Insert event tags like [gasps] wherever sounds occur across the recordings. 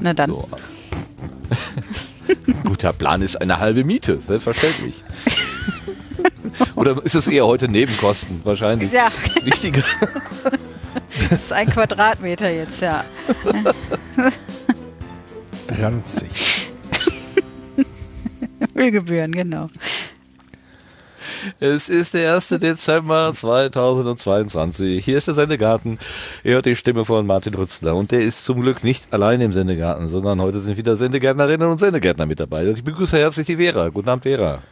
Na dann. So. [laughs] Guter Plan ist eine halbe Miete, selbstverständlich. [laughs] Oder ist es eher heute Nebenkosten? Wahrscheinlich. Ja. Das ist wichtiger. [laughs] Das ist ein Quadratmeter jetzt, ja. Ranzig. Müllgebühren, genau. Es ist der 1. Dezember 2022. Hier ist der Sendegarten. Ihr hört die Stimme von Martin Rützler. Und der ist zum Glück nicht allein im Sendegarten, sondern heute sind wieder Sendegärtnerinnen und Sendegärtner mit dabei. Und ich begrüße herzlich die Vera. Guten Abend, Vera.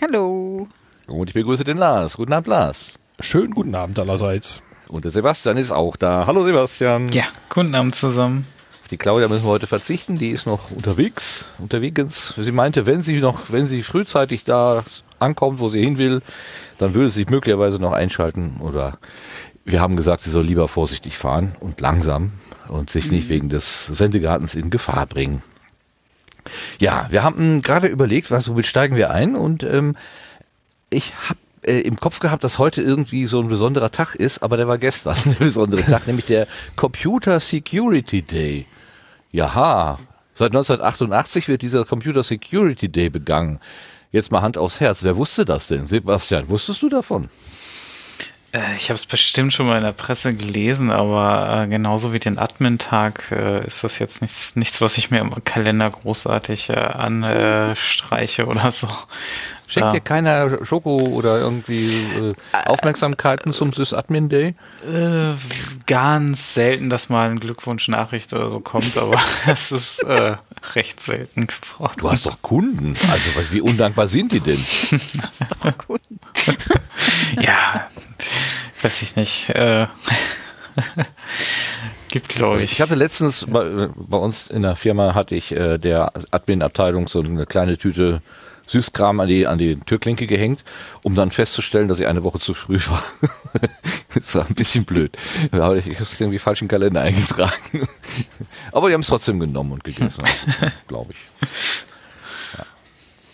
Hallo. Und ich begrüße den Lars. Guten Abend, Lars. Schönen guten Abend allerseits. Und der Sebastian ist auch da. Hallo, Sebastian. Ja, guten Abend zusammen. Auf die Claudia müssen wir heute verzichten. Die ist noch unterwegs. Unterwegs. Sie meinte, wenn sie noch, wenn sie frühzeitig da ankommt, wo sie hin will, dann würde sie sich möglicherweise noch einschalten. Oder wir haben gesagt, sie soll lieber vorsichtig fahren und langsam und sich nicht wegen des Sendegartens in Gefahr bringen. Ja, wir haben gerade überlegt, was womit steigen wir ein und ähm, ich habe äh, im Kopf gehabt, dass heute irgendwie so ein besonderer Tag ist, aber der war gestern [laughs] der besondere Tag, nämlich der Computer Security Day. Jaha, seit 1988 wird dieser Computer Security Day begangen. Jetzt mal Hand aufs Herz. Wer wusste das denn? Sebastian, wusstest du davon? Äh, ich habe es bestimmt schon mal in der Presse gelesen, aber äh, genauso wie den Admin-Tag äh, ist das jetzt nichts, nichts, was ich mir im Kalender großartig äh, anstreiche oder so. Schenkt Ja. dir keiner Schoko oder irgendwie äh, Aufmerksamkeiten zum Sys-Admin Day? Äh, ganz selten, dass mal eine Glückwunsch-Nachricht oder so kommt, aber [laughs] es ist äh, recht selten geworden. Du hast doch Kunden. Also was, wie undankbar sind die denn? [laughs] Ja, weiß ich nicht. Äh, [laughs] gibt, glaube Also ich. ich hatte letztens bei, bei uns in der Firma hatte ich äh, der Admin-Abteilung so eine kleine Tüte Süßkram an die, an die Türklinke gehängt, um dann festzustellen, dass ich eine Woche zu früh war. [laughs] das war ein bisschen blöd. Aber ich, ich habe es irgendwie falsch im Kalender eingetragen. [laughs] Aber die haben es trotzdem genommen und gegessen, [laughs] glaube ich. Ja.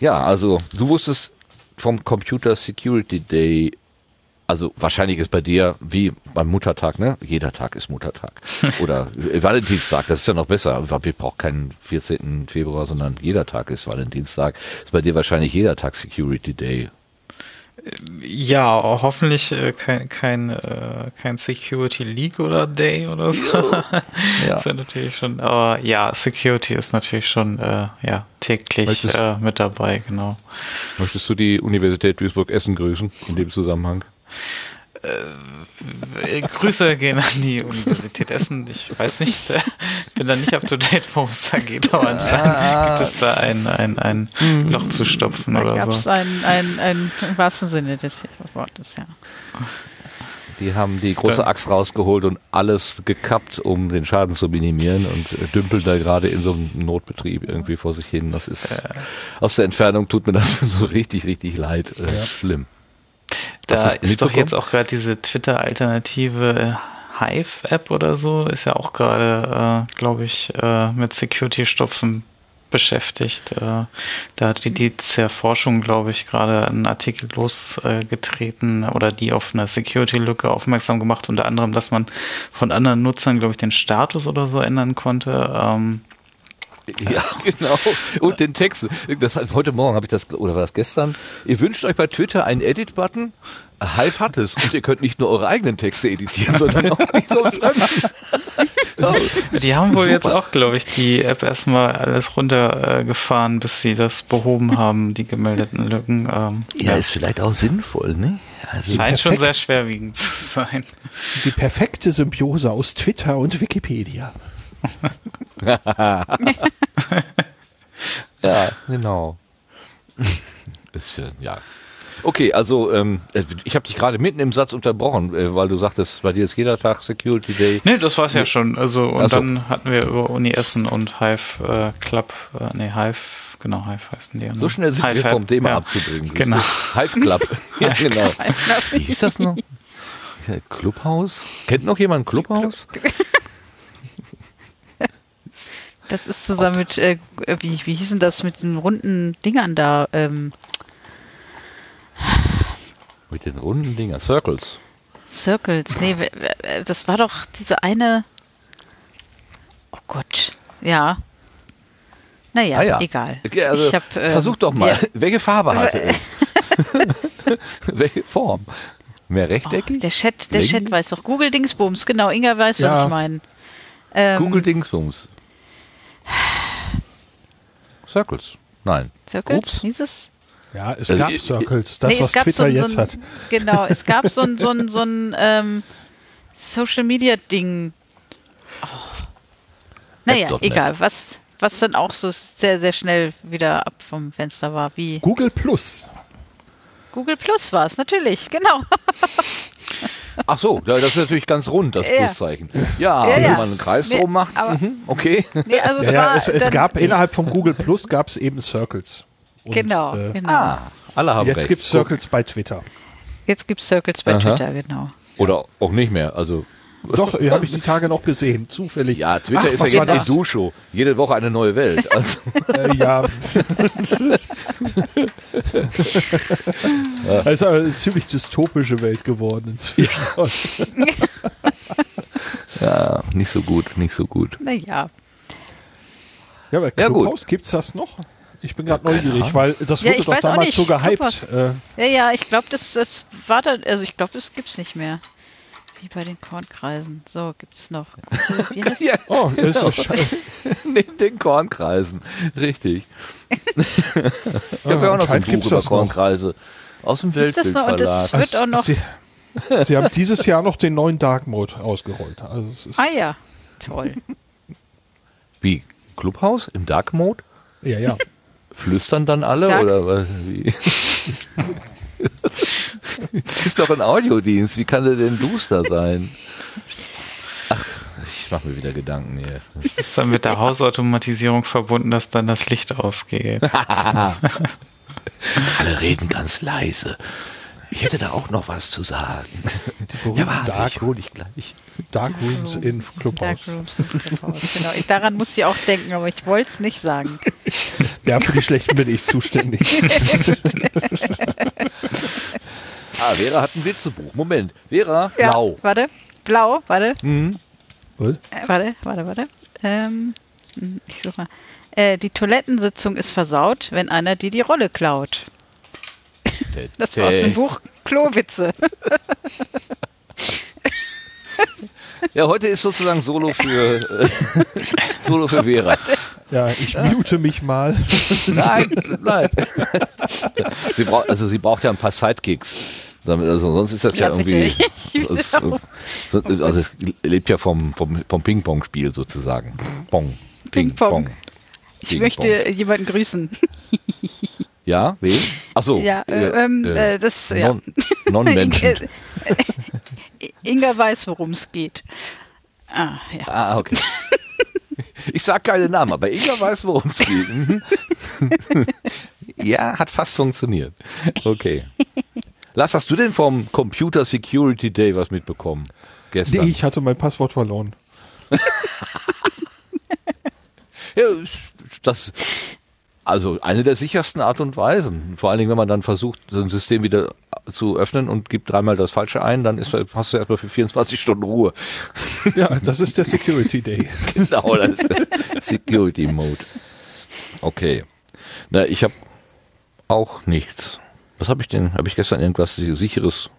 ja, also du wusstest vom Computer Security Day also wahrscheinlich ist bei dir wie beim Muttertag, ne? Jeder Tag ist Muttertag. [laughs] Oder äh, Valentinstag, das ist ja noch besser. Wir brauchen keinen 14. Februar, sondern jeder Tag ist Valentinstag. Ist bei dir wahrscheinlich jeder Tag Security Day. Ja, hoffentlich äh, kein, kein, äh, kein Security League oder Day oder so. [laughs] Ja. Ist ja natürlich schon, aber ja, Security ist natürlich schon äh, ja, täglich Möchtest- äh, mit dabei, genau. Möchtest du die Universität Duisburg-Essen grüßen in dem Zusammenhang? Äh, Grüße gehen an die Universität Essen. Ich weiß nicht, äh, bin da nicht up to date, worum es da geht, aber anscheinend gibt es da ein, ein, ein Loch zu stopfen Da oder gab es so. ein, ein, ein, im wahrsten Sinne des Wortes, ja. Die haben die große Axt rausgeholt und alles gekappt, um den Schaden zu minimieren und äh, dümpeln da gerade in so einem Notbetrieb irgendwie vor sich hin. Das ist aus der Entfernung tut mir das [laughs] so richtig, richtig leid. Äh, Schlimm. Da ist doch jetzt auch gerade diese Twitter-Alternative Hive-App oder so, ist ja auch gerade, äh, glaube ich, äh, mit Security-Stopfen beschäftigt. Äh, da hat die DCR Forschung, glaube ich, gerade einen Artikel losgetreten oder die auf eine Security-Lücke aufmerksam gemacht, unter anderem, dass man von anderen Nutzern, glaube ich, den Status oder so ändern konnte. Ja, [laughs] genau. Und den Text. Das, heute Morgen habe ich das, oder war das gestern? Ihr wünscht euch bei Twitter einen Edit-Button? Hive hat es. Und ihr könnt nicht nur eure eigenen Texte editieren, [laughs] sondern auch die von Fremden. [laughs] Die haben wohl Super. jetzt auch, glaube ich, die App erstmal alles runtergefahren, bis sie das behoben haben, die gemeldeten Lücken. Ähm, Ja, ist vielleicht auch sinnvoll, ne? Also, scheint schon sehr schwerwiegend zu sein. Die perfekte Symbiose aus Twitter und Wikipedia. Ja, [laughs] genau. ist, äh, ja. Okay, also ähm, ich habe dich gerade mitten im Satz unterbrochen, äh, weil du sagtest, bei dir ist jeder Tag Security Day. Nee, das war's ja schon. Also, und so. dann hatten wir über Uni Essen und Hive äh, Club, äh, nee, Hive, genau, Hive heißen die. ne? So schnell sind Hive, wir Hive, vom Thema ja. abzubringen. Genau. Hive Club. [laughs] [laughs] ja, genau. Wie hieß das noch? Clubhaus? Kennt noch jemand Clubhaus? Das ist zusammen mit, äh, wie, wie hießen das mit den runden Dingern da? Ähm, Mit den runden Dinger. Circles. Circles. Nee, das war doch diese eine. Oh Gott. Ja, Naja, Ah ja. egal. Okay, also ich hab, ähm, versuch doch mal, ja. welche Farbe hatte es? [laughs] [laughs] welche Form? Mehr rechteckig? Oh, der Chat, der Chat weiß doch. Google Dingsbums, genau. Inga weiß, was Ja. ich meine. Ähm, Google Dingsbums. Circles. Nein. Circles? Ups. Hieß es? Ja, es Also, gab äh, Circles, das, Nee, was Twitter so ein, jetzt so ein, hat. Genau, es gab so ein, so ein, [laughs] so ein ähm, Social Media Ding. Oh. Naja, egal, was, was dann auch so sehr, sehr schnell wieder ab vom Fenster war, wie Google Plus. Google Plus war es, natürlich, genau. [laughs] Ach so, das ist natürlich ganz rund, das Ja. Pluszeichen. Ja, Ja, wenn ja. man einen Kreis Nee, drum macht, aber- mhm, okay. Nee, also Ja, es ja, war es, es gab innerhalb von Google Plus gab es eben Circles. Und, Genau, äh, genau. Ah, alle haben Jetzt gibt es Circles bei Twitter. Jetzt gibt es Circles bei Aha. Twitter, genau. Oder auch nicht mehr. Also, Doch, habe ich die Tage noch gesehen, zufällig. ja, Twitter Ach, ist ja jetzt die Du-Show. Jede Woche eine neue Welt. [laughs] Also, Äh, ja. Es ist aber eine ziemlich dystopische Welt geworden inzwischen. ja, nicht so gut, nicht so gut. Naja. Ja, aber Ja, gut. Clubhouse gibt's das noch? Ich bin gerade neugierig, weil das Ja, wurde ich doch damals so gehypt. Äh, Ja, ja, ich glaube, das, das war da, also ich glaube, das gibt's nicht mehr. Wie bei den Kornkreisen. So, gibt's noch. Wie [laughs] heißt Ja, oh, das genau. ist sche- [laughs] Neben den Kornkreisen. Richtig. Ich habe ja auch noch so ein Buch über das noch. Kornkreise. Aus dem Gibt es noch? Und das Weltbildverlag. wird auch noch. Sie, Sie haben dieses Jahr noch den neuen Dark Mode ausgerollt. Also es ist, Ah ja, toll. [laughs] Wie? Clubhouse? Im Dark Mode? Ja, ja. Flüstern dann alle Dark- oder was? Wie? [laughs] ist doch ein Audiodienst. Wie kann der denn duster sein? Ach, ich mache mir wieder Gedanken hier. Ist dann mit der [laughs] Hausautomatisierung verbunden, dass dann das Licht ausgeht. [laughs] Alle reden ganz leise. Ich hätte da auch noch was zu sagen. Die berühmten Ja, warte, Dark, ich hol dich gleich. Dark Rooms in Clubhouse. Darkrooms im Clubhouse, genau. Ich, daran muss ich auch denken, aber ich wollte es nicht sagen. Ja, für die schlechten bin ich zuständig. Ah, Vera hat ein Witzebuch. Moment. Vera, Ja, blau. Warte, blau, warte, Mhm. Was? äh, warte, warte, warte. Ähm, hm, ich such mal. Äh, die Toilettensitzung ist versaut, wenn einer dir die Rolle klaut. [laughs] Das war aus dem Buch Klowitze. Ja, heute ist sozusagen Solo für äh, [laughs] Solo für Vera. Ja, ich mute mich mal. Nein, bleib. sie braucht, also sie braucht ja ein paar Sidekicks. Also sonst ist das ja, Ja, irgendwie. es- [laughs] es- also es lebt ja vom, vom, vom Ping-Pong-Spiel sozusagen. Pong. Ping-Pong. Ich Ping-Pong. möchte jemanden grüßen. [laughs] Ja, wen? Achso. Ja, äh, ähm, äh, das, ja. Non, Non-Menschen. [laughs] Inga weiß, worum es geht. Ah, ja. Ah, okay. Ich sag keine Namen, aber Inga weiß, worum es geht. Mhm. ja, hat fast funktioniert. Okay. Lars, hast du denn vom Computer Security Day was mitbekommen? Gestern? Nee, ich hatte mein Passwort verloren. [laughs] Ja, das, also eine der sichersten Art und Weisen. Vor allen Dingen, wenn man dann versucht, so ein System wieder zu öffnen und gibt dreimal das Falsche ein, dann ist, hast du erstmal für 24 Stunden Ruhe. Ja, das ist der Security Day. [laughs] genau, das ist der Security Mode. Okay. Na, ich habe auch nichts. Was habe ich denn? Habe ich gestern irgendwas sicheres?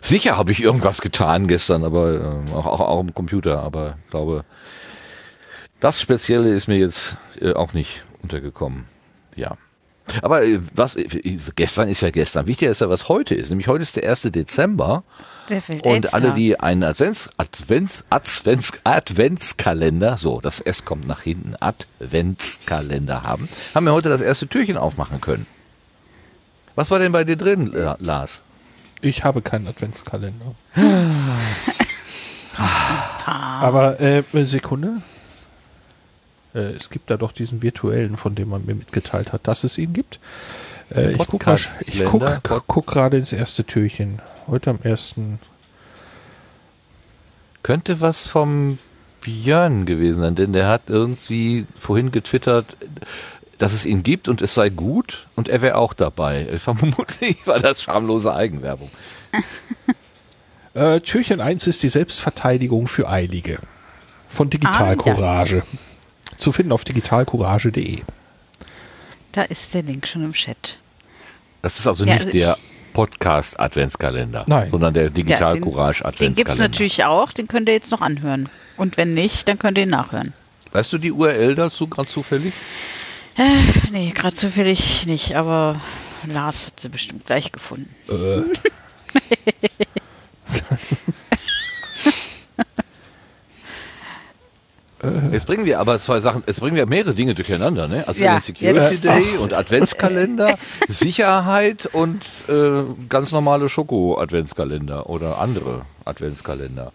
Sicher habe ich irgendwas getan gestern, aber äh, auch, auch, auch am Computer. Aber ich glaube, das Spezielle ist mir jetzt äh, auch nicht untergekommen. Ja. Aber äh, was äh, gestern ist ja gestern. Wichtiger ist ja, was heute ist. Nämlich heute ist der 1. Dezember. Welt Und alle, die einen Advents, Advents, Advents, Adventskalender, so, das S kommt nach hinten, Adventskalender haben, haben wir heute das erste Türchen aufmachen können. Was war denn bei dir drin, La- Lars? Ich habe keinen Adventskalender. Aber äh, Sekunde. Äh, es gibt da doch diesen virtuellen, von dem man mir mitgeteilt hat, dass es ihn gibt. Äh, ich guck, mal, ich guck, Podcast-Länder. guck, guck gerade ins erste Türchen. Heute am ersten. Könnte was vom Björn gewesen sein, denn der hat irgendwie vorhin getwittert, dass es ihn gibt und es sei gut und er wäre auch dabei. Vermutlich [laughs] war das schamlose Eigenwerbung. [laughs] Äh, Türchen 1 ist die Selbstverteidigung für Eilige. Von Digital Ah, ja. Courage. Zu finden auf digitalcourage.de. Da ist der Link schon im Chat. Das ist also Ja, nicht also der Podcast-Adventskalender, Nein. sondern der Digital den- Courage Den gibt es Adventskalender. natürlich auch, den könnt ihr jetzt noch anhören. Und wenn nicht, dann könnt ihr ihn nachhören. Weißt du die URL dazu gerade zufällig? Äh, nee, gerade zufällig nicht, aber Lars hat sie bestimmt gleich gefunden. Äh, [laughs] Jetzt bringen wir aber zwei Sachen, jetzt bringen wir mehrere Dinge durcheinander, ne? Also Ja, den Security Day und Adventskalender, [laughs] Sicherheit und äh, ganz normale Schoko-Adventskalender oder andere Adventskalender.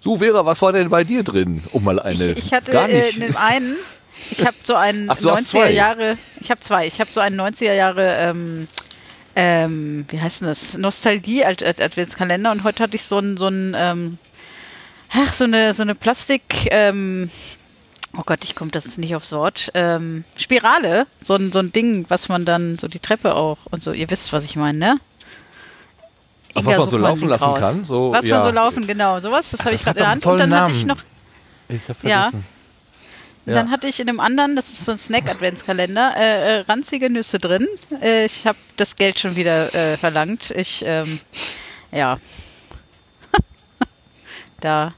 So, Vera, was war denn bei dir drin? Um mal eine. Ich, ich hatte gar äh, nicht. in dem einen, ich habe so einen Ach, du hast 90er zwei. Jahre, ich habe zwei, ich habe so einen 90er Jahre, ähm, ähm, wie heißt denn das, Nostalgie Ad Ad Adventskalender und heute hatte ich so einen, so einen, ähm, ach, so eine, so eine Plastik, ähm, oh Gott, ich komme das nicht aufs Wort, ähm, Spirale, so ein, so ein Ding, was man dann, so die Treppe auch und so, ihr wisst, was ich meine, ne? Ach, was man so laufen lassen raus. kann? So, was ja. man so laufen, genau, sowas, das habe ich gerade in der Hand und dann hatte ich Namen. noch Ich hab Ja. vergessen. Und Ja. Dann hatte ich in dem anderen, das ist so ein Snack-Adventskalender, äh, äh, ranzige Nüsse drin. Äh, ich habe das Geld schon wieder äh, verlangt. Ich, ähm, ja. [laughs] da.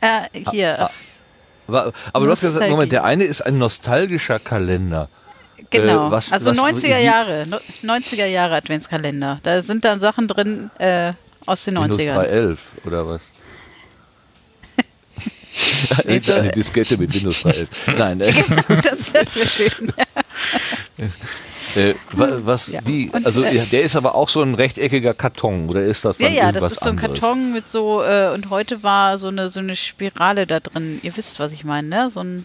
Äh, hier, Ah, Wa- Aber du hast gesagt. Moment, der eine ist ein nostalgischer Kalender. genau. äh, was- also was- 90er wie- Jahre, no- 90er Jahre Adventskalender. Da sind dann Sachen drin äh, aus den Windows 90ern. 3.11 oder was? Eine Diskette mit Windows 3.11. [laughs] Nein, äh, das wäre schön. [laughs] äh, wa- was, Ja. wie, Und, also äh, ja, der ist aber auch so ein rechteckiger Karton oder ist das Ja, dann ja, irgendwas das ist so ein anderes? Karton mit so, äh, und heute war so eine, so eine Spirale da drin. Ihr wisst, was ich meine, ne? So ein,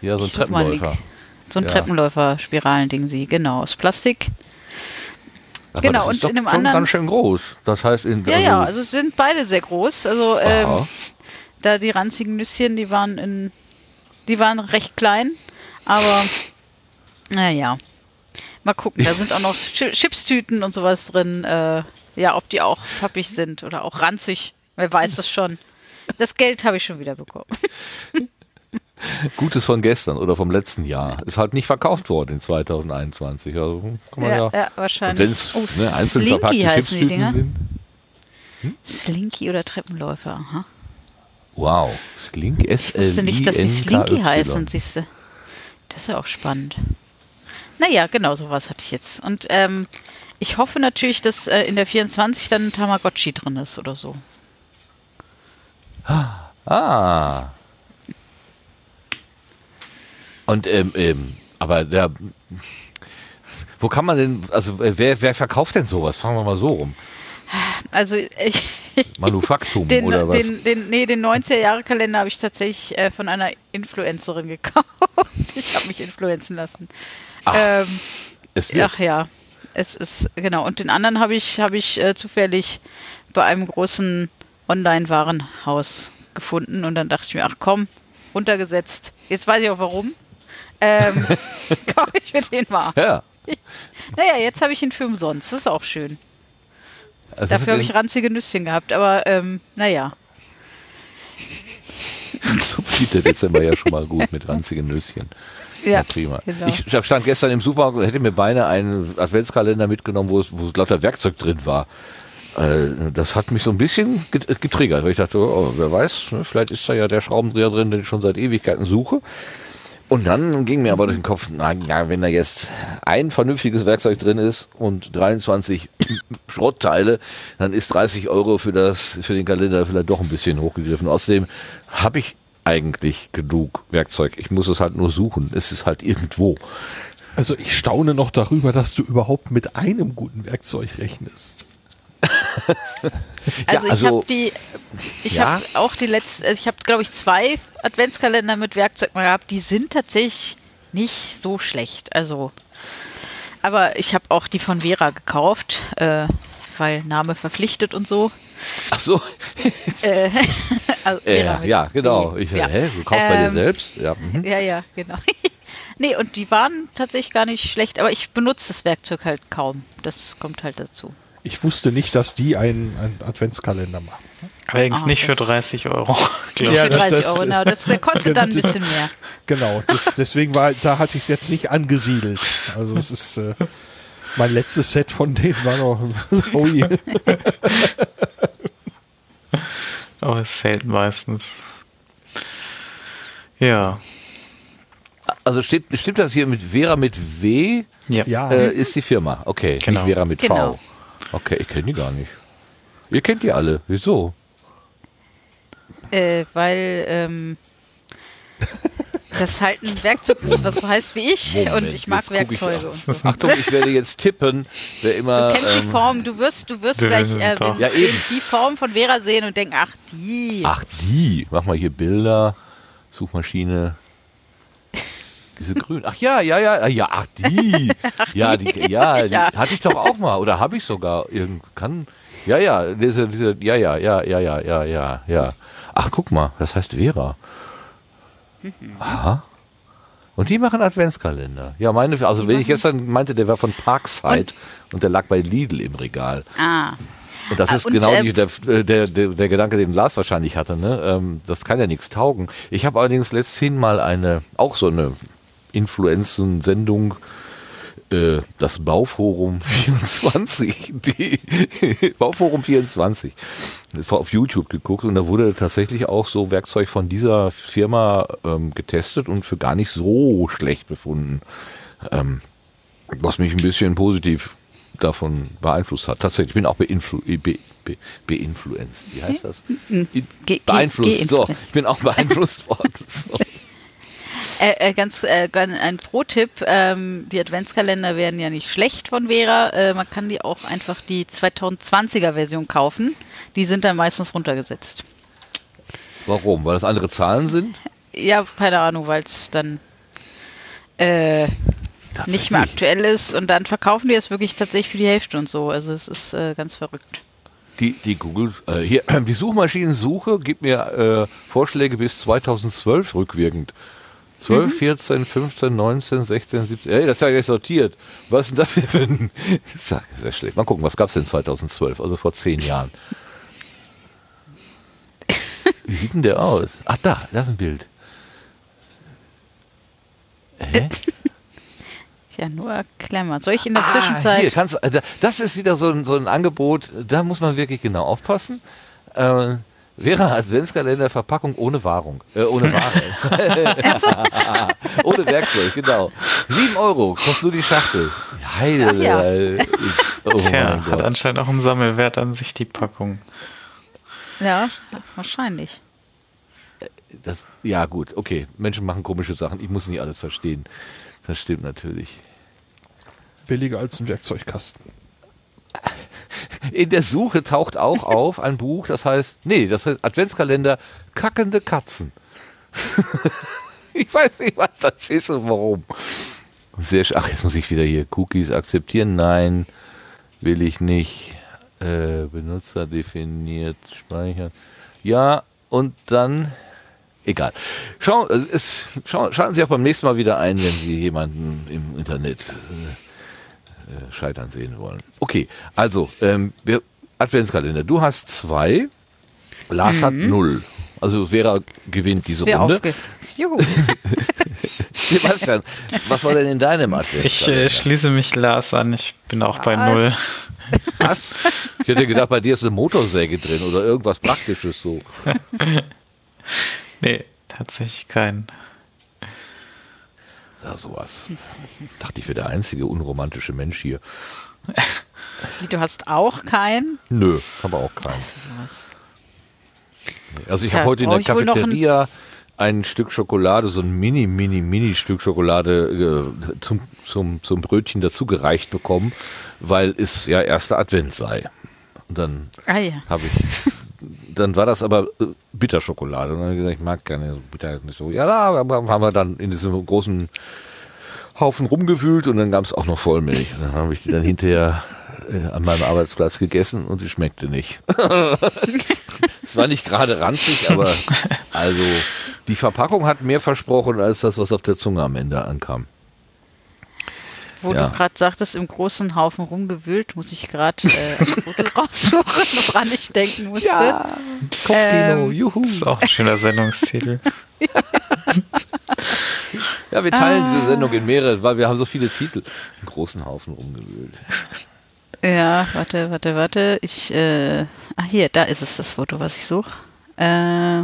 Ja, so ein Treppenläufer. so ein Ja. Treppenläufer-Spiralending sie, genau, aus Plastik. Aber Genau, das ist und doch in dem schon anderen- ganz schön groß. Das heißt, in, Ja, ja, also es sind beide sehr groß. Also ähm. Da die ranzigen Nüsschen, die waren in, die waren recht klein, aber naja. Mal gucken, da sind auch noch Chi- Chipstüten und sowas drin. Äh, ja, ob die auch pappig sind oder auch ranzig. Wer weiß das schon. Das Geld habe ich schon wieder bekommen. [laughs] Gutes von gestern oder vom letzten Jahr. Ist halt nicht verkauft worden in 2021. Also kann man ja. Ja, ja, wahrscheinlich. wenn es oh, ne, einzeln Slinky verpackte heißen die Chipstüten Dinger. sind. Slinky oder Treppenläufer. Aha. Wow. Slink S Ich wusste nicht, dass die Slinky L heißen, siehst du. Das ist ja auch spannend. Naja, genau, sowas hatte ich jetzt. Und ähm, ich hoffe natürlich, dass äh, in der 24 dann ein Tamagotchi drin ist oder so. Ah. Und ähm, ähm, aber der wo kann man denn, also wer, wer verkauft denn sowas? Fangen wir mal so rum. Also ich, Manufaktum [laughs] den, oder was? den, den, nee, den 90er-Jahre-Kalender habe ich tatsächlich äh, von einer Influencerin gekauft. [laughs] Ich habe mich influenzen lassen. Ach, ähm, es wird. Ach ja, es ist genau. Und den anderen habe ich habe ich äh, zufällig bei einem großen Online-Warenhaus gefunden und dann dachte ich mir, ach komm, runtergesetzt. Jetzt weiß ich auch warum. Ähm, [laughs] kaufe ich mir den mal. Ja. Naja, jetzt habe ich ihn für umsonst. Das ist auch schön. Also Dafür habe ich ranzige Nüsschen gehabt, aber ähm, naja. [laughs] so beginnt der Dezember ja schon mal gut mit ranzigen Nüsschen. [laughs] Ja, prima. genau. Ich stand gestern im Supermarkt und hätte mir beinahe einen Adventskalender mitgenommen, wo es, wo lauter Werkzeug drin war. Äh, Das hat mich so ein bisschen get- getriggert, weil ich dachte, oh, wer weiß, ne, vielleicht ist da ja der Schraubendreher drin, den ich schon seit Ewigkeiten suche. Und dann ging mir aber durch den Kopf, na ja, wenn da jetzt ein vernünftiges Werkzeug drin ist und 23 [clears throat] Schrottteile, dann ist 30 Euro für das, für den Kalender vielleicht doch ein bisschen hochgegriffen. Außerdem habe ich eigentlich genug Werkzeug. Ich muss es halt nur suchen. Es ist halt irgendwo. Also ich staune noch darüber, dass du überhaupt mit einem guten Werkzeug rechnest. Also, [laughs] Ja, also- ich habe die, ich Ja. habe auch die letzten, also ich habe glaube ich zwei Adventskalender mit Werkzeug mal gehabt. Die sind tatsächlich nicht so schlecht. Also, aber ich habe auch die von Vera gekauft, äh, weil Name verpflichtet und so. Ach so, [laughs] Äh, [laughs] also äh, ja, genau. Ich, ja. Hä, du kaufst bei dir Ähm, selbst? Ja, mhm. Ja, ja, genau. nee, und die waren tatsächlich gar nicht schlecht, aber ich benutze das Werkzeug halt kaum. Das kommt halt dazu. Ich wusste nicht, dass die einen, einen Adventskalender machen. Allerdings Ah, nicht für das- 30 Euro. [laughs] Nicht Ja, für das- 30 das- Euro, genau. Das, kostet [laughs] dann ein bisschen mehr. Genau, das, [laughs] deswegen war, da hatte ich es jetzt nicht angesiedelt. Also es ist äh, mein letztes Set von denen war noch. Oh je. Aber es hält meistens. Ja. Also steht, stimmt das hier mit Vera mit W? Ja. Ja. Äh, ist die Firma. Okay, Genau. nicht Vera mit Genau. V. Okay, ich kenne die gar nicht. Ihr kennt die alle. Wieso? Äh, weil ähm, das halt ein Werkzeug ist, was so heißt wie ich. Moment, und ich mag ich Werkzeuge und so. Achtung, ich werde jetzt tippen. Wer immer. Du kennst die ähm, Form, du wirst, du wirst gleich äh, wenn, Ja, eben. die Form von Vera sehen und denken, ach die. Ach, die. Mach mal hier Bilder. Suchmaschine. Diese grün. Ach ja, ja, ja, ja, [laughs] ach die. Ja, die, ja, die hatte ich doch auch mal oder habe ich sogar irgend kann. Ja, ja, diese diese ja, ja, ja, ja, ja, ja, ja, ja. Ach, guck mal, das heißt Vera. Aha. Und die machen Adventskalender. Ja, meine, also wenn ich gestern meinte, der war von Parkside und, der lag bei Lidl im Regal. Ah. Und das Ah, ist und, genau die, der, der, der, der Gedanke, den Lars wahrscheinlich hatte. Ne? Ähm, das kann ja nichts taugen. Ich habe allerdings letzthin mal eine, auch so eine Influenzen-Sendung, äh, das Bauforum [laughs] 24, die [laughs] Bauforum 24, das war auf YouTube geguckt und da wurde tatsächlich auch so Werkzeug von dieser Firma ähm, getestet und für gar nicht so schlecht befunden. Ähm, was mich ein bisschen positiv davon beeinflusst hat. Tatsächlich, ich bin auch beinflu be, be, beinfluenzt. Wie heißt das? In, Ge- ge- beeinflusst. So, geinfluenzt. ich bin auch beeinflusst [laughs] worden. So. Äh, äh, ganz äh, ein Pro-Tipp, ähm, die Adventskalender werden ja nicht schlecht von Vera. Äh, man kann die auch einfach die 2020er Version kaufen. Die sind dann meistens runtergesetzt. Warum? Weil das andere Zahlen sind? Ja, keine Ahnung, weil es dann äh, nicht mehr aktuell ist und dann verkaufen die es wirklich tatsächlich für die Hälfte und so. Also es ist äh, ganz verrückt. Die, die Google, äh, hier, [clears throat] die Suchmaschinensuche gibt mir äh, Vorschläge bis 2012 rückwirkend. 12, 14, 15, 19, 16, 17. Ey, das ist ja gleich sortiert. Was ist denn das hier für ein. Das [laughs] ist ja sehr schlecht. Mal gucken, was gab es denn 2012? Also vor zehn Jahren. Wie sieht denn der aus? Ach, da, da ist ein Bild. Hä? Tja, nur Klemmer. Soll ich in der Ah, Zwischenzeit. hier, kannst, äh, da- das ist wieder so ein, so ein Angebot, da muss man wirklich genau aufpassen. Äh, wäre Adventskalender Verpackung ohne Wahrung. Äh, ohne Ware. [laughs] ohne Werkzeug, genau. Sieben Euro kostet nur die Schachtel. Heide. Ja. äh, [laughs] oh Tja, hat anscheinend auch einen Sammelwert an sich, die Packung. ja, wahrscheinlich. Das, ja, gut, okay. Menschen machen komische Sachen. Ich muss nicht alles verstehen. Das stimmt natürlich. Billiger als ein Werkzeugkasten. In der Suche taucht auch [laughs] auf ein Buch, das heißt, nee, das heißt Adventskalender Kackende Katzen. [laughs] ich weiß nicht, was das ist und warum. Sehr Ach, jetzt muss ich wieder hier Cookies akzeptieren. Nein, will ich nicht. Äh, Benutzer definiert, speichern. Ja, und dann. Egal. Schau, es, schau, schalten Sie auch beim nächsten Mal wieder ein, wenn Sie jemanden im Internet äh, äh, scheitern sehen wollen. Okay, also ähm, wir, Adventskalender. Du hast zwei, Lars hat null. Also Vera gewinnt diese Wer Runde. aufge Juhu. [laughs] Sebastian, was war denn in deinem Ich Adventskalender? äh, schließe mich Lars an, ich bin auch bei Was? Null. was? Ich hätte gedacht, bei dir ist eine Motorsäge drin oder irgendwas Praktisches so. [laughs] Nee, tatsächlich kein. Sag sowas. Dachte ich wäre der einzige unromantische Mensch hier. [laughs] Du hast auch keinen? Nö, aber auch keinen. Also ich habe heute in der Cafeteria ein Stück Schokolade, so ein mini, mini, mini Stück Schokolade äh, zum, zum, zum Brötchen dazugereicht bekommen, weil es ja erster Advent sei. Und dann Ah ja. habe ich, dann war das aber äh, Bitterschokolade. Und dann habe ich gesagt, ich mag keine Bitter nicht so. Ja, da haben wir dann in diesem großen Haufen rumgewühlt und dann gab es auch noch Vollmilch. Und dann habe ich die dann hinterher äh, an meinem Arbeitsplatz gegessen und die schmeckte nicht. [laughs] Es war nicht gerade ranzig, aber also die Verpackung hat mehr versprochen als das, was auf der Zunge am Ende ankam. Wo Ja. du gerade sagtest, im großen Haufen rumgewühlt, muss ich gerade äh, ein Foto [laughs] raussuchen, woran ich denken musste. Kopfkino, Ähm, juhu. Das ist auch ein schöner Sendungstitel. [laughs] Ja, wir teilen Ah. diese Sendung in mehrere, weil wir haben so viele Titel. Einen großen Haufen rumgewühlt. Ja, warte, warte, warte. Ich, äh, ah hier, da ist es das Foto, was ich suche. Äh,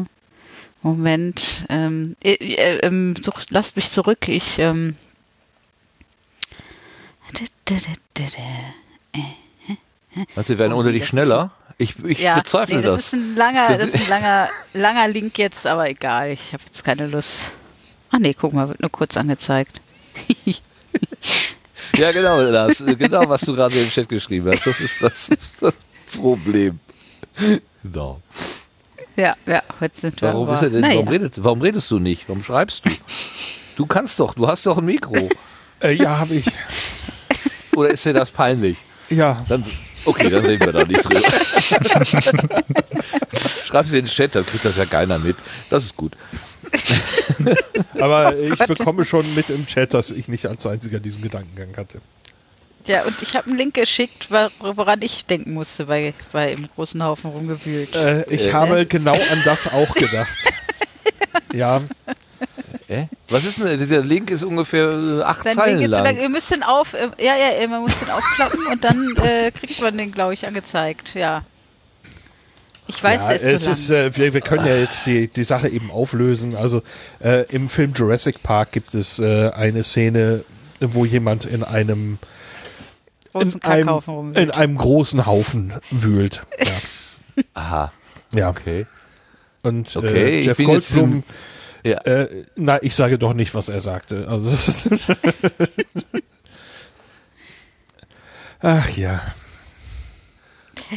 Moment. Ähm, äh, äh, ähm, such, lasst mich zurück. Ich, ähm. Meinst du, wir werden Oh, ohne dich das schneller? Ich, ich ja, bezweifle nee, das. das. ist ein langer, Das ist ein langer, langer Link jetzt, aber egal. Ich habe jetzt keine Lust. Ach nee, guck mal, wird nur kurz angezeigt. [laughs] Ja, genau, das, genau, was du gerade im Chat geschrieben hast. Das ist das, das Problem. Genau. ja, ja, heute sind wir. Warum, ist er denn, naja. warum, redest, warum redest du nicht? Warum schreibst du? Du kannst doch, du hast doch ein Mikro. Äh, ja, habe ich. Oder ist dir das peinlich? Ja, Dann, okay, dann reden wir da nicht drüber. [laughs] Schreib sie in den Chat, dann kriegt das ja keiner mit. Das ist gut. aber [laughs] ich bekomme schon mit im Chat, dass ich nicht als einziger diesen Gedankengang hatte. Ja, und ich habe einen Link geschickt, wor- woran ich denken musste bei, bei im großen Haufen rumgewühlt. Äh, ich Äh. habe genau an das auch gedacht. [laughs] ja, Äh? Was ist denn, dieser Link ist ungefähr äh, acht Sein Zeilen Link ist so lang. lang, ihr müsst den auf, äh, ja, ja, man muss den aufklappen und dann [laughs] äh, kriegt man den, glaube ich, angezeigt, ja. Ich weiß, ja der es so lang. ist, äh, wir, wir können ja jetzt die, die Sache eben auflösen. Also äh, im Film Jurassic Park gibt es äh, eine Szene, wo jemand in einem großen in einem, in einem großen Haufen wühlt. [laughs] Ja. Aha, ja. okay. Und Okay, äh, ich Jeff Goldblum, Ja. äh, na, ich sage doch nicht, was er sagte. Also, [laughs] Ach ja.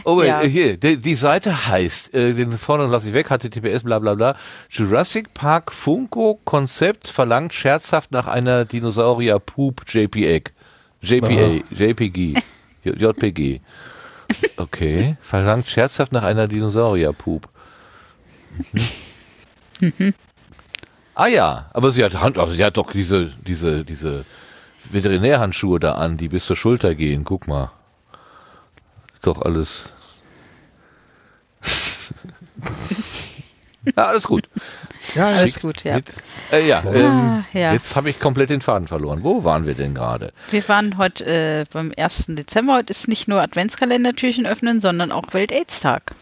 Oh, Ja. äh, hier, die, die Seite heißt, äh, den vorne lasse ich weg, HTTPS, bla bla bla. Jurassic Park Funko Konzept verlangt scherzhaft nach einer Dinosaurier Poop JPEG. JPA, JPG, J- JPG. Okay, verlangt scherzhaft nach einer Dinosaurier Poop. Mhm. Ah ja, aber sie hat Hand, also sie hat doch diese, diese, diese Veterinärhandschuhe da an, die bis zur Schulter gehen. Guck mal. Ist doch alles. [laughs] ja, alles gut. Ja. Alles gut, ja. Mit, äh, ja, ähm, Ah, ja. jetzt habe ich komplett den Faden verloren. Wo waren wir denn gerade? Wir waren heute äh, beim 1. Dezember. Heute ist nicht nur Adventskalendertürchen öffnen, sondern auch Welt-Aids-Tag.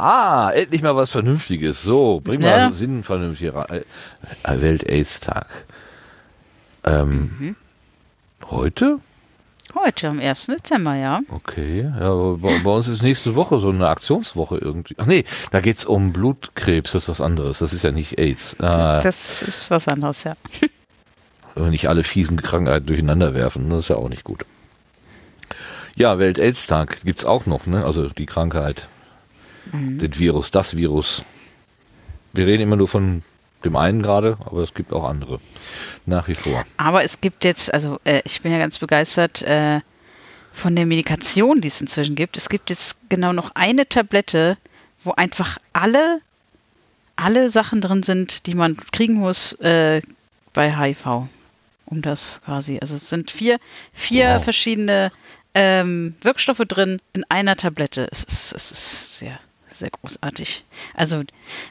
Ah, endlich mal was Vernünftiges. So, bring mal Ja. Sinn vernünftig rein. Äh, Welt-Aids-Tag. Ähm, Mhm. Heute? Heute, am 1. Dezember, ja. Okay, ja, aber bei, bei uns ist nächste Woche so eine Aktionswoche irgendwie. Ach nee, da geht's um Blutkrebs, das ist was anderes. Das ist ja nicht AIDS. Ah, Das ist was anderes, ja. [laughs] wenn nicht alle fiesen Krankheiten durcheinander werfen, das ist ja auch nicht gut. Ja, Welt-AIDS-Tag gibt's auch noch, ne? Also die Krankheit, den Virus, das Virus. Wir reden immer nur von dem einen gerade, aber es gibt auch andere. Nach wie vor. Aber es gibt jetzt, also äh, ich bin ja ganz begeistert äh, von der Medikation, die es inzwischen gibt. Es gibt jetzt genau noch eine Tablette, wo einfach alle, alle Sachen drin sind, die man kriegen muss äh, bei HIV. Um das quasi. Also es sind vier, vier Wow. verschiedene ähm, Wirkstoffe drin in einer Tablette. Es ist, es ist sehr, sehr großartig. Also,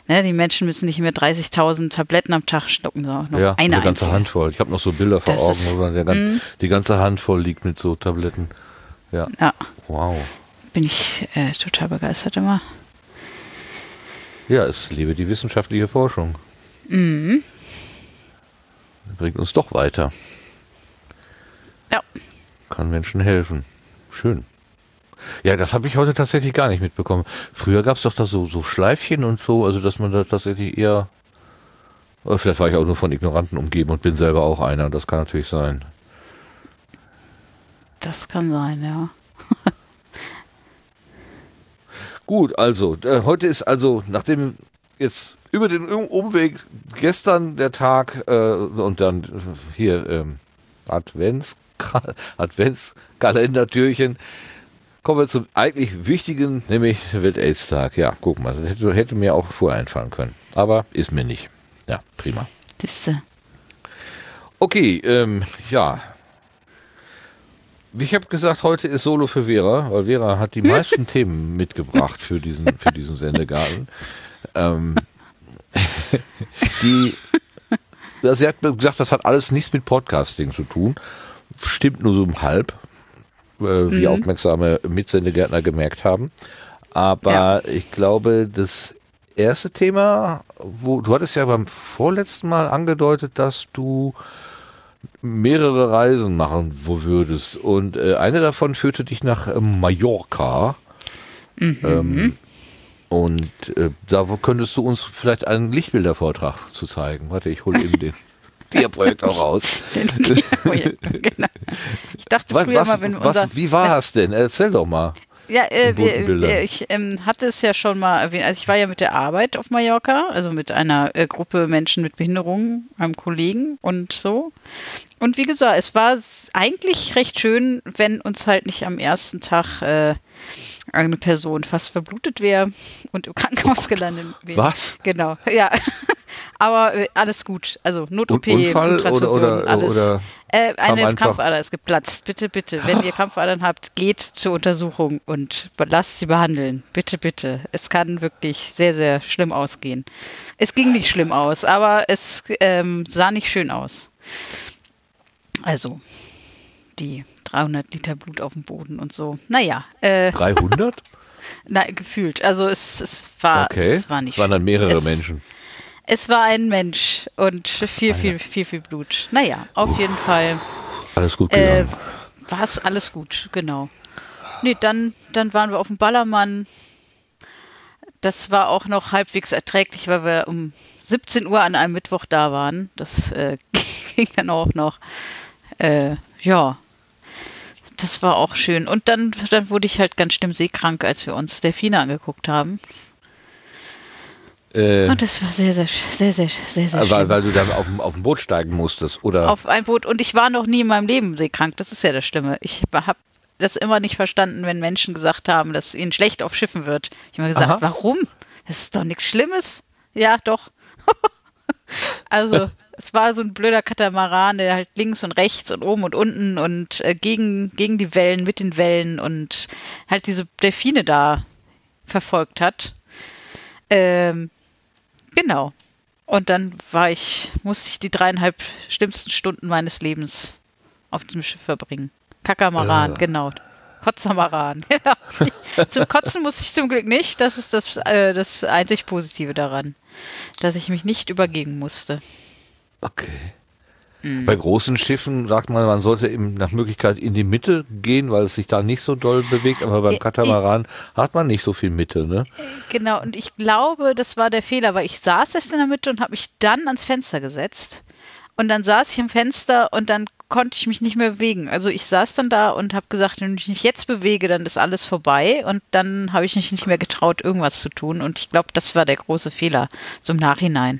ne, die Menschen müssen nicht mehr 30.000 Tabletten am Tag schlucken, sondern nur ja, eine eine ganze einzige. Handvoll. Ich habe noch so Bilder vor Das Augen, ist- wo man der gan Mhm. die ganze Hand voll liegt mit so Tabletten. Ja, Ja, wow. bin ich äh, total begeistert immer. Ja, es lebe die wissenschaftliche Forschung. Mhm. Bringt uns doch weiter. Ja. Kann Menschen helfen. Schön. Ja, das habe ich heute tatsächlich gar nicht mitbekommen. Früher gab es doch da so, so Schleifchen und so, also dass man da tatsächlich eher. Oder vielleicht war ich auch nur von Ignoranten umgeben und bin selber auch einer. Das kann natürlich sein. Das kann sein, ja. [laughs] Gut, also, äh, heute ist also, nachdem jetzt über den Um- Umweg gestern der Tag äh, und dann äh, hier ähm, Advents Adventskalendertürchen, kommen wir zum eigentlich wichtigen, nämlich Welt-Aids-Tag. Ja, guck mal, das hätte, hätte mir auch vorher einfallen können. Aber ist mir nicht. Ja, prima. Siehste. Okay, ähm, ja. Ich habe gesagt, heute ist Solo für Vera, weil Vera hat die meisten [laughs] Themen mitgebracht für diesen, für diesen Sendegarten. Ähm, [laughs] die, sie hat gesagt, das hat alles nichts mit Podcasting zu tun. Stimmt nur so um halb, äh, wie Mhm. aufmerksame Mitsendegärtner gemerkt haben. Aber Ja. ich glaube, das erste Thema, wo du hattest ja beim vorletzten Mal angedeutet, dass du mehrere Reisen machen würdest. Und äh, eine davon führte dich nach ähm, Mallorca. Ähm, und äh, da könntest du uns vielleicht einen Lichtbildervortrag zu zeigen. Warte, ich hole eben [laughs] den Dia-Projekt auch raus. [laughs] [laughs] genau. Ich dachte Was, früher was, mal, wenn unser was, wie war es denn? Erzähl doch mal. Ja, äh, wir, ich ähm, hatte es ja schon mal erwähnt. Also ich war ja mit der Arbeit auf Mallorca, also mit einer äh, Gruppe Menschen mit Behinderung, einem Kollegen und so. Und wie gesagt, es war eigentlich recht schön, wenn uns halt nicht am ersten Tag äh, eine Person fast verblutet wäre und im Krankenhaus gelandet wäre. Was? Genau, ja. Aber äh, alles gut. Also Not-OP, Un- Unfall oder, oder, alles. oder Äh, eine Krampfader ist geplatzt. Bitte, bitte. Wenn ihr [gasps] Krampfadern habt, geht zur Untersuchung und lasst sie behandeln. Bitte, bitte. Es kann wirklich sehr, sehr schlimm ausgehen. Es ging nicht schlimm aus, aber es ähm, sah nicht schön aus. Also, die 300 Liter Blut auf dem Boden und so. Naja, äh, 300? [laughs] na, gefühlt. Also es, es war, Okay. es war nicht Es waren dann mehrere es, Menschen. Es war ein Mensch und viel, viel, viel, viel Blut. Naja, auf jeden Fall Alles gut äh, gegangen. war es alles gut, genau. Nee, dann, dann waren wir auf dem Ballermann. Das war auch noch halbwegs erträglich, weil wir um 17 Uhr an einem Mittwoch da waren. Das äh, [laughs] ging dann auch noch. Äh, ja, das war auch schön. Und dann, dann wurde ich halt ganz schlimm seekrank, als wir uns Delfine angeguckt haben. Äh, Und das war sehr, sehr, sehr, sehr, sehr, sehr weil, schlimm. weil du dann auf dem, auf dem Boot steigen musstest, oder? auf ein Boot und ich war noch nie in meinem Leben seekrank. Das ist ja das Schlimme. Ich habe das immer nicht verstanden, wenn Menschen gesagt haben, dass ihnen schlecht auf Schiffen wird. Ich habe immer gesagt, Aha. warum? Das ist doch nichts Schlimmes. Ja, doch. [laughs] also es war so ein blöder Katamaran, der halt links und rechts und oben und unten und äh, gegen, gegen die Wellen, mit den Wellen und halt diese Delfine da verfolgt hat. Ähm, genau. Und dann war ich, musste ich die dreieinhalb schlimmsten Stunden meines Lebens auf diesem Schiff verbringen. Kakamaran, Äh. genau. Kotzamaran, [laughs] genau. Zum Kotzen musste ich zum Glück nicht. Das ist das, äh, das einzig Positive daran. Dass ich mich nicht übergeben musste. Okay. Mhm. Bei großen Schiffen sagt man, man sollte eben nach Möglichkeit in die Mitte gehen, weil es sich da nicht so doll bewegt, aber beim Katamaran hat man nicht so viel Mitte, ne? Genau, und ich glaube, das war der Fehler, weil ich saß erst in der Mitte und habe mich dann ans Fenster gesetzt. Und dann saß ich am Fenster und dann konnte ich mich nicht mehr bewegen. Also ich saß dann da und habe gesagt, wenn ich mich jetzt bewege, dann ist alles vorbei. Und dann habe ich mich nicht mehr getraut, irgendwas zu tun. Und ich glaube, das war der große Fehler, so im Nachhinein.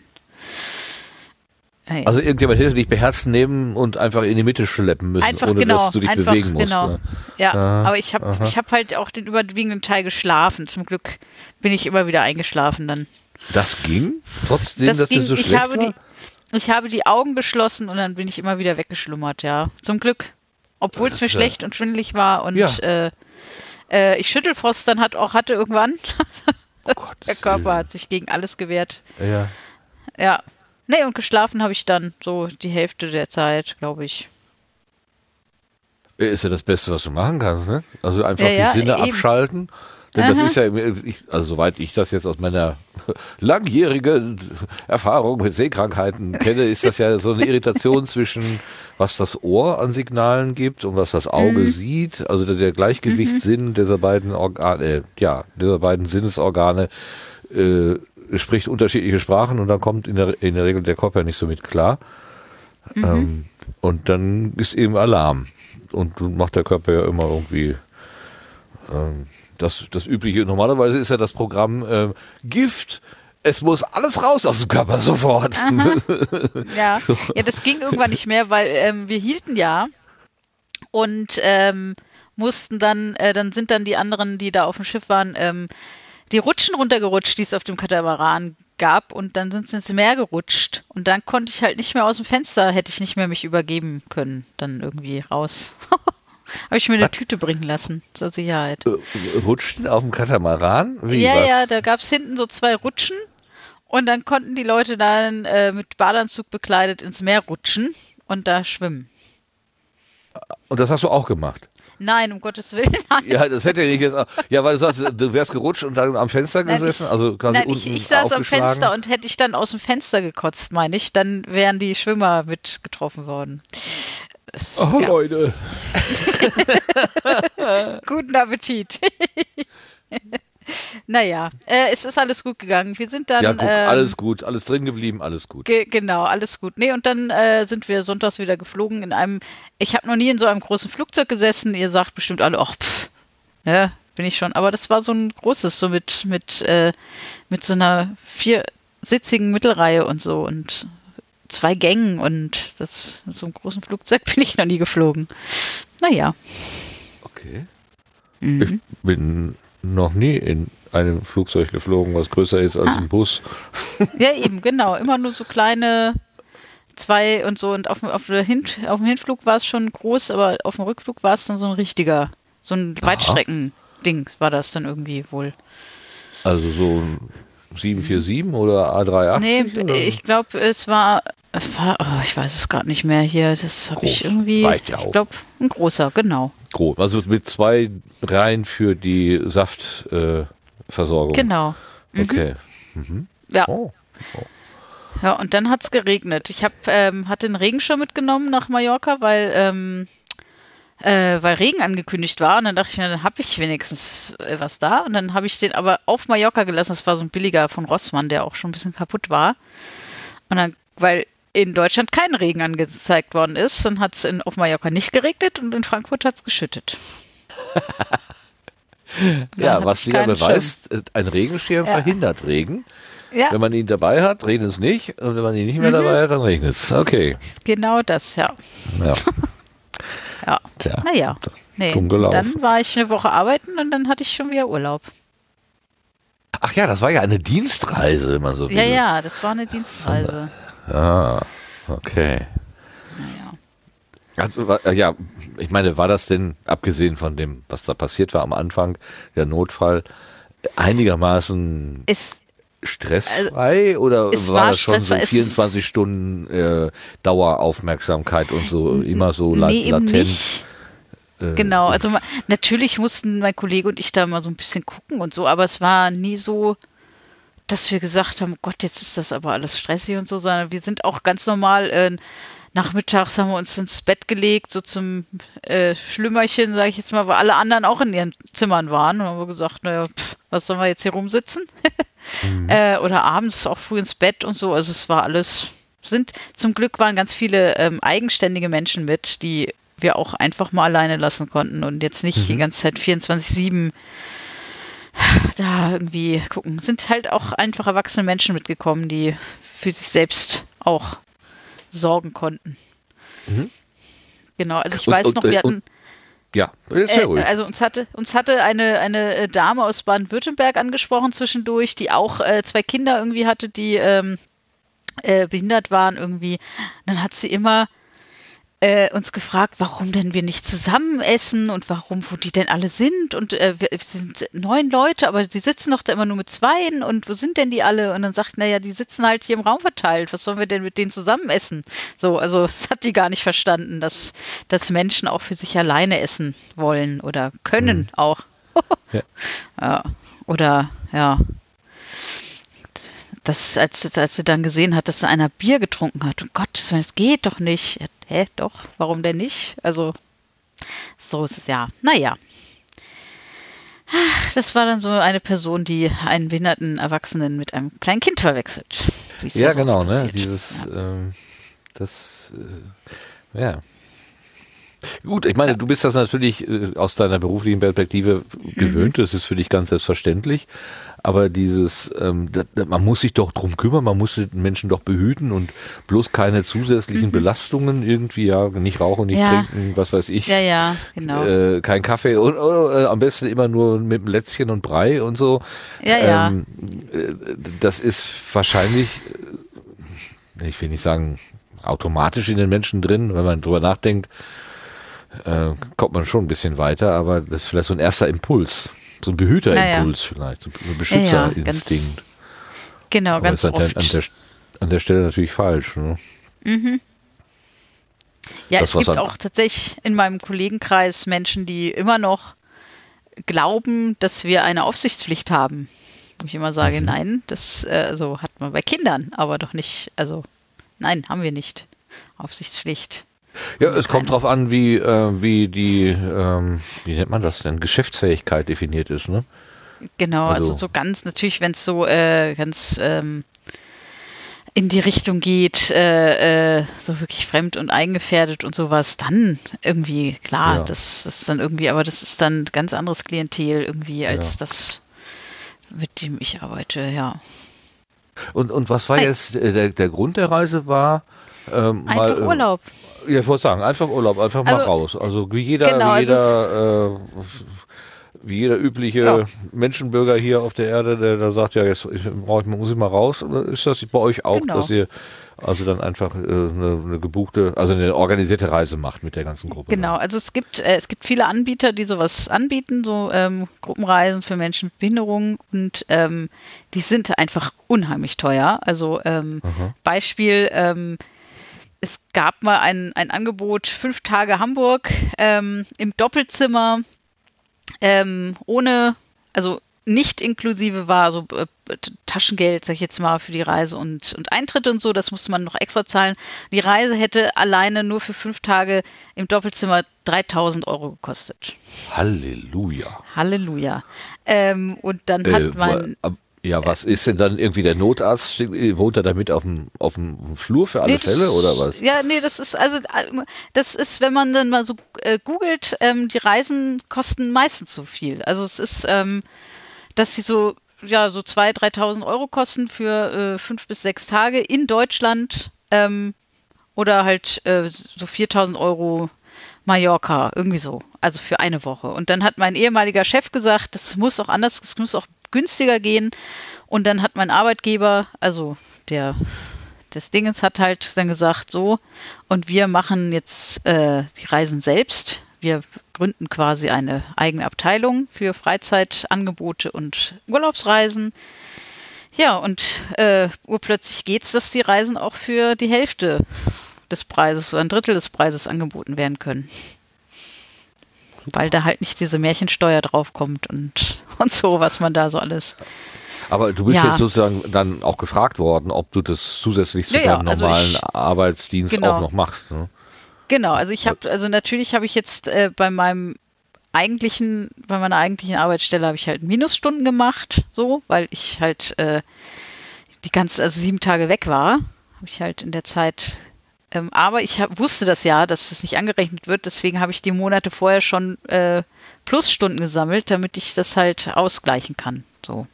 Naja. Also irgendjemand hätte dich beherzt nehmen und einfach in die Mitte schleppen müssen, Einfach ohne genau, dass du dich einfach bewegen musst. genau. Ne? Ja, Aha, aber ich habe ich hab halt auch den überwiegenden Teil geschlafen. Zum Glück bin ich immer wieder eingeschlafen dann. Das ging? Trotzdem, Das dass ging, dir so ich schlecht habe war? die ich habe die Augen geschlossen und dann bin ich immer wieder weggeschlummert, ja. Zum Glück. Obwohl es Das mir schlecht und schwindelig war und Ja. äh, äh, ich Schüttelfrost dann hat auch hatte irgendwann. Oh [laughs] Gottes Der Körper Willen. hat sich gegen alles gewehrt. Ja. Ja. Nee, und geschlafen habe ich dann so die Hälfte der Zeit, glaube ich. Ist ja das Beste, was du machen kannst, ne? Also einfach Ja, ja, die Sinne eben. abschalten. Denn das Aha. ist ja, also soweit ich das jetzt aus meiner [laughs] langjährigen Erfahrung mit Sehkrankheiten kenne, ist das ja so eine Irritation [laughs] zwischen, was das Ohr an Signalen gibt und was das Auge Mhm. sieht. Also der, Gleichgewichtssinn dieser beiden Organe, äh, ja, dieser beiden Sinnesorgane äh, spricht unterschiedliche Sprachen und dann kommt in der, in der Regel der ja nicht so mit klar. Mhm. Ähm, und dann ist eben Alarm. Und macht der Körper ja immer irgendwie ähm, das, das Übliche. Normalerweise ist ja das Programm ähm, Gift. Es muss alles raus aus dem Körper sofort. [laughs] Ja, ja, das ging irgendwann nicht mehr, weil ähm, wir hielten ja und ähm, mussten dann, äh, dann sind dann die anderen, die da auf dem Schiff waren, ähm, die Rutschen runtergerutscht, die es auf dem Katamaran gab und dann sind sie ins Meer gerutscht und dann konnte ich halt nicht mehr aus dem Fenster, hätte ich nicht mehr mich übergeben können, dann irgendwie raus. [laughs] Habe ich mir eine Was? Tüte bringen lassen, zur Sicherheit. Äh, Rutschten auf dem Katamaran? Wie, ja, was? ja, da gab's hinten so zwei Rutschen und dann konnten die Leute dann äh, mit Badeanzug bekleidet ins Meer rutschen und da schwimmen. Und das hast du auch gemacht? Nein, um Gottes Willen. [laughs] Nein. Ja, das hätte ich jetzt auch. Ja, weil du sagst, du wärst gerutscht und dann am Fenster Nein, gesessen, ich- also quasi Nein, ich, unten ich saß am. Fenster und hätte ich dann aus dem Fenster gekotzt, meine ich, dann wären die Schwimmer mit getroffen worden. Oh, ja, Leute. [laughs] [laughs] guten Appetit. Naja, äh, es ist alles gut gegangen. Wir sind dann. ja, guck, ähm, alles gut, alles drin geblieben, alles gut. Ge genau, alles gut. Nee, und dann äh, sind wir sonntags wieder geflogen in einem, ich habe noch nie in so einem großen Flugzeug gesessen. Ihr sagt bestimmt alle, ach, pff, ja, bin ich schon. Aber das war so ein großes, so mit, mit, äh, mit so einer viersitzigen Mittelreihe und so und zwei Gängen und das, so einem großen Flugzeug [laughs] bin ich noch nie geflogen. Naja. Okay. Mhm. Ich bin noch nie in einem Flugzeug geflogen, was größer ist als Ah. ein Bus. [laughs] Ja, eben, genau. Immer nur so kleine zwei und so. Und auf, dem- auf, Hin auf dem Hinflug war es schon groß, aber auf dem Rückflug war es dann so ein richtiger, so ein Weitstrecken-Ding war das dann irgendwie wohl. Also so ein 747 oder A380? nee, oder? ich glaube, es war, es oh, ich weiß es gerade nicht mehr hier. Das habe ich irgendwie, Reicht ja auch. ich glaube, ein großer, genau. Groß. Also mit zwei Reihen für die Saftversorgung. Äh. Genau. Mhm. Okay. Ja. Oh. Ja, und dann hat's geregnet. Ich hab, ähm, hatte einen Regenschirm mitgenommen nach Mallorca, weil, ähm, äh, weil Regen angekündigt war. Und dann dachte ich, na, dann habe ich wenigstens äh, was da. Und dann habe ich den aber auf Mallorca gelassen. Das war so ein billiger von Rossmann, der auch schon ein bisschen kaputt war. Und dann, weil in Deutschland kein Regen angezeigt worden ist, dann hat's in auf Mallorca nicht geregnet und in Frankfurt hat's geschüttet. [laughs] Ja, was wieder beweist, äh, ein Regenschirm Ja. verhindert Regen. Ja, Wenn man ihn dabei hat, regnet es nicht. Und wenn man ihn nicht Mhm. mehr dabei hat, dann regnet es. Okay. genau das, ja. Ja. [laughs] Ja. Tja. Naja. Nee. Dumm gelaufen. Dann war ich eine Woche arbeiten und dann hatte ich schon wieder Urlaub. Ach ja, das war ja eine Dienstreise, wenn man so will. Ja, ja, das war eine Dienstreise. Ah, okay. Naja. Also, ja, ich meine, war das denn, abgesehen von dem, was da passiert war am Anfang, der Notfall, einigermaßen Es, stressfrei oder es war, war das schon so stressfrei. Es- 24 Stunden äh, Daueraufmerksamkeit und so immer so nee, latent? äh, Genau, also natürlich mussten mein Kollege und ich da mal so ein bisschen gucken und so, aber es war nie so, dass wir gesagt haben, oh Gott, jetzt ist das aber alles stressig und so, sondern wir sind auch ganz normal, äh, nachmittags haben wir uns ins Bett gelegt, so zum äh, Schlümmerchen, sage ich jetzt mal, weil alle anderen auch in ihren Zimmern waren und haben wir gesagt, naja, pff, was sollen wir jetzt hier rumsitzen? [laughs] äh, oder abends auch früh ins Bett und so, also es war alles, sind, zum Glück waren ganz viele ähm, eigenständige Menschen mit, die wir auch einfach mal alleine lassen konnten und jetzt nicht die ganze Zeit 24-7 da irgendwie gucken. Sind halt auch einfach erwachsene Menschen mitgekommen, die für sich selbst auch sorgen konnten. Mhm. Genau, also ich weiß und- noch, wir äh, hatten, und- Ja, äh, ruhig. also uns hatte uns hatte eine eine äh, Dame aus Baden-Württemberg angesprochen zwischendurch, die auch äh, zwei Kinder irgendwie hatte, die ähm, äh, behindert waren irgendwie. Dann hat sie immer äh, uns gefragt, warum denn wir nicht zusammen essen und warum, wo die denn alle sind. Und äh, wir, sind neun Leute, aber sie sitzen doch da immer nur mit zweien und wo sind denn die alle? Und dann sagt, naja, die sitzen halt hier im Raum verteilt. Was sollen wir denn mit denen zusammen essen? So, also [laughs] das hat die gar nicht verstanden, dass, dass Menschen auch für sich alleine essen wollen oder können auch. [laughs] Ja. ja. Oder ja. Das, als, als sie dann gesehen hat, dass einer Bier getrunken hat. Und Gott, das geht doch nicht. Ja, hä, doch, warum denn nicht? Also, so ist es ja. Naja. Das war dann so eine Person, die einen behinderten Erwachsenen mit einem kleinen Kind verwechselt. Ja, so genau, ne? Dieses, Ja. ähm, das, äh, ja. Gut, ich meine, du bist das natürlich äh, aus deiner beruflichen Perspektive gewöhnt, Mhm. das ist für dich ganz selbstverständlich. Aber dieses, ähm, man muss sich doch drum kümmern, man muss den Menschen doch behüten und bloß keine zusätzlichen Belastungen irgendwie, ja, nicht rauchen, nicht Mhm. Ja. trinken, was weiß ich. Ja, ja, genau. Äh, kein Kaffee und äh, am besten immer nur mit einem Lätzchen und Brei und so. ja, ja. Ähm, äh, das ist wahrscheinlich, äh, ich will nicht sagen, automatisch in den Menschen drin, wenn man drüber nachdenkt, äh, kommt man schon ein bisschen weiter, aber das ist vielleicht so ein erster Impuls, so ein Behüterimpuls vielleicht, so ein Beschützerinstinkt. genau, aber ganz ist an der, an, der, an der Stelle natürlich falsch. Ne? Ja, Das, es gibt auch tatsächlich in meinem Kollegenkreis Menschen, die immer noch glauben, dass wir eine Aufsichtspflicht haben. Wo ich immer Mhm. sage, nein, das äh, also hat man bei Kindern, aber doch nicht, also nein, haben wir nicht. Aufsichtspflicht. Ja, es kommt drauf an, wie, äh, wie die, ähm, wie nennt man das denn, Geschäftsfähigkeit definiert ist. Ne? Genau, also, Also- so ganz, natürlich, wenn es so äh, ganz ähm, in die Richtung geht, äh, äh, so wirklich fremd und eingefährdet und sowas, dann irgendwie, klar, Ja. das ist dann irgendwie, aber das ist dann ganz anderes Klientel irgendwie als Ja. das, mit dem ich arbeite, ja. Und, und was war Hi. jetzt, äh, der, der Grund der Reise war, ähm, Einfach mal, äh, Urlaub. Ja, ich wollte sagen, einfach Urlaub, einfach mal Also, raus. Also wie jeder, genau, wie jeder, äh, wie jeder übliche Ja. Menschenbürger hier auf der Erde, der da sagt, ja, jetzt ich, muss ich mal raus. Ist das bei euch auch, Genau. dass ihr also dann einfach äh, eine, eine gebuchte, also eine organisierte Reise macht mit der ganzen Gruppe? Genau, also es gibt äh, es gibt viele Anbieter, die sowas anbieten, so ähm, Gruppenreisen für Menschen mit Behinderung und ähm, die sind einfach unheimlich teuer. Also ähm. Beispiel, ähm, es gab mal ein, ein Angebot, fünf Tage Hamburg ähm, im Doppelzimmer, ähm, ohne, also nicht inklusive war, so äh, Taschengeld, sag ich jetzt mal, für die Reise und, und Eintritt und so, das musste man noch extra zahlen. Die Reise hätte alleine nur für fünf Tage im Doppelzimmer 3000 Euro gekostet. Halleluja. Halleluja. Ähm, und dann hat Äh, mein, wa- ab- ja, was ist denn dann irgendwie der Notarzt? Wohnt er damit auf dem, auf dem Flur für alle Nee, das- Fälle oder was? Ja, nee, das ist also äh, das ist, wenn man dann mal so äh, googelt, ähm, die Reisen kosten meistens so viel. Also es ist, ähm, dass sie so ja so 2.000, 3.000 Euro kosten für äh, fünf bis sechs Tage in Deutschland ähm, oder halt äh, so 4.000 Euro Mallorca, irgendwie so. Also für eine Woche. Und dann hat mein ehemaliger Chef gesagt, das muss auch anders, es muss auch günstiger gehen. Und dann hat mein Arbeitgeber, also der des Dingens hat halt dann gesagt, so, und wir machen jetzt äh, die Reisen selbst. Wir gründen quasi eine eigene Abteilung für Freizeitangebote und Urlaubsreisen. Ja, und äh, urplötzlich geht's, dass die Reisen auch für die Hälfte des Preises oder ein Drittel des Preises angeboten werden können. Weil da halt nicht diese Märchensteuer draufkommt und, [laughs] und so, was man da so alles. Aber du bist Ja. jetzt sozusagen dann auch gefragt worden, ob du das zusätzlich zu Ja, ja, deinem also normalen ich- Arbeitsdienst Genau. auch noch machst. Ne? Genau, also ich habe, also natürlich habe ich jetzt äh, bei meinem eigentlichen, bei meiner eigentlichen Arbeitsstelle habe ich halt Minusstunden gemacht, so, weil ich halt äh, die ganze, also sieben Tage weg war, habe ich halt in der Zeit. Ähm, aber ich hab, wusste das ja, dass das nicht angerechnet wird, deswegen habe ich die Monate vorher schon äh, Plusstunden gesammelt, damit ich das halt ausgleichen kann. So.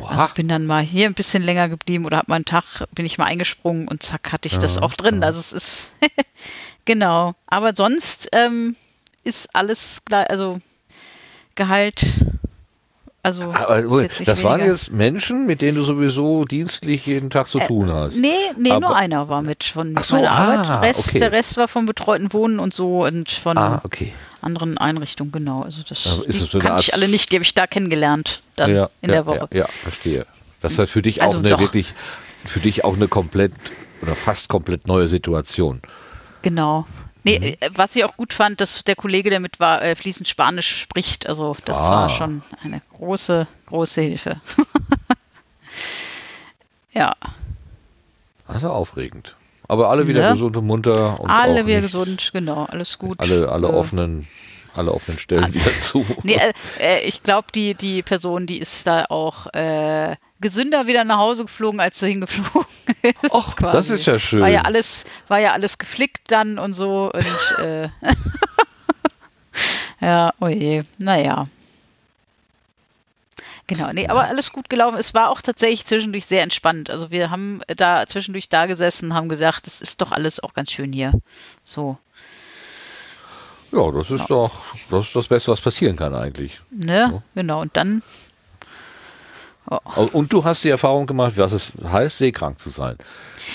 Oha. Also bin dann mal hier ein bisschen länger geblieben oder hab mal einen Tag, bin ich mal eingesprungen und zack, hatte ich das Ja, auch drin. ja. Also es ist [laughs] genau. Aber sonst ähm, ist alles gleich, also Gehalt, also Aber, jetzt nicht das waren jetzt Menschen, mit denen du sowieso dienstlich jeden Tag zu Äh, tun hast. Nee, nee, Aber- nur einer war mit von so, meiner ah, Arbeit. Der Rest, okay. der Rest war vom betreuten Wohnen und so und von Ah, okay. anderen Einrichtungen, genau. Also das Also ist so Art- ich alle nicht, die habe ich da kennengelernt dann ja, in ja, der Woche. Ja, ja, verstehe. Das ist halt für dich Also auch eine doch. wirklich, für dich auch eine komplett oder fast komplett neue Situation. Genau. Nee, Mhm. äh, was ich auch gut fand, dass der Kollege, der mit war, äh, fließend Spanisch spricht. Also das Ah. war schon eine große, große Hilfe. [laughs] ja, Also aufregend. Aber alle wieder Ja. gesund und munter und alle wieder gesund, genau, alles gut. Alle, alle Äh, offenen alle offenen Stellen wieder zu. Nee, äh, äh, ich glaube, die, die Person, die ist da auch äh, gesünder wieder nach Hause geflogen, als sie hingeflogen [laughs] ist. Och, das ist ja schön. War ja alles, war ja alles geflickt dann und so und äh, [laughs] ja, oh je, naja. Genau, nee, aber alles gut gelaufen. Es war auch tatsächlich zwischendurch sehr entspannt. Also wir haben da zwischendurch da gesessen, haben gesagt, es ist doch alles auch ganz schön hier. So. Ja, das ist ja. doch, das ist das Beste, was passieren kann eigentlich. Ne, ja. genau. Und dann. Oh. Und du hast die Erfahrung gemacht, was es heißt, seekrank zu sein.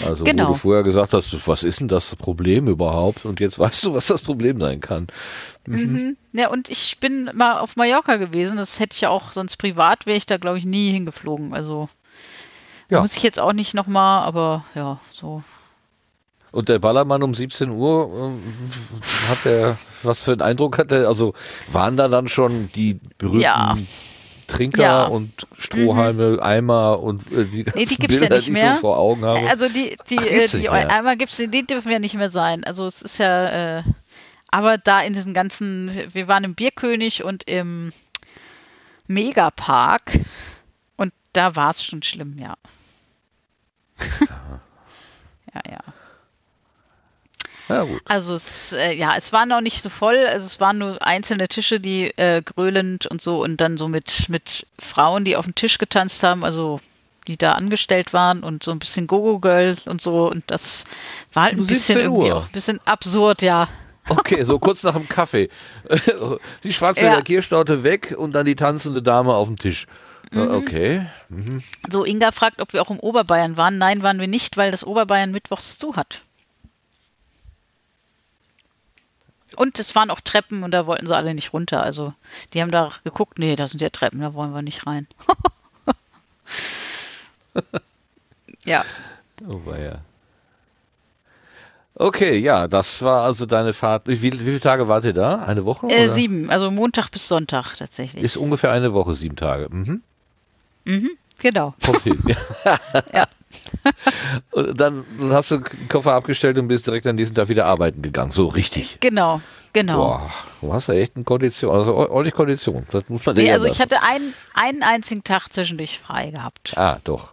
Also genau. wo du vorher gesagt hast, was ist denn das Problem überhaupt? Und jetzt [laughs] weißt du, was das Problem sein kann. Mhm. mhm. Ja, und ich bin mal auf Mallorca gewesen. Das hätte ich ja auch sonst privat wäre ich da, glaube ich, nie hingeflogen. Also ja. muss ich jetzt auch nicht nochmal, aber ja, so. Und der Ballermann um 17 Uhr, äh, hat der, was für einen Eindruck hat er? Also waren da dann schon die berühmten ja. Trinker ja. und Strohhalme, mhm. Eimer und äh, die ganzen nee, die Bilder, ja die ich so vor Augen habe? Also die, die, Ach, äh, die Eimer gibt's, die dürfen ja nicht mehr sein. Also es ist ja, äh, aber da in diesen ganzen, wir waren im Bierkönig und im Megapark und da war es schon schlimm, ja. ja, [laughs] ja. Ja, gut. Also es, äh, ja, es war noch nicht so voll, also es waren nur einzelne Tische, die äh, grölend und so und dann so mit, mit Frauen, die auf dem Tisch getanzt haben, also die da angestellt waren und so ein bisschen Gogo-Girl und so und das war halt ein bisschen, irgendwie auch ein bisschen absurd, ja. Okay, so kurz nach dem Kaffee. [laughs] Die Schwarzwälder ja. Kirschtorte weg und dann die tanzende Dame auf dem Tisch. Mhm. Okay. Mhm. So, Inga fragt, ob wir auch im Oberbayern waren. Nein, waren wir nicht, weil das Oberbayern mittwochs zu hat. Und es waren auch Treppen und da wollten sie alle nicht runter. Also die haben da geguckt, nee, da sind ja Treppen, da wollen wir nicht rein. [laughs] ja. Oh, ja. Okay, ja, das war also deine Fahrt. Wie, wie viele Tage wart ihr da? Eine Woche? Äh, sieben, also Montag bis Sonntag tatsächlich. Ist ungefähr eine Woche, sieben Tage. Mhm. Mhm, genau. Kommt hin. [laughs] ja. und dann hast du den Koffer abgestellt und bist direkt an diesem Tag wieder arbeiten gegangen. So richtig. Genau, genau. Boah, du hast ja echt eine Kondition, also ordentlich Kondition. Das muss man nee, also ich hatte einen, einen einzigen Tag zwischendurch frei gehabt. Ah, doch.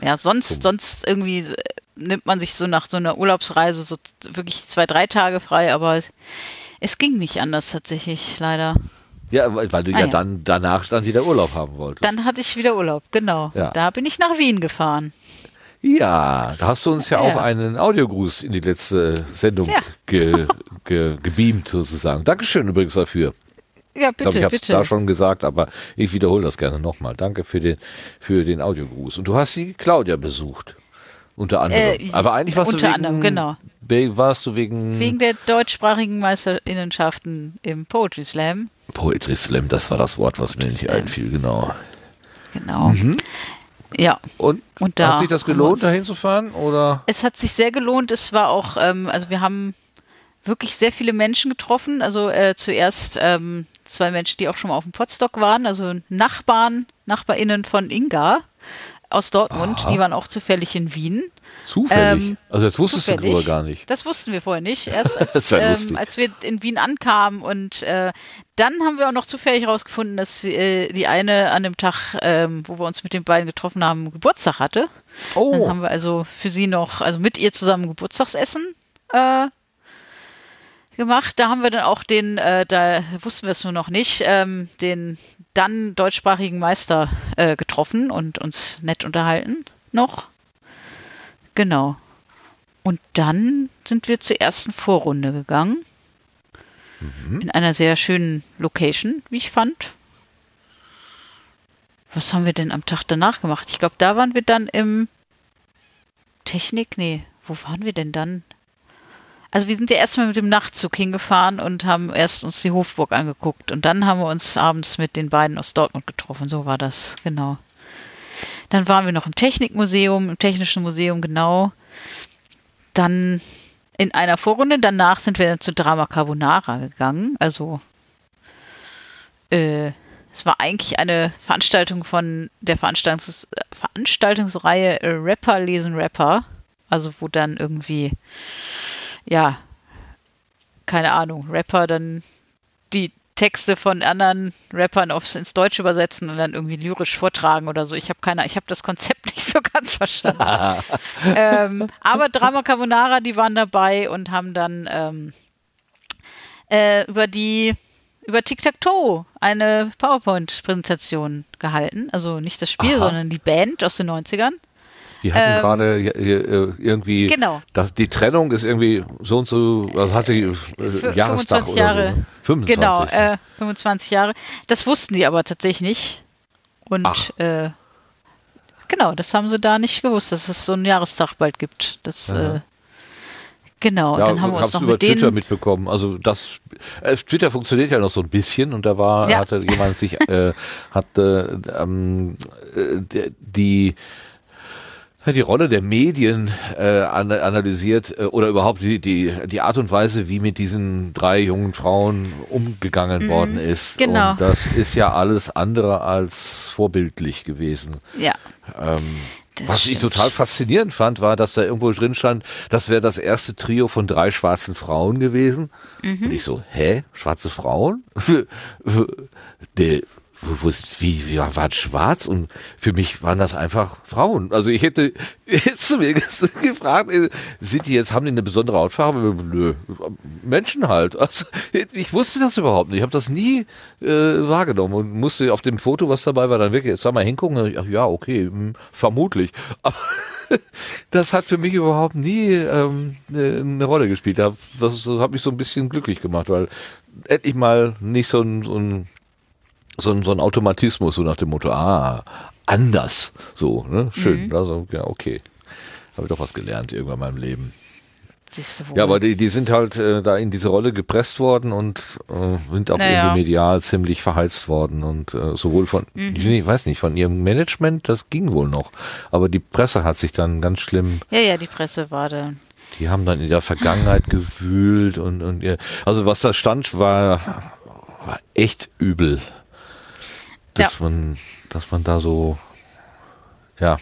Ja, sonst, sonst irgendwie äh, nimmt man sich so nach so einer Urlaubsreise so wirklich zwei, drei Tage frei, aber es, es ging nicht anders tatsächlich, leider. Ja, weil, du ah, ja, ja, dann danach dann wieder Urlaub haben wolltest. Dann hatte ich wieder Urlaub, genau. Ja. Da bin ich nach Wien gefahren. Ja, da hast du uns ja, ja. auch einen Audiogruß in die letzte Sendung ja. ge, ge, gebeamt sozusagen. Dankeschön übrigens dafür. Ja, bitte, ich glaube, ich habe es da schon gesagt, aber ich wiederhole das gerne nochmal. Danke für den, für den Audiogruß. Und du hast die Claudia besucht. Unter anderem. Äh, Aber eigentlich warst unter du wegen, anderem, genau. warst du wegen wegen der deutschsprachigen Meisterinnenschaften im Poetry Slam. Poetry Slam, das war das Wort, was mir nicht einfiel, genau. Genau. Mhm. Ja. Und, und da hat sich das gelohnt, dahin zu fahren, oder? Es hat sich sehr gelohnt. Es war auch, ähm, also wir haben wirklich sehr viele Menschen getroffen. Also äh, zuerst ähm, zwei Menschen, die auch schon mal auf dem Potstock waren, also Nachbarn, NachbarInnen von Inga aus Dortmund, Aha. die waren auch zufällig in Wien. Zufällig? Ähm, also jetzt wusstest zufällig. du drüber gar nicht. Das wussten wir vorher nicht. [laughs] Erst als, ähm, als wir in Wien ankamen und äh, dann haben wir auch noch zufällig herausgefunden, dass äh, die eine an dem Tag, ähm, wo wir uns mit den beiden getroffen haben, Geburtstag hatte. Oh. Dann haben wir also für sie noch, also mit ihr zusammen Geburtstagsessen äh, gemacht. Da haben wir dann auch den, äh, da wussten wir es nur noch nicht, ähm, den dann deutschsprachigen Meister äh, getroffen und uns nett unterhalten noch. Genau. Und dann sind wir zur ersten Vorrunde gegangen. Mhm. In einer sehr schönen Location, wie ich fand. Was haben wir denn am Tag danach gemacht? Ich glaube, da waren wir dann im Technik. Nee, wo waren wir denn dann? Also wir sind ja erstmal mit dem Nachtzug hingefahren und haben erst uns die Hofburg angeguckt und dann haben wir uns abends mit den beiden aus Dortmund getroffen. So war das, genau. Dann waren wir noch im Technikmuseum, im Technischen Museum, genau. Dann in einer Vorrunde, danach sind wir dann zu Drama Carbonara gegangen. Also äh, es war eigentlich eine Veranstaltung von der Veranstaltungs Veranstaltungsreihe Rapper lesen Rapper. Also wo dann irgendwie ja, keine Ahnung, Rapper dann die Texte von anderen Rappern aufs ins Deutsche übersetzen und dann irgendwie lyrisch vortragen oder so. Ich habe keine, ich habe das Konzept [laughs] nicht so ganz verstanden. [laughs] ähm, aber Drama Carbonara, die waren dabei und haben dann ähm, äh, über die über Tic-Tac-Toe eine PowerPoint-Präsentation gehalten. Also nicht das Spiel, Aha. sondern die Band aus den 90ern. Die hatten ähm, gerade äh, irgendwie, genau. dass die Trennung ist irgendwie so und so, was hatte die äh, Jahrestag Jahre. so. 25. Genau, äh, 25 Jahre. Das wussten die aber tatsächlich nicht. Und Ach. äh, genau, das haben sie da nicht gewusst, dass es so einen Jahrestag bald gibt. Das äh, Genau, ja, dann haben wir uns noch über mit Twitter denen mitbekommen. Also das äh, Twitter funktioniert ja noch so ein bisschen und da war ja. hatte jemand sich äh, [laughs] hatte ähm, äh, die die Rolle der Medien äh, analysiert äh, oder überhaupt die, die, die Art und Weise, wie mit diesen drei jungen Frauen umgegangen mhm, worden ist. Genau. Und das ist ja alles andere als vorbildlich gewesen. Ja. Ähm, was stimmt. ich total faszinierend fand, war, dass da irgendwo drin stand, das wäre das erste Trio von drei schwarzen Frauen gewesen. Mhm. Und ich so, hä? Schwarze Frauen? [laughs] Wo, wo, wie, wie war schwarz und für mich waren das einfach Frauen. Also ich hätte [laughs] jetzt zu mir [laughs] gefragt, äh, sind die jetzt, haben die eine besondere Hautfarbe? Nö, Menschen halt. [laughs] Also, ich wusste das überhaupt nicht. Ich habe das nie äh, wahrgenommen und musste auf dem Foto, was dabei war, dann wirklich jetzt mal hingucken. Ach ja, okay, hm, vermutlich. Aber das hat für mich überhaupt nie ähm, eine Rolle gespielt. Das, das hat mich so ein bisschen glücklich gemacht, weil endlich mal nicht so ein, so ein so ein, so ein Automatismus, so nach dem Motto, ah, anders. So, ne? Schön. Mhm. Also, ja, okay. Habe ich doch was gelernt irgendwann in meinem Leben. Ja, aber die, die sind halt äh, da in diese Rolle gepresst worden und äh, sind auch naja. irgendwie medial ziemlich verheizt worden und äh, sowohl von, mhm. ich weiß nicht, von ihrem Management, das ging wohl noch, aber die Presse hat sich dann ganz schlimm. Ja, ja, die Presse war da. Die haben dann in der Vergangenheit gewühlt und, und also was da stand, war, war echt übel dass ja. man, dass man da so, ja,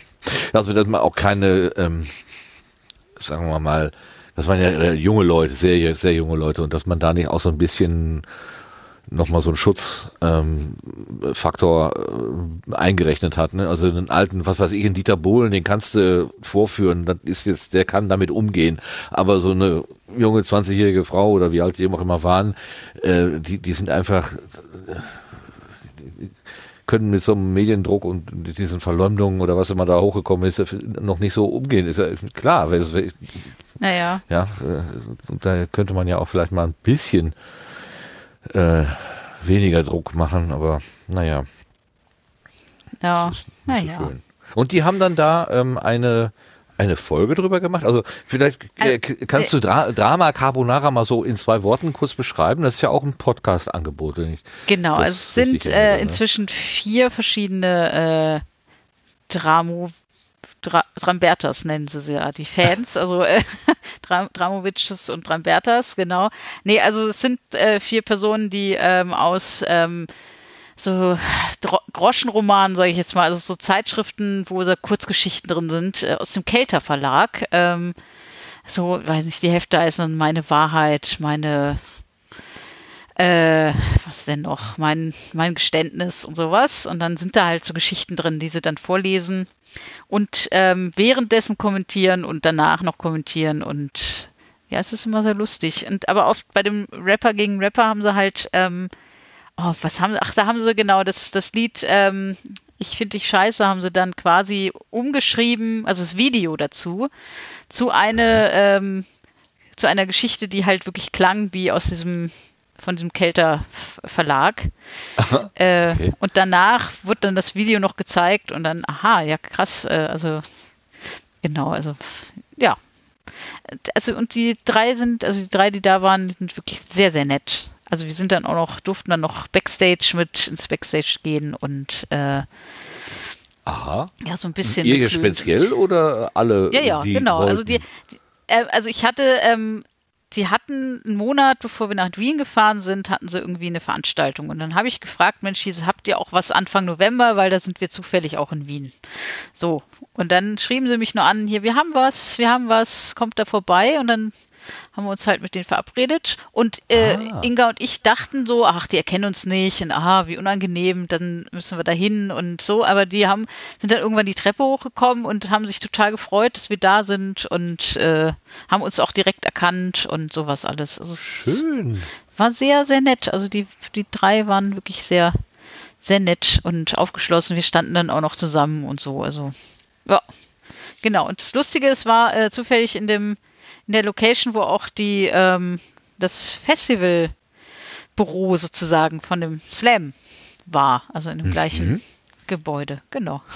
also dass man auch keine, ähm, sagen wir mal, das waren ja äh, junge Leute, sehr, sehr junge Leute und dass man da nicht auch so ein bisschen nochmal so einen Schutzfaktor ähm, äh, eingerechnet hat. Ne? Also einen alten, was weiß ich, einen Dieter Bohlen, den kannst du vorführen, das ist jetzt, der kann damit umgehen. Aber so eine junge 20-jährige Frau oder wie alt die auch immer waren, äh, die, die sind einfach, können mit so einem Mediendruck und diesen Verleumdungen oder was immer da hochgekommen ist, noch nicht so umgehen. Ist ja klar. Naja. Ja, äh, da könnte man ja auch vielleicht mal ein bisschen äh, weniger Druck machen, aber naja. Ja, naja. So und die haben dann da ähm, eine eine Folge drüber gemacht? Also vielleicht äh, kannst du Dra Drama Carbonara mal so in zwei Worten kurz beschreiben. Das ist ja auch ein Podcast-Angebot. Genau, also es sind äh, inzwischen vier verschiedene äh, Dramo Dra Drambertas nennen sie sie ja, die Fans, also äh, [laughs] Dram Dramovics und Drambertas, genau. Nee, also es sind äh, vier Personen, die ähm, aus ähm, so Groschenromanen, sage ich jetzt mal, also so Zeitschriften, wo so Kurzgeschichten drin sind, äh, aus dem Kelter Verlag. Ähm, so, weiß nicht, die Hefte heißen meine Wahrheit, meine äh, was denn noch, mein, mein Geständnis und sowas. Und dann sind da halt so Geschichten drin, die sie dann vorlesen und ähm, währenddessen kommentieren und danach noch kommentieren und ja, es ist immer sehr lustig. Und aber oft bei dem Rapper gegen Rapper haben sie halt ähm, oh, was haben sie, ach, da haben sie genau das, das Lied, ähm, ich finde dich scheiße, haben sie dann quasi umgeschrieben, also das Video dazu, zu einer, ähm, zu einer Geschichte, die halt wirklich klang wie aus diesem, von diesem Kelter Verlag. äh, okay. Und danach wurde dann das Video noch gezeigt und dann, aha, ja krass, äh, also genau, also ja. Also und die drei sind, also die drei, die da waren, die sind wirklich sehr, sehr nett. Also wir sind dann auch noch, durften dann noch Backstage mit ins Backstage gehen und äh, Aha. Ja, so ein bisschen. Ihr speziell oder alle? Ja, ja, genau. Wollten? Also die, die äh, also ich hatte, ähm, sie hatten einen Monat, bevor wir nach Wien gefahren sind, hatten sie irgendwie eine Veranstaltung. Und dann habe ich gefragt, Mensch, habt ihr auch was Anfang November, weil da sind wir zufällig auch in Wien. So. Und dann schrieben sie mich nur an, hier, wir haben was, wir haben was, kommt da vorbei. Und dann haben wir uns halt mit denen verabredet und äh, Ah. Inga und ich dachten so, ach, die erkennen uns nicht und aha, wie unangenehm, dann müssen wir da hin und so, aber die haben sind dann irgendwann die Treppe hochgekommen und haben sich total gefreut, dass wir da sind und äh, haben uns auch direkt erkannt und sowas alles. Also es Schön. war sehr, sehr nett. Also die, die drei waren wirklich sehr, sehr nett und aufgeschlossen. Wir standen dann auch noch zusammen und so. Also, ja. Genau. Und das Lustige, es war äh, zufällig in dem, in der Location, wo auch die, ähm, das Festivalbüro sozusagen von dem Slam war. Also in dem gleichen Gebäude. Genau. [laughs]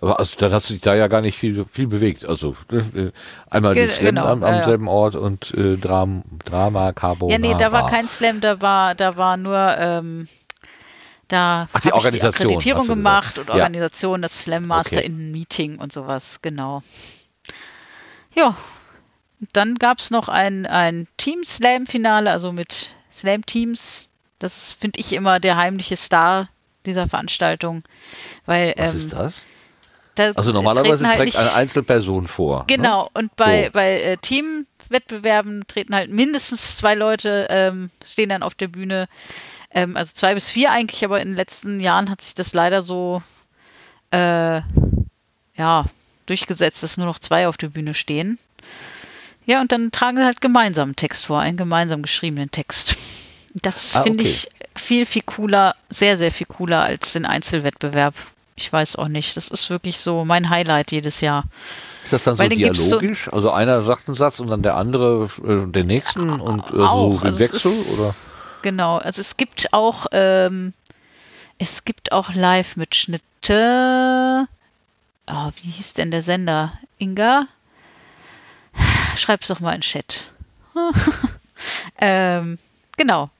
Aber also, dann hast du dich da ja gar nicht viel, viel bewegt. Also äh, einmal Ge- die Slam genau, am, am ja, selben Ort und äh, Dram, Drama, Carbonara. Ja, nee, da war kein Slam, da war, da war nur, ähm, da Ach, die Organisation, die Akkreditierung gemacht und Ja. Organisation, das Slam Master Okay. in Meeting und sowas, genau. Ja, dann gab's noch ein, ein Team-Slam-Finale, also mit Slam-Teams. Das finde ich immer der heimliche Star dieser Veranstaltung, weil Was ähm, ist das? da Also normalerweise halt trägt eine Einzelperson vor. Genau, und bei, So. bei äh, Teamwettbewerben treten halt mindestens zwei Leute, ähm, stehen dann auf der Bühne. Ähm, also zwei bis vier eigentlich, aber in den letzten Jahren hat sich das leider so äh, ja, durchgesetzt, dass nur noch zwei auf der Bühne stehen. Ja, und dann tragen sie halt gemeinsam einen Text vor, einen gemeinsam geschriebenen Text. Das Ah, finde okay. ich viel, viel cooler, sehr, sehr viel cooler als den Einzelwettbewerb. Ich weiß auch nicht. Das ist wirklich so mein Highlight jedes Jahr. Ist das dann so Weil so- dialogisch? also einer sagt einen Satz und dann der andere äh, den nächsten und äh, Auch, so im also Wechsel ist- oder? Genau, also es gibt auch, ähm, es gibt auch Live-Mitschnitte. Oh, wie hieß denn der Sender? Inga? Schreib's doch mal in Chat. [laughs] ähm, genau.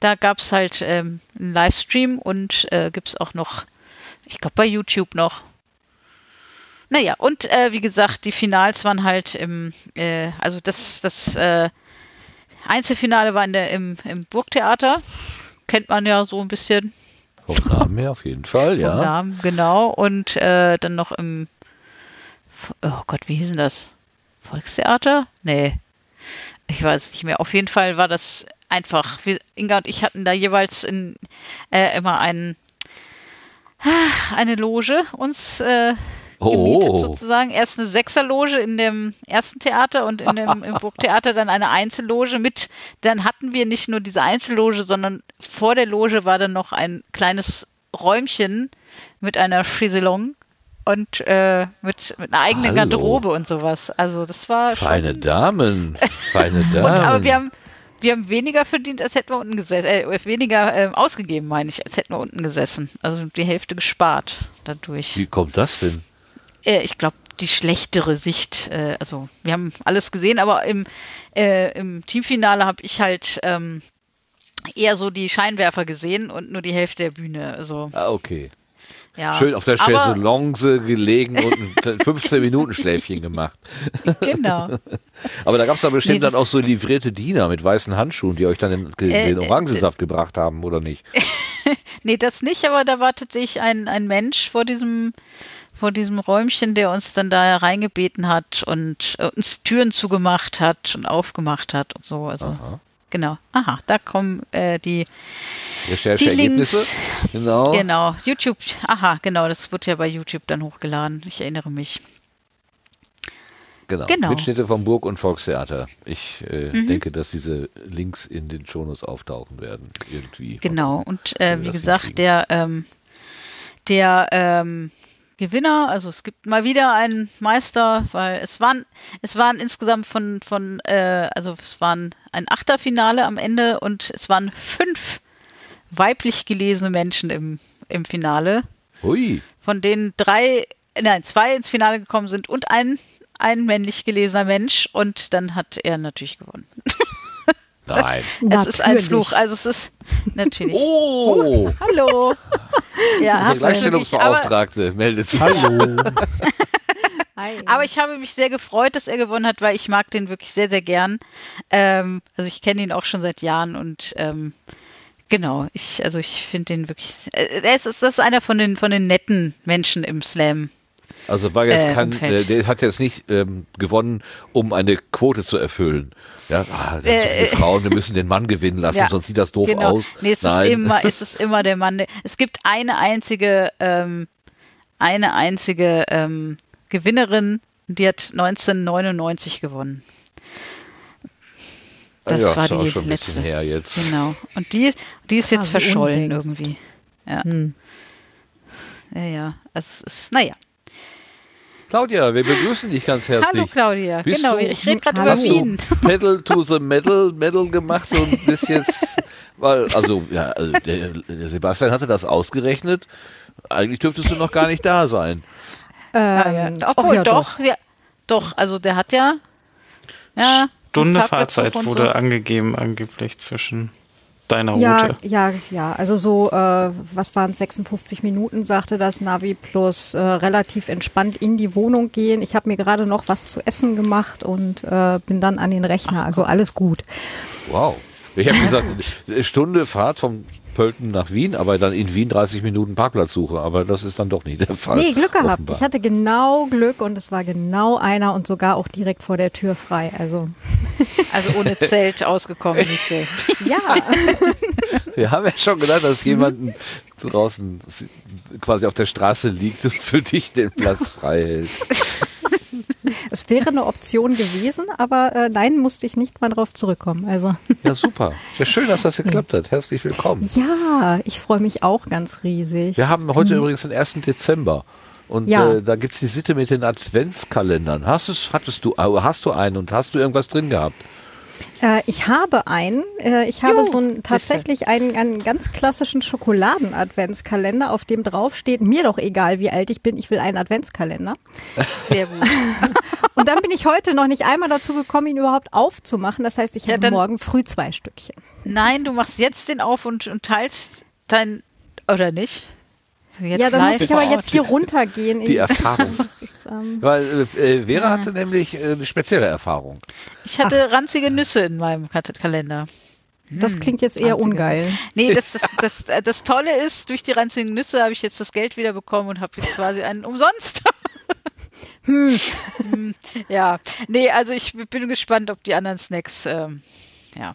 Da gab's halt ähm, einen Livestream und äh, gibt's auch noch, ich glaube bei YouTube noch. Naja, und äh, wie gesagt, die Finals waren halt im, äh, also das, das äh, Einzelfinale war in der, im, im Burgtheater. Kennt man ja so ein bisschen Vom Namen her auf jeden Fall, vom ja. Namen, genau. Und äh, dann noch im, oh Gott, wie hieß denn das? Volkstheater? Nee. Ich weiß nicht mehr. Auf jeden Fall war das einfach. Wir, Inga und ich hatten da jeweils in, äh, immer einen, eine Loge uns äh, gemietet Oh, sozusagen. Erst eine Sechserloge in dem ersten Theater und in dem im Burgtheater dann eine Einzelloge mit. Dann hatten wir nicht nur diese Einzelloge, sondern vor der Loge war dann noch ein kleines Räumchen mit einer Chaiselong und äh, mit, mit einer eigenen Hallo. Garderobe und sowas. Also das war schon- feine Damen, feine Damen. [laughs] und, aber wir haben wir haben weniger verdient, als hätten wir unten gesessen, äh, weniger ähm, ausgegeben, meine ich, als hätten wir unten gesessen. Also die Hälfte gespart dadurch. Wie kommt das denn? Äh, ich glaube, die schlechtere Sicht. Äh, also wir haben alles gesehen, aber im, äh, im Teamfinale habe ich halt ähm, eher so die Scheinwerfer gesehen und nur die Hälfte der Bühne. Also Ah, okay. ja. Schön auf der Chaiselonge gelegen und ein 15 Minuten Schläfchen gemacht. Genau. [laughs] Aber da gab es da bestimmt Nee, dann auch so livrierte Diener mit weißen Handschuhen, die euch dann den, den, Äh, äh, Orangensaft gebracht haben, oder nicht? [laughs] Nee, das nicht, aber da war tatsächlich ein, ein Mensch vor diesem, vor diesem Räumchen, der uns dann da reingebeten hat und äh, uns Türen zugemacht hat und aufgemacht hat und so. Also Aha. genau. Aha, da kommen äh, die, Rechercheergebnisse? Genau. genau, YouTube, aha, genau, das wird ja bei YouTube dann hochgeladen. Ich erinnere mich. Genau. Genau. Mitschnitte vom Burg- und Volkstheater. Ich äh, Mhm. denke, dass diese Links in den Shownotes auftauchen werden. Irgendwie. Genau. Und äh, wie gesagt, der, ähm, der ähm, Gewinner, also es gibt mal wieder einen Meister, weil es waren, es waren insgesamt von, von, äh, also es waren ein Achterfinale am Ende und es waren fünf weiblich gelesene Menschen im, im Finale, Hui. von denen drei, nein, zwei ins Finale gekommen sind und ein, ein männlich gelesener Mensch und dann hat er natürlich gewonnen. [laughs] Nein. Es ist ein. Fluch, also es ist natürlich. Oh! [laughs] Hallo. Ja, aber, Gleichstellungsbeauftragte meldet sich. Hallo. [laughs] Hi. aber ich habe mich sehr gefreut, dass er gewonnen hat, weil ich mag den wirklich sehr, sehr gern. Ähm, also ich kenne ihn auch schon seit Jahren und ähm, genau, ich, also ich finde den wirklich, äh, er ist, das ist einer von den, von den netten Menschen im Slam. Also war jetzt Äh, kein, äh, der hat jetzt nicht ähm, gewonnen, um eine Quote zu erfüllen. Ja, ah, das sind so viele Äh, Frauen, wir müssen den Mann gewinnen lassen, [laughs] Ja, sonst sieht das doof genau. aus. Nee, es ist Nein. immer, es [laughs] ist immer der Mann. Es gibt eine einzige, ähm, eine einzige ähm, Gewinnerin, die hat 1999 gewonnen. Das ja, war ist auch die schon ein letzte. bisschen her jetzt. Genau. Und die, die ist jetzt Quasi verschollen unlängst. irgendwie. Ja, Hm. ja, ja. Es ist, naja. Claudia, wir begrüßen dich ganz herzlich. Hallo Claudia. Bist genau, du- ich rede gerade über Hast du Wien. Pedal to the Metal, Metal gemacht und bist jetzt, weil, also, ja, also der, der Sebastian hatte das ausgerechnet. Eigentlich dürftest du noch gar nicht da sein. Ah, ja. Ähm, Obwohl, ach ja, doch, ja, doch, also der hat ja, ja Stunde Fahrzeit wurde so. angegeben, angeblich zwischen deiner Ja, Route. ja, ja. Also so, äh, was waren es, 56 Minuten, sagte das Navi, plus äh, relativ entspannt in die Wohnung gehen. Ich habe mir gerade noch was zu essen gemacht und äh, bin dann an den Rechner. also alles gut. Wow. Ich habe gesagt, eine Stunde Fahrt vom Pölten nach Wien, aber dann in Wien 30 Minuten Parkplatzsuche. Aber das ist dann doch nicht der Fall. Nee, Glück gehabt. offenbar. Ich hatte genau Glück und es war genau einer und sogar auch direkt vor der Tür frei. Also [laughs] also ohne Zelt ausgekommen, nicht so. [laughs] ja, [laughs] Wir haben ja schon gedacht, dass jemanden draußen s- quasi auf der Straße liegt und für dich den Platz frei hält. [laughs] es wäre eine Option gewesen, aber äh, nein, musste ich nicht mal drauf zurückkommen. Also Ja, super. Ja, schön, dass das [laughs] geklappt hat. Herzlich willkommen. ja, ich freue mich auch ganz riesig. Wir haben heute übrigens den 1. Dezember. Und Ja. äh, da gibt's die Sitte mit den Adventskalendern. Hast, hattest du, hast du einen und hast du irgendwas drin gehabt? Äh, ich habe einen. Äh, ich habe Juhu, so einen, tatsächlich einen, einen ganz klassischen Schokoladen-Adventskalender, auf dem drauf steht, mir doch egal, wie alt ich bin, ich will einen Adventskalender. [laughs] Sehr gut. [laughs] Und dann bin ich heute noch nicht einmal dazu gekommen, ihn überhaupt aufzumachen. Das heißt, ich Ja, habe morgen früh zwei Stückchen. Nein, du machst jetzt den auf und, und teilst dein, oder nicht? Jetzt ja, dann muss ich aber jetzt hier runtergehen. Die in- Erfahrung. [laughs] Ist, ähm, Weil äh, Vera hatte nämlich äh, eine spezielle Erfahrung. Ich hatte ranzige Nüsse in meinem Kalender. das klingt jetzt eher Ranzige ungeil. Nee, das, [laughs] das, das, äh, das Tolle ist, durch die ranzigen Nüsse habe ich jetzt das Geld wieder bekommen und habe jetzt quasi einen umsonst. [laughs] Hm, Ja, nee, also ich bin gespannt, ob die anderen Snacks, ähm, ja,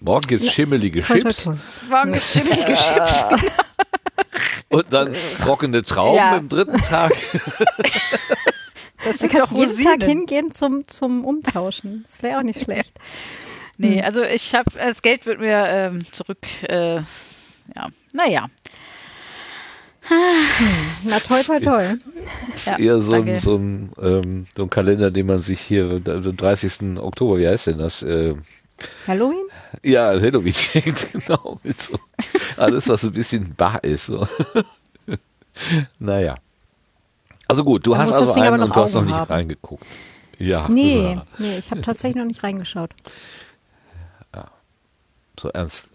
Morgen gibt's schimmelige Toi, toi, Chips toi. waren geschimmelige [laughs] Chips. und dann trockene Trauben Ja. im dritten Tag. [laughs] Das Du sind kannst doch jeden Rosinen. Tag hingehen zum, zum Umtauschen. Das wäre auch nicht [laughs] schlecht. Nee, also ich habe, das Geld wird mir ähm, zurück, äh, ja, naja. Na toll, toll, toll. Das Ja, ist eher so ein, so, ein, ähm, so ein Kalender, den man sich hier am 30. Oktober, wie heißt denn das? Äh, Halloween? Ja, schenkt, [laughs] genau. Mit so alles, was ein bisschen bar ist. So. naja. Also gut, du Da hast also einen und noch du hast noch nicht haben. reingeguckt. Ja. Nee, ja. nee, ich habe tatsächlich noch nicht reingeschaut. So ernst.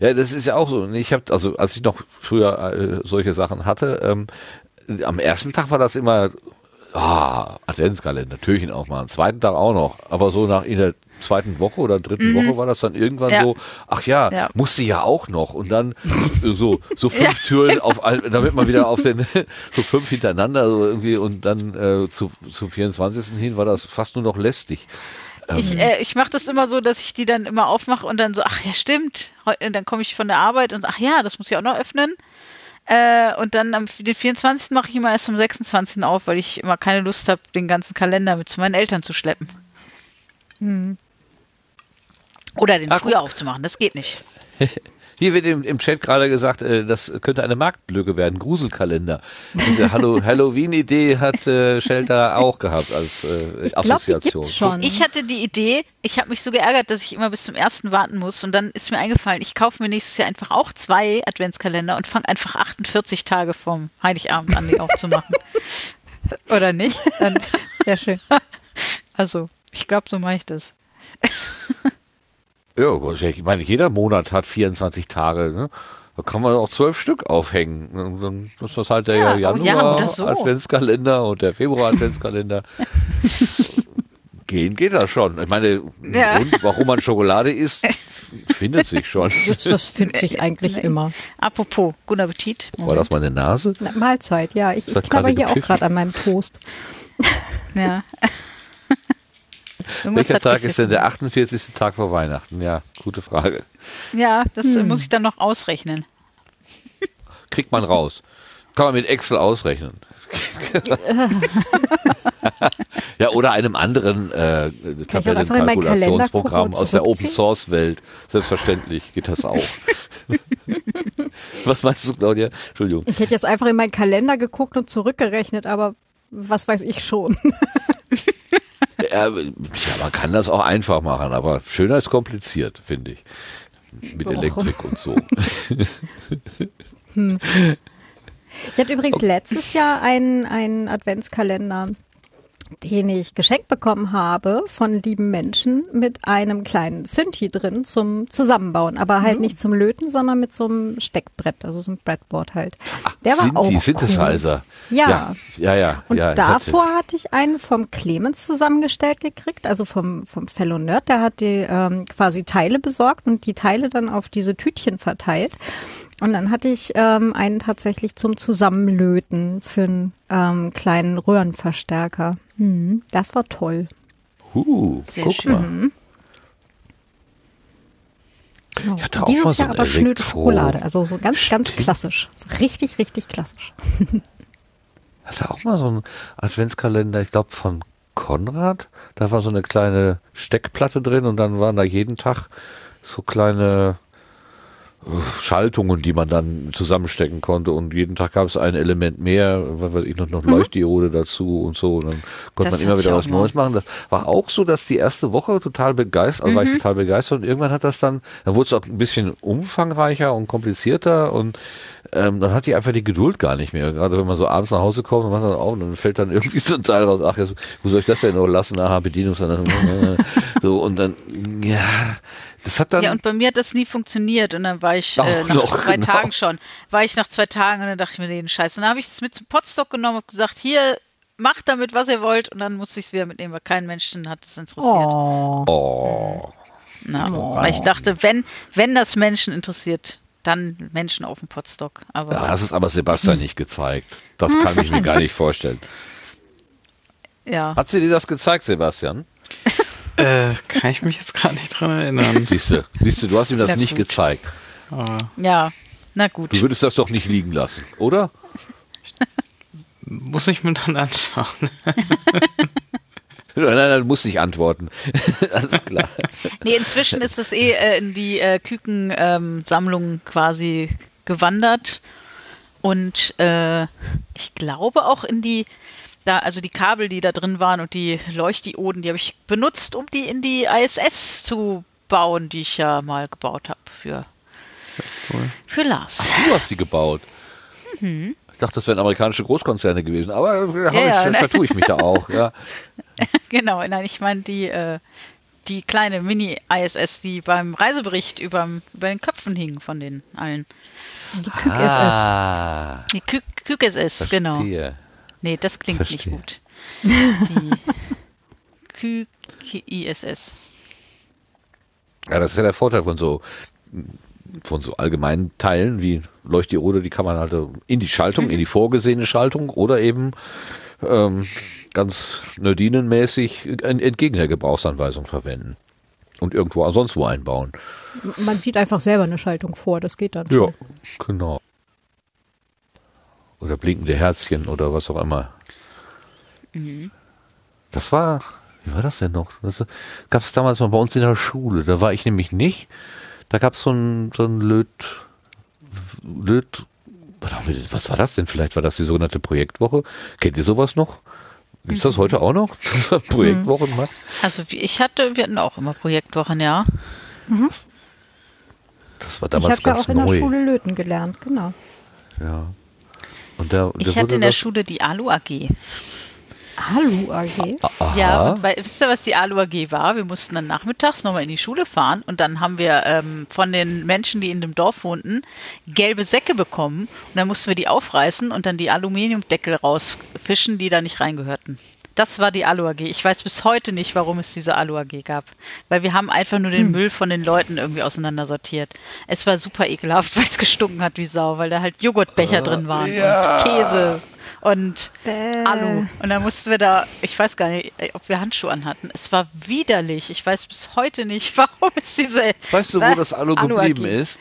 Ja, das ist ja auch so. Ich habe, also als ich noch früher äh, solche Sachen hatte, ähm, am ersten Tag war das immer ah, Adventskalender, Türchen aufmachen. Am zweiten Tag auch noch. Aber so nach in der zweiten Woche oder dritten Woche war das dann irgendwann Ja. so, ach ja, Ja. musste ja auch noch. Und dann äh, so, so [laughs] fünf Türen auf damit man wieder auf den, [laughs] so fünf hintereinander so irgendwie und dann äh, zu, zum 24. hin war das fast nur noch lästig. Ich, äh, ich mache das immer so, dass ich die dann immer aufmache und dann so, ach ja, stimmt. Und Dann komme ich von der Arbeit und ach ja, das muss ich auch noch öffnen. Äh, und dann am den 24. mache ich immer erst am 26. auf, weil ich immer keine Lust habe, den ganzen Kalender mit zu meinen Eltern zu schleppen. Oder den Ach, früher guck. aufzumachen, das geht nicht. [laughs] Hier wird im, im Chat gerade gesagt, äh, das könnte eine Marktlücke werden, Gruselkalender. Diese [laughs] Hallo Halloween-Idee hat äh, Shelter auch gehabt als äh, Ich Assoziation. gibt's schon. Ich hatte die Idee, ich habe mich so geärgert, dass ich immer bis zum ersten warten muss und dann ist mir eingefallen, ich kaufe mir nächstes Jahr einfach auch zwei Adventskalender und fange einfach 48 Tage vom Heiligabend an, die aufzumachen. [laughs] Oder nicht? Dann, Sehr schön. also, ich glaube, so mache ich das. Ja, ich meine, jeder Monat hat 24 Tage. Ne? Da kann man auch zwölf Stück aufhängen. Und dann ist das halt der Ja, oh ja, Januar oder so. Adventskalender und der Februar Adventskalender. [laughs] Gehen geht das schon. Ich meine, ein Ja. Grund, warum man Schokolade isst, findet sich schon. Das, das findet sich eigentlich immer. Apropos, guten Appetit. War das meine Nase? Na, Mahlzeit, ja. Ich, ich knabber hier auch gerade an meinem Toast. Ja. [laughs] Welcher hat Tag ist denn der 48. Tag vor Weihnachten? Ja, gute Frage. Ja, das Hm. muss ich dann noch ausrechnen. [laughs] Kriegt man raus. Kann man mit Excel ausrechnen. [laughs] ja, oder einem anderen äh, Tabellenkalkulationsprogramm aus der Open? Source Welt. Selbstverständlich geht das auch. [laughs] Was meinst du, Claudia? Entschuldigung. Ich hätte jetzt einfach in meinen Kalender geguckt und zurückgerechnet, aber was weiß ich schon. Ja, man kann das auch einfach machen, aber schöner ist kompliziert, finde ich. Mit Och. Elektrik und so. Ich hatte übrigens letztes Jahr einen, einen Adventskalender, den ich geschenkt bekommen habe von lieben Menschen mit einem kleinen Synthi drin zum Zusammenbauen, aber halt nicht zum Löten, sondern mit so einem Steckbrett, also so ein Breadboard halt. Der war Sind auch die cool. Synthesizer. Ja. Ja, ja, ja. Und ja, davor hatte ich einen vom Clemens zusammengestellt gekriegt, also vom, vom Fellow Nerd. Der hat die ähm, quasi Teile besorgt und die Teile dann auf diese Tütchen verteilt. Und dann hatte ich ähm, einen tatsächlich zum Zusammenlöten für einen ähm, kleinen Röhrenverstärker. Hm, das war toll. huh, Sehr guck schön. mal. Genau. Ich hatte auch Dieses mal so Jahr ein aber schnöde Schokolade, also so ganz, ganz Stimmt. klassisch. So richtig, richtig klassisch. [laughs] hatte auch mal so einen Adventskalender, ich glaube von Konrad. Da war so eine kleine Steckplatte drin und dann waren da jeden Tag so kleine Schaltungen, die man dann zusammenstecken konnte und jeden Tag gab es ein Element mehr, was weiß ich noch, noch Leuchtdiode dazu und so und dann konnte Das man immer wieder was. Neues machen. Das war auch so, dass die erste Woche total begeistert, also war ich total begeistert und irgendwann hat das dann, dann wurde es auch ein bisschen umfangreicher und komplizierter und ähm, dann hat die einfach die Geduld gar nicht mehr. Gerade wenn man so abends nach Hause kommt und macht dann auch und dann fällt dann irgendwie so ein Teil raus, ach, jetzt, wo soll ich das denn noch lassen? Aha, Bedienungs [laughs] so und dann, ja, das hat dann, Ja, und bei mir hat das nie funktioniert und dann war ich äh, nach noch, zwei genau. Tagen schon, war ich nach zwei Tagen und dann dachte ich mir, nee, den Scheiß. Und dann habe ich es mit zum Potstock genommen und gesagt, hier, macht damit, was ihr wollt und dann musste ich es wieder mitnehmen, weil kein Menschen hat es interessiert. Oh. oh, Na, Weil ich dachte, wenn, wenn das Menschen interessiert, dann Menschen auf dem Potstock. Aber ja, das ist aber Sebastian nicht gezeigt. Das kann ich mir [laughs] gar nicht vorstellen. ja. Hat sie dir das gezeigt, Sebastian? [laughs] Äh, kann ich mich jetzt gerade nicht dran erinnern. Siehste, siehste, du hast ihm das Na nicht gut. gezeigt. Aber Ja, na gut. Du würdest das doch nicht liegen lassen, oder? [laughs] muss ich mir dann anschauen. [laughs] Nein, nein, du musst nicht antworten. [laughs] Alles klar. Nee, inzwischen ist es eh äh, in die äh, Küken-Sammlung quasi gewandert. Und äh, ich glaube auch in die, da, also die Kabel, die da drin waren und die Leuchtdioden, die habe ich benutzt, um die in die ISS zu bauen, die ich ja mal gebaut habe für, Cool. für Lars. Du hast die gebaut. Ich dachte, das wären amerikanische Großkonzerne gewesen, aber äh, hab Ja, ja, ich, ne? vertue ich mich da auch. Ja. [laughs] genau, nein, ich meine die, äh, die kleine Mini-ISS, die beim Reisebericht überm, über den Köpfen hing von den allen. Die Kück SS. Ah, Die Kü KÜK-SS, genau. verstehe. Nee, das klingt Verstehe. nicht gut. Die QISS. Ja, das ist ja der Vorteil von so von so allgemeinen Teilen wie Leuchtdiode, die kann man halt in die Schaltung, in die vorgesehene Schaltung oder eben ähm, ganz nerdinenmäßig ent- entgegen der Gebrauchsanweisung verwenden und irgendwo sonst wo einbauen. Man sieht einfach selber eine Schaltung vor, das geht dann Ja, schon. genau. Oder blinkende Herzchen oder was auch immer. Das war, wie war das denn noch? Das gab es damals mal bei uns in der Schule. Da war ich nämlich nicht. Da gab es so ein, so ein Löt, Löt, was war das denn? Vielleicht war das die sogenannte Projektwoche. Kennt ihr sowas noch? Gibt's das heute auch noch? [laughs] Projektwochen macht? Also wie ich hatte, wir hatten auch immer Projektwochen, ja. Das war Ich damals habe ja ganz auch in der neu. Schule löten gelernt, genau. Ja. Und der, der Ich hatte in der Schule die Alu AG. Alu AG. Aha. Ja, und bei, wisst ihr, was die Alu AG war? Wir mussten dann nachmittags nochmal in die Schule fahren und dann haben wir ähm, von den Menschen, die in dem Dorf wohnten, gelbe Säcke bekommen und dann mussten wir die aufreißen und dann die Aluminiumdeckel rausfischen, die da nicht reingehörten. Das war die Alu AG. Ich weiß bis heute nicht, warum es diese Alu AG gab. Weil wir haben einfach nur den hm. Müll von den Leuten irgendwie auseinandersortiert. Es war super ekelhaft, [laughs] weil es gestunken hat wie Sau, weil da halt Joghurtbecher uh, drin waren ja. und Käse und Bäh. Alu. Und dann mussten wir da, ich weiß gar nicht, ob wir Handschuhe anhatten. Es war widerlich. Ich weiß bis heute nicht, [laughs] warum es diese. Weißt du, wo das Alu, Alu geblieben AG. ist?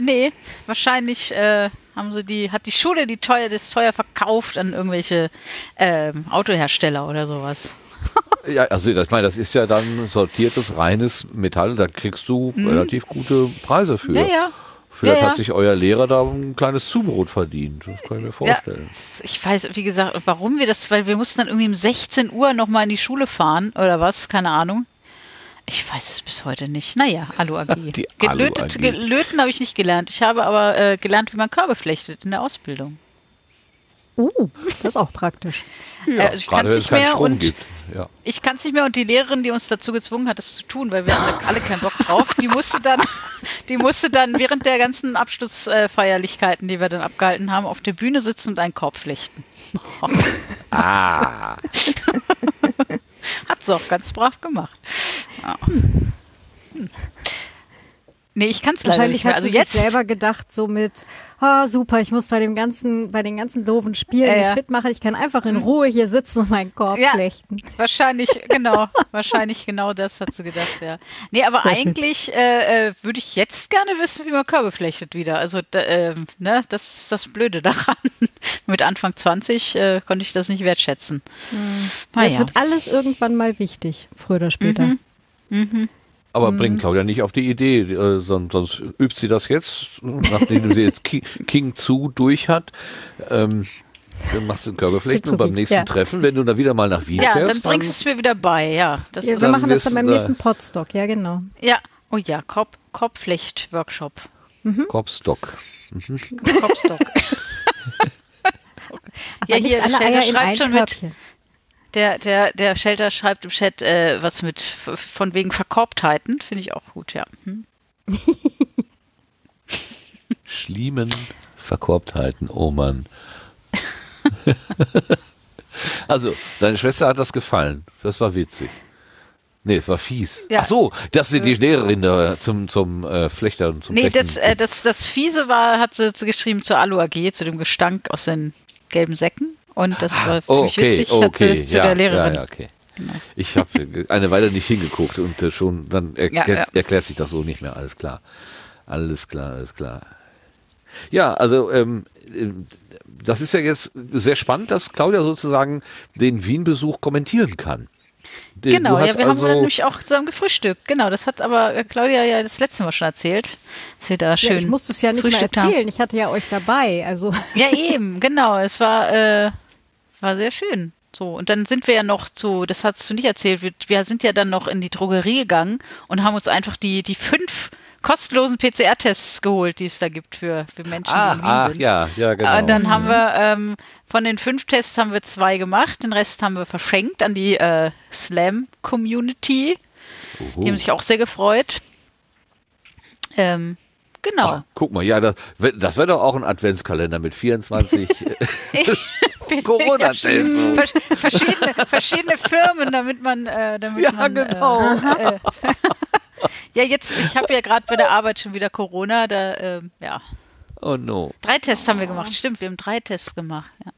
Nee, wahrscheinlich äh, haben sie die, hat die Schule die teuer, das teuer verkauft an irgendwelche ähm, Autohersteller oder sowas. [laughs] ja, also ich meine, das ist ja dann sortiertes, reines Metall, da kriegst du mhm. relativ gute Preise für. Ja, ja. Vielleicht ja, ja. hat sich euer Lehrer da ein kleines Zubrot verdient. Das kann ich mir vorstellen. Ja, ich weiß, wie gesagt, warum wir das, weil wir mussten dann irgendwie um 16 Uhr nochmal in die Schule fahren oder was, keine Ahnung. Ich weiß es bis heute nicht. Naja, Alu AG. [laughs] Die Gelötet, Alu AG. Löten habe ich nicht gelernt. Ich habe aber äh, gelernt, wie man Körbe flechtet in der Ausbildung. Uh, das ist auch praktisch. Ja, äh, also ich kann es nicht mehr und gibt. Ja. ich kann es nicht mehr und die Lehrerin, die uns dazu gezwungen hat, das zu tun, weil wir hatten alle keinen Bock drauf, die musste dann, [laughs] die musste dann während der ganzen Abschlussfeierlichkeiten, die wir dann abgehalten haben, auf der Bühne sitzen und einen Korb flechten. ah. [laughs] Hat sie auch ganz brav gemacht. Ja. Hm. Nee, ich kann es leider nicht mehr. Also jetzt selber gedacht so mit, oh, super, ich muss bei dem ganzen, bei den ganzen doofen Spielen äh, nicht mitmachen. Ich kann einfach in hm. Ruhe hier sitzen und meinen Korb ja, flechten. Wahrscheinlich, [laughs] genau, wahrscheinlich genau das hat sie gedacht, ja. Nee, aber Sehr eigentlich äh, äh, würde ich jetzt gerne wissen, wie man Körbe flechtet wieder. Also, äh, ne, das ist das Blöde daran. [laughs] Mit Anfang 20 äh, konnte ich das nicht wertschätzen. Mhm. Es ja. wird alles irgendwann mal wichtig, früher oder später. Mhm. Mhm. Aber mhm. bringt Claudia nicht auf die Idee, äh, sonst, sonst übt sie das jetzt, nachdem sie jetzt [laughs] King 2 durch hat. Ähm, dann machst du einen Körperflechten und beim nächsten ja. Treffen, wenn du dann wieder mal nach Wien ja, fährst. dann bringst du es mir wieder bei, ja. Das ja wir machen das dann beim nächsten Podstock, ja genau. Ja, oh ja, Korb, Korbflecht-Workshop. Mhm. Korbstock. Mhm. [laughs] Korbstock. ja, hier, alle Eier schreibt schon mit. Der, der, der Shelter schreibt im Chat äh, was mit von wegen Verkorbtheiten. Finde ich auch gut, ja. Hm. Schliemen, Verkorbtheiten, oh Mann. [laughs] also, deine Schwester hat das gefallen. Das war witzig. Nee, es war fies. Ja. Ach so, dass sie die Lehrerin da zum, zum äh, Flechter und zum Nee, das, äh, das, das Fiese war, hat sie, sie geschrieben zur Alu AG, zu dem Gestank aus den gelben Säcken. Und das war ah, ziemlich okay, witzig, okay, hat sie ja, zu der Lehrerin. Ja, okay. Genau. Ich habe eine Weile nicht hingeguckt und äh, schon dann erklärt, ja, ja. erklärt sich das so nicht mehr. Alles klar. Alles klar, alles klar. Ja, also ähm, äh, das ist ja jetzt sehr spannend, dass Claudia sozusagen den Wien-Besuch kommentieren kann. Den, genau, ja, wir also haben nämlich auch zusammen gefrühstückt. Genau, das hat aber äh, Claudia ja das letzte Mal schon erzählt, dass wir da schön. Ja, ich musste es ja nicht mehr erzählen. Haben. Ich hatte ja euch dabei, also. Ja, eben, genau. Es war äh, war sehr schön. So, und dann sind wir ja noch zu, das hast du nicht erzählt, wir, wir sind ja dann noch in die Drogerie gegangen und haben uns einfach die, die fünf kostenlosen PCR-Tests geholt, die es da gibt für, für Menschen, ach, die ach, sind. ja, ja, genau. Und dann haben wir, ähm, von den fünf Tests haben wir zwei gemacht, den Rest haben wir verschenkt an die äh, Slam-Community. Die haben sich auch sehr gefreut. Ähm, genau. Ach, guck mal, ja, das, das wäre doch auch ein Adventskalender mit 24 [laughs] [laughs] Corona-Tests. verschiedene, verschiedene Firmen, damit man, äh, damit ja, man, genau. Äh, [laughs] äh, ja, jetzt, ich habe ja gerade bei der Arbeit schon wieder Corona, da, äh, ja. Oh no. Drei Tests haben wir gemacht, stimmt, wir haben drei Tests gemacht, ja.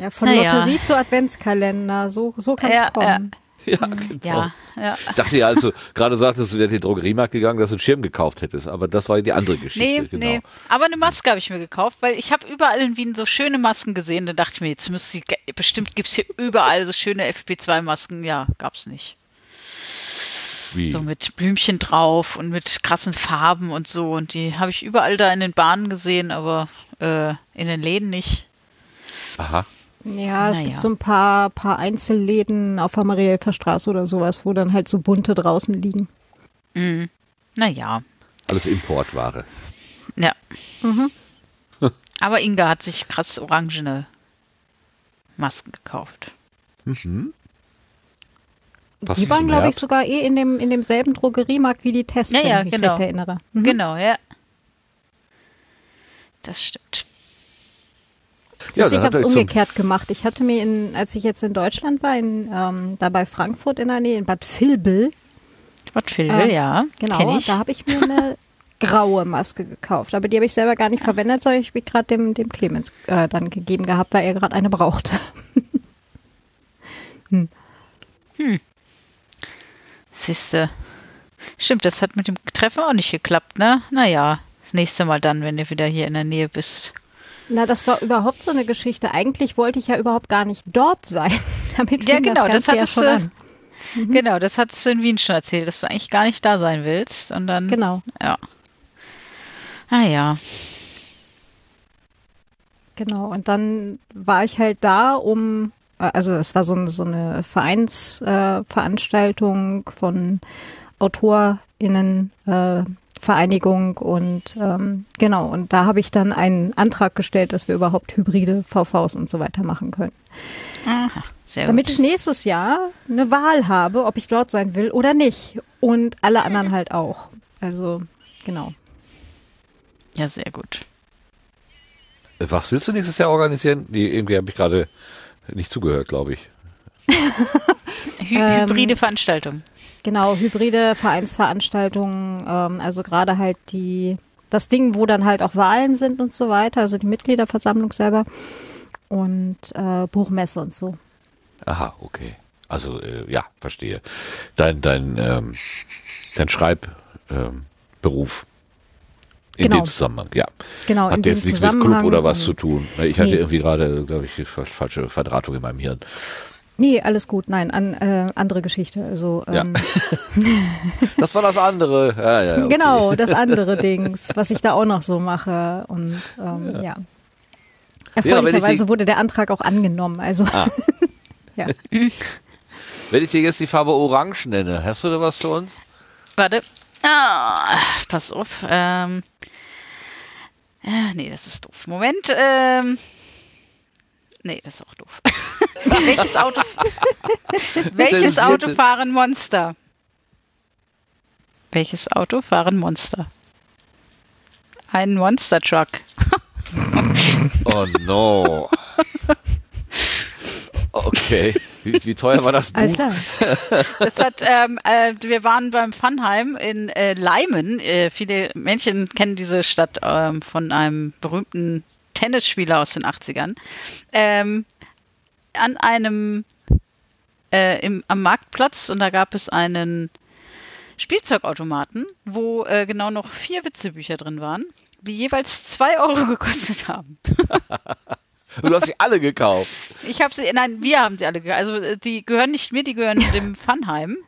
Ja, von naja. Lotterie zu Adventskalender, so, so kann es ja, kommen. Ja. [laughs] Ja, genau. Ja, ja. Ich dachte ja, als du gerade sagtest, du wärst in den Drogeriemarkt gegangen, dass du einen Schirm gekauft hättest, aber das war die andere Geschichte. Nee, genau. nee. Aber eine Maske habe ich mir gekauft, weil ich habe überall in Wien so schöne Masken gesehen. Da dachte ich mir, jetzt müsste sie, bestimmt gibt es hier überall so schöne FP2-Masken. Ja, gab es nicht. Wie? So mit Blümchen drauf und mit krassen Farben und so. Und die habe ich überall da in den Bahnen gesehen, aber äh, in den Läden nicht. Aha. Ja, es naja. gibt so ein paar, paar Einzelläden auf der Marielfer Straße oder sowas, wo dann halt so bunte draußen liegen. Mhm. Naja. Alles Importware. Ja. Mhm. [laughs] Aber Inga hat sich krass orangene Masken gekauft. Mhm. Was die waren, glaube ich, sogar eh in, dem, in demselben Drogeriemarkt wie die Tests, ja, wenn ja, ich mich genau. recht erinnere. Mhm. Genau, ja. Das stimmt. Ja, ich habe es umgekehrt gemacht. Ich hatte mir, in, als ich jetzt in Deutschland war, in, ähm, da bei Frankfurt in der Nähe, in Bad Vilbel, Was Phil, Ähm, ja. Genau, ich. da habe ich mir eine graue Maske gekauft. Aber die habe ich selber gar nicht verwendet, sondern ich habe gerade dem, dem Clemens äh, dann gegeben gehabt, weil er gerade eine brauchte. [laughs] Siehste. Stimmt, das hat mit dem Treffen auch nicht geklappt, ne? Naja, das nächste Mal dann, wenn du wieder hier in der Nähe bist. Na, das war überhaupt so eine Geschichte. Eigentlich wollte ich ja überhaupt gar nicht dort sein. [laughs] Damit Ja, genau, das das Ganze ja hattest schon du- an. [laughs] Genau, das hattest du in Wien schon erzählt, dass du eigentlich gar nicht da sein willst. Und dann. Genau. Ja. Ah ja. Genau, und dann war ich halt da, um, äh, also es war so, eine- so eine Vereinsveranstaltung äh, von AutorInnen, äh, Vereinigung und ähm, genau, und da habe ich dann einen Antrag gestellt, dass wir überhaupt hybride VVs und so weiter machen können. Aha, sehr Damit gut. ich nächstes Jahr eine Wahl habe, ob ich dort sein will oder nicht. Und alle anderen halt auch. Also, genau. Ja, sehr gut. Was willst du nächstes Jahr organisieren? Nee, irgendwie habe ich gerade nicht zugehört, glaube ich. Hy Ähm, hybride Veranstaltung. Genau, hybride Vereinsveranstaltungen, ähm, also gerade halt die, das Ding, wo dann halt auch Wahlen sind und so weiter, also die Mitgliederversammlung selber und äh, Buchmesse und so. Aha, okay. Also äh, ja, verstehe. Dein dein ähm, dein Schreibberuf ähm, in Genau. dem Zusammenhang, ja. Genau, in Hat dem jetzt nichts mit Club oder was zu tun. Ich hatte Nee. irgendwie gerade, glaube ich, fa- falsche Verdrahtung in meinem Hirn. Nee, alles gut, nein, an, äh, andere Geschichte. Also Ja. ähm, [laughs] Das war das andere. Ja, ja, okay. genau, das [laughs] andere Dings, was ich da auch noch so mache. Und ähm, ja. Erfreulicherweise ich- wurde der Antrag auch angenommen. Also Ah. [laughs] ja. Wenn ich dir jetzt die Farbe Orange nenne, hast du da was für uns? Warte. Ah, pass auf. Ähm, äh, nee, das ist doof. Moment. Ähm, nee, das ist auch doof. [laughs] welches Auto, [laughs] welches. Auto fahren Monster? Welches Auto fahren Monster? Ein Monster Truck. [laughs] Oh no. Okay. Wie, wie teuer war das Buch? Alter. Das hat, ähm, äh, wir waren beim Funheim in äh, Leimen. Äh, viele Menschen kennen diese Stadt ähm, von einem berühmten Tennisspieler aus den 80ern. Ähm, an einem äh, im, am Marktplatz und da gab es einen Spielzeugautomaten, wo äh, genau noch vier Witzebücher drin waren, die jeweils zwei Euro [laughs] gekostet haben. Und [laughs] du hast sie alle gekauft. Ich habe sie, nein, wir haben sie alle, ge- also äh, die gehören nicht mir, die gehören dem [laughs] Funheim.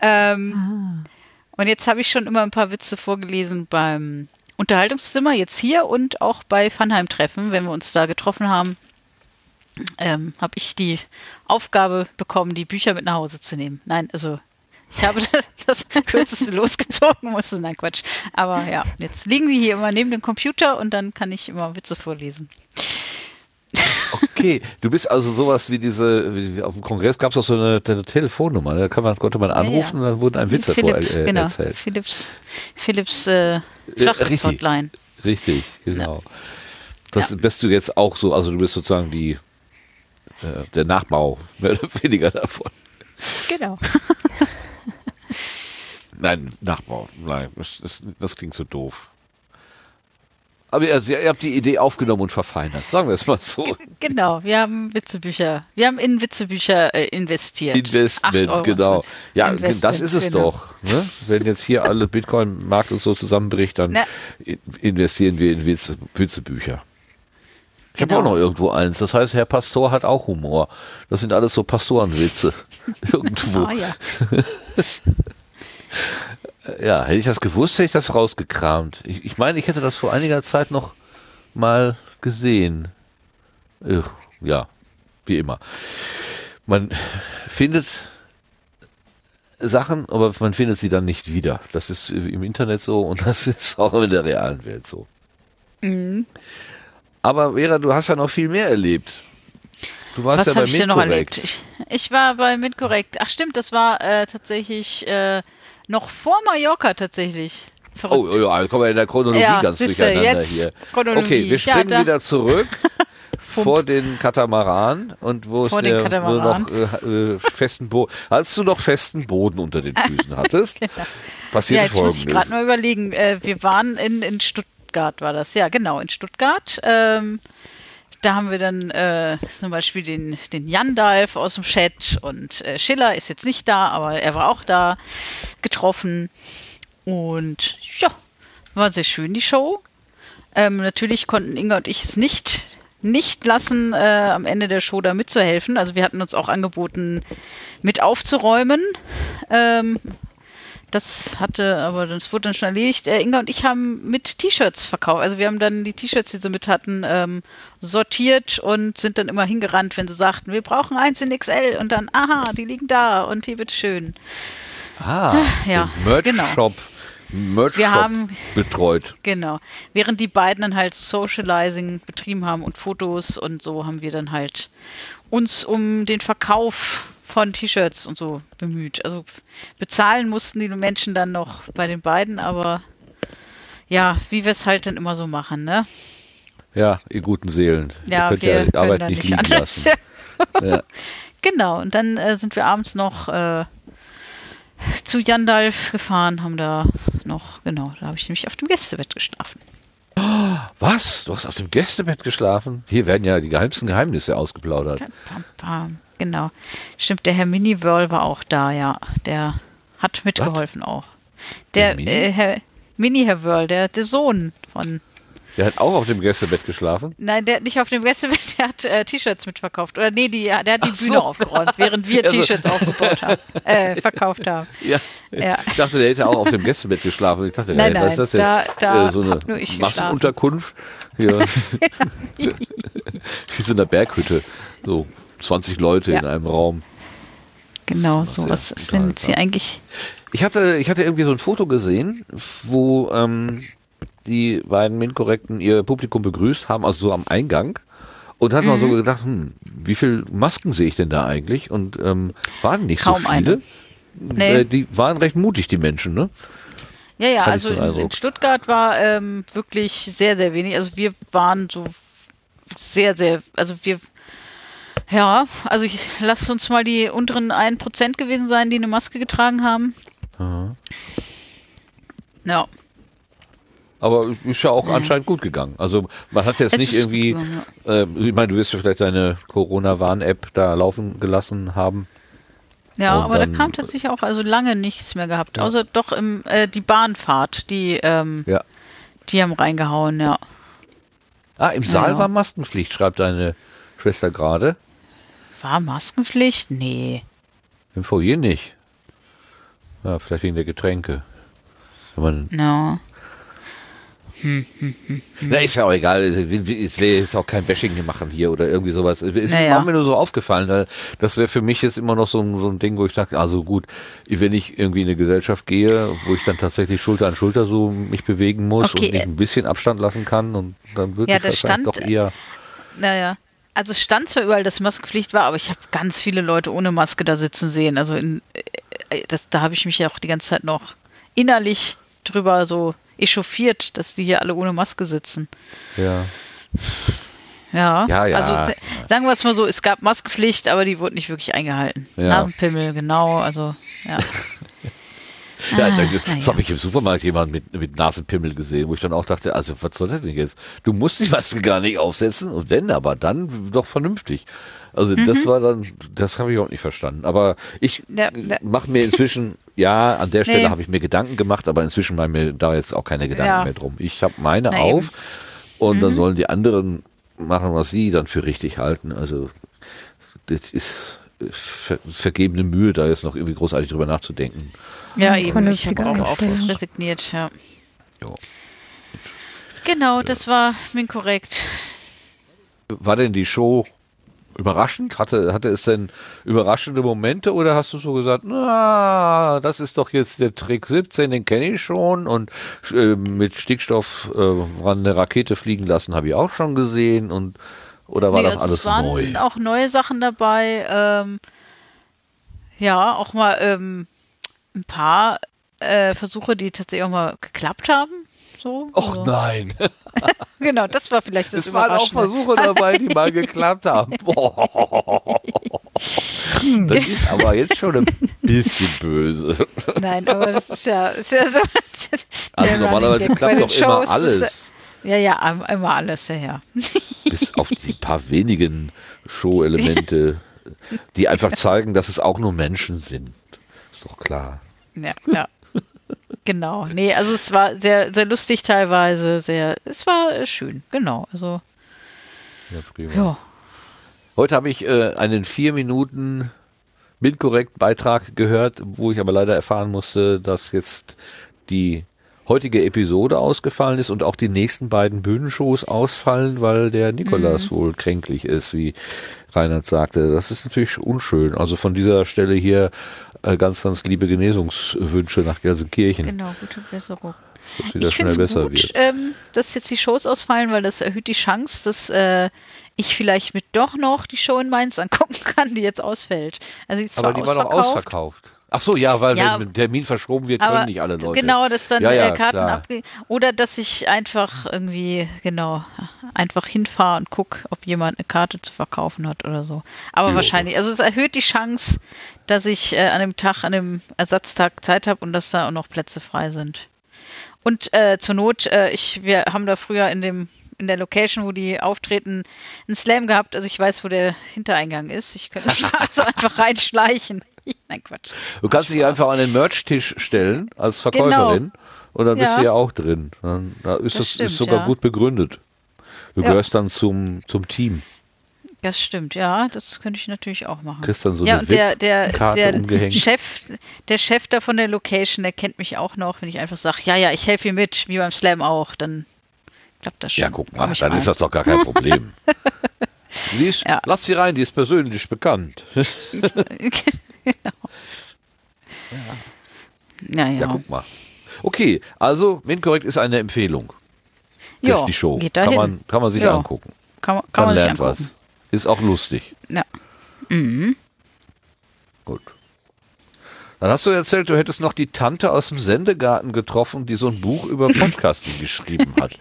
Ähm, Und jetzt habe ich schon immer ein paar Witze vorgelesen beim Unterhaltungszimmer, jetzt hier und auch bei Funheim-Treffen, wenn wir uns da getroffen haben, ähm, habe ich die Aufgabe bekommen, die Bücher mit nach Hause zu nehmen. Nein, also ich habe [laughs] das, das kürzeste losgezogen, musste, nein, Quatsch. Aber ja, jetzt liegen sie hier immer neben dem Computer und dann kann ich immer Witze vorlesen. Okay, du bist also sowas wie diese, wie, auf dem Kongress gab es auch so eine, eine Telefonnummer, da kann man, konnte man anrufen ja. und dann wurden ein Witz davor Philipp, äh, genau, erzählt. Philips, Philips äh, richtig. Flachwitz-Hotline. Richtig, genau. Das bist du jetzt auch so, also du bist sozusagen die, äh, der Nachbau, [laughs] mehr oder weniger davon. Genau. [laughs] Nein, Nachbau, nein, das, das, klingt so doof. Aber ihr, ihr habt die Idee aufgenommen und verfeinert, sagen wir es mal so. Genau, wir haben Witzebücher. Wir haben in Witzebücher äh, investiert. Investment, genau. Ja, Investment, das ist es genau. doch. Ne? Wenn jetzt hier alle Bitcoin-Markt und so zusammenbricht, dann Na. in- investieren wir in Witze, Witzebücher. Ich habe Genau. auch noch irgendwo eins. Das heißt, Herr Pastor hat auch Humor. Das sind alles so Pastorenwitze. [laughs] irgendwo. Ah ja. [laughs] Ja, hätte ich das gewusst, hätte ich das rausgekramt. Ich, ich meine, ich hätte das vor einiger Zeit noch mal gesehen. Ugh, ja, wie immer. Man findet Sachen, aber man findet sie dann nicht wieder. Das ist im Internet so und [laughs] das ist auch in der realen Welt so. Mhm. Aber Vera, du hast ja noch viel mehr erlebt. Du warst Was ja bei ich noch erlebt? Ich, ich war bei Mitkorrekt. Ach stimmt, das war äh, tatsächlich äh, noch vor Mallorca tatsächlich. Verrückt. Oh, oh ja, kommen wir in der Chronologie Ja, ganz siehste, durcheinander hier. Chronologie. Okay, wir Ja, springen da- wieder zurück. [laughs] vor den Katamaran und wo Vor es der, wo noch äh, äh, festen Boden, als du noch festen Boden unter den [laughs] Füßen hattest, Genau. passiert Ja, jetzt muss ich folgendes. gerade mal überlegen. Äh, wir waren in, in Stuttgart, war das. Ja, genau, in Stuttgart. Ähm, da haben wir dann äh, zum Beispiel den, den Jandalf aus dem Chat und äh, Schiller ist jetzt nicht da, aber er war auch da getroffen. Und ja, war sehr schön, die Show. Ähm, natürlich konnten Inga und ich es nicht, nicht lassen, äh, am Ende der Show da mitzuhelfen. Also wir hatten uns auch angeboten, mit aufzuräumen. Ähm, das hatte, aber das wurde dann schon erledigt. Äh, Inga und ich haben mit T-Shirts verkauft. Also wir haben dann die T-Shirts, die sie mit hatten, ähm, sortiert und sind dann immer hingerannt, wenn sie sagten, wir brauchen eins in XL und dann, aha, die liegen da und hier bitteschön. Ah, Ja, den Merch-Shop, Wir Merch-Shop haben- betreut. Genau. Während die beiden dann halt Socializing betrieben haben und Fotos und so haben wir dann halt uns um den Verkauf von T-Shirts und so bemüht. Also bezahlen mussten die Menschen dann noch bei den beiden, aber ja, wie wir es halt dann immer so machen, ne? Ja, ihr guten Seelen. Ja, ihr könnt wir ja die Arbeit nicht nicht liegen anders. lassen. [laughs] Ja. Genau, und dann äh, sind wir abends noch äh, zu Jandalf gefahren, haben da noch, genau, da habe ich nämlich auf dem Gästebett geschlafen. Was? Du hast auf dem Gästebett geschlafen? Hier werden ja die geheimsten Geheimnisse ausgeplaudert. Genau. Stimmt, der Herr Mini-Whirl war auch da, ja. Der hat mitgeholfen auch. Der, Der Mini? äh, Herr Mini-Herr Whirl, der, der Sohn von. Der hat auch auf dem Gästebett geschlafen. Nein, der hat nicht auf dem Gästebett, der hat äh, T-Shirts mitverkauft. Oder nee, die, der hat die Ach Bühne so. aufgeräumt, während wir [laughs] Also- T-Shirts aufgebaut haben, [laughs] äh, verkauft haben. Ja. Ja. Ich dachte, der hätte auch auf dem Gästebett geschlafen. Ich dachte, Nein, ey, was ist das nein, jetzt? da- da äh, so eine Massenunterkunft. Hier. [laughs] Wie so eine Berghütte. So 20 Leute Ja. in einem Raum. Genau, so. Was ist denn jetzt hier eigentlich? Ich hatte, ich hatte irgendwie so ein Foto gesehen, wo ähm, die beiden Minkorrekten ihr Publikum begrüßt haben, also so am Eingang. Und hat Mhm. man so gedacht, hm, wie viel Masken sehe ich denn da eigentlich? Und ähm, waren nicht Kaum so viele. Nee. Äh, die waren recht mutig, die Menschen, ne? Ja, ja, Hatte also in, in. Stuttgart war ähm, wirklich sehr, sehr wenig. Also wir waren so sehr, sehr, also wir, ja, also ich lasst uns mal die unteren 1% gewesen sein, die eine Maske getragen haben. Ja. Aber ist ja auch anscheinend gut gegangen. Also man hat jetzt Es nicht irgendwie, gegangen, äh, ich meine, du wirst ja vielleicht deine Corona-Warn-App da laufen gelassen haben. Ja, Und aber dann- da kam tatsächlich auch also lange nichts mehr gehabt. Außer doch im, äh, die Bahnfahrt, die, ähm, Ja. die haben reingehauen, ja. Ah, im Saal Ja. war Maskenpflicht, schreibt deine Schwester gerade. War Maskenpflicht? Nee. Im Foyer nicht. Ja, vielleicht wegen der Getränke. Wenn man, No. Na, ist ja auch egal. Es wäre jetzt auch kein Bashing machen hier oder irgendwie sowas. Ist Naja. mir nur so aufgefallen, weil das wäre für mich jetzt immer noch so ein, so ein Ding, wo ich sage, also gut, wenn ich irgendwie in eine Gesellschaft gehe, wo ich dann tatsächlich Schulter an Schulter so mich bewegen muss Okay, und nicht äh, ein bisschen Abstand lassen kann und dann würde Ja, ich das wahrscheinlich stand- doch eher. Naja. Also es stand zwar überall, dass Maskenpflicht war, aber ich habe ganz viele Leute ohne Maske da sitzen sehen. Also in, äh, das, da habe ich mich ja auch die ganze Zeit noch innerlich drüber so echauffiert, dass die hier alle ohne Maske sitzen. Ja. Ja, Ja, ja. also sagen wir es mal so, es gab Maskenpflicht, aber die wurde nicht wirklich eingehalten. Ja. Nasenpimmel, genau, also ja. [laughs] Ja, Ah, das, na das ja. habe ich im Supermarkt jemanden mit, mit Nasenpimmel gesehen, wo ich dann auch dachte, also was soll das denn jetzt? Du musst die Maske gar nicht aufsetzen und wenn, aber dann doch vernünftig. Also das Mhm. war dann, das habe ich auch nicht verstanden. Aber ich Ja, mache mir inzwischen, ja, an der Stelle Nee. habe ich mir Gedanken gemacht, aber inzwischen mache ich mir da jetzt auch keine Gedanken Ja. mehr drum. Ich habe meine Na eben. Mhm. auf und dann sollen die anderen machen, was sie dann für richtig halten. Also das ist ver vergebene Mühe, da jetzt noch irgendwie großartig drüber nachzudenken. Ja, eben. Ich habe auch Einstellung. auf resigniert, ja. Ja. Genau, das war min korrekt. War denn die Show überraschend? Hatte, hatte es denn überraschende Momente oder hast du so gesagt, na, das ist doch jetzt der Trick 17, den kenne ich schon und äh, mit Stickstoff äh, ran eine Rakete fliegen lassen habe ich auch schon gesehen und oder war Nee, das also alles es waren neu? auch neue Sachen dabei. Ähm, ja, auch mal ähm, ein paar äh, Versuche, die tatsächlich auch mal geklappt haben. So. Och also, nein. [laughs] genau, das war vielleicht das Es waren auch. Versuche dabei, die mal geklappt haben. [laughs] Boah. Das ist aber jetzt schon ein bisschen böse. Nein, aber das ist ja, ist ja so. Also normalerweise klappt doch immer alles. Ja, ja, im- immer alles, ja, ja. [laughs] Bis auf die paar wenigen Show-Elemente, die einfach zeigen, dass es auch nur Menschen sind. Ist doch klar. Ja, ja. Genau. Nee, also es war sehr, sehr lustig teilweise, sehr, es war schön, genau. Also, Ja, prima. ja. Heute habe ich äh, einen vier Minuten Bildkorrekt Beitrag gehört, wo ich aber leider erfahren musste, dass jetzt die heutige Episode ausgefallen ist und auch die nächsten beiden Bühnenshows ausfallen, weil der Nikolas wohl kränklich ist, wie Reinhard sagte. Das ist natürlich unschön. Also von dieser Stelle hier äh, ganz, ganz liebe Genesungswünsche nach Gelsenkirchen, Genau, gute Besserung. dass wieder ich schnell finde es besser gut, wird. ähm, dass jetzt die Shows ausfallen, weil das erhöht die Chance, dass äh, ich vielleicht mit doch noch die Show in Mainz angucken kann, die jetzt ausfällt. Also die ist Aber zwar die war ausverkauft, ausverkauft. Ach so, ja, weil Ja, wenn ein Termin verschoben wird, können nicht alle Leute. genau, dass dann Ja, ja, äh, Karten klar. abge oder dass ich einfach irgendwie genau einfach hinfahre und guck, ob jemand eine Karte zu verkaufen hat oder so. Aber Jo. wahrscheinlich, also es erhöht die Chance, dass ich äh, an dem Tag, an dem Ersatztag Zeit habe und dass da auch noch Plätze frei sind. Und äh, zur Not, äh, ich, wir haben da früher in dem in der Location, wo die auftreten, einen Slam gehabt. Also ich weiß, wo der Hintereingang ist. Ich könnte mich da [laughs] also einfach reinschleichen. [laughs] Nein, Quatsch. Du kannst dich einfach an den Merch-Tisch stellen als Verkäuferin und dann bist Ja. du ja auch drin. Dann, da ist Das das, stimmt, ist sogar ja. gut begründet. Du Ja. gehörst dann zum, zum Team. Das stimmt, ja, das könnte ich natürlich auch machen. Kriegst dann so ja, eine und der, der, der umgehängt. Chef, der Chef da von der Location, der kennt mich auch noch, wenn ich einfach sage, ja, ja, ich helfe ihm mit, wie beim Slam auch, dann klappt das schon. Ja, guck mal, dann rein. ist das doch gar kein Problem. [laughs] Ist, Ja. Lass sie rein, die ist persönlich bekannt. [laughs] genau. Ja, ja. Ja, guck mal. Okay, also Windkorrekt ist eine Empfehlung. Ja, die Show. Geht Kann dahin. man, kann man sich Ja. angucken. Kann, man- kann Man man lernt angucken. was. Ist auch lustig. Ja. Mhm. Gut. Dann hast du erzählt, du hättest noch die Tante aus dem Sendegarten getroffen, die so ein Buch über Podcasting [laughs] geschrieben hat.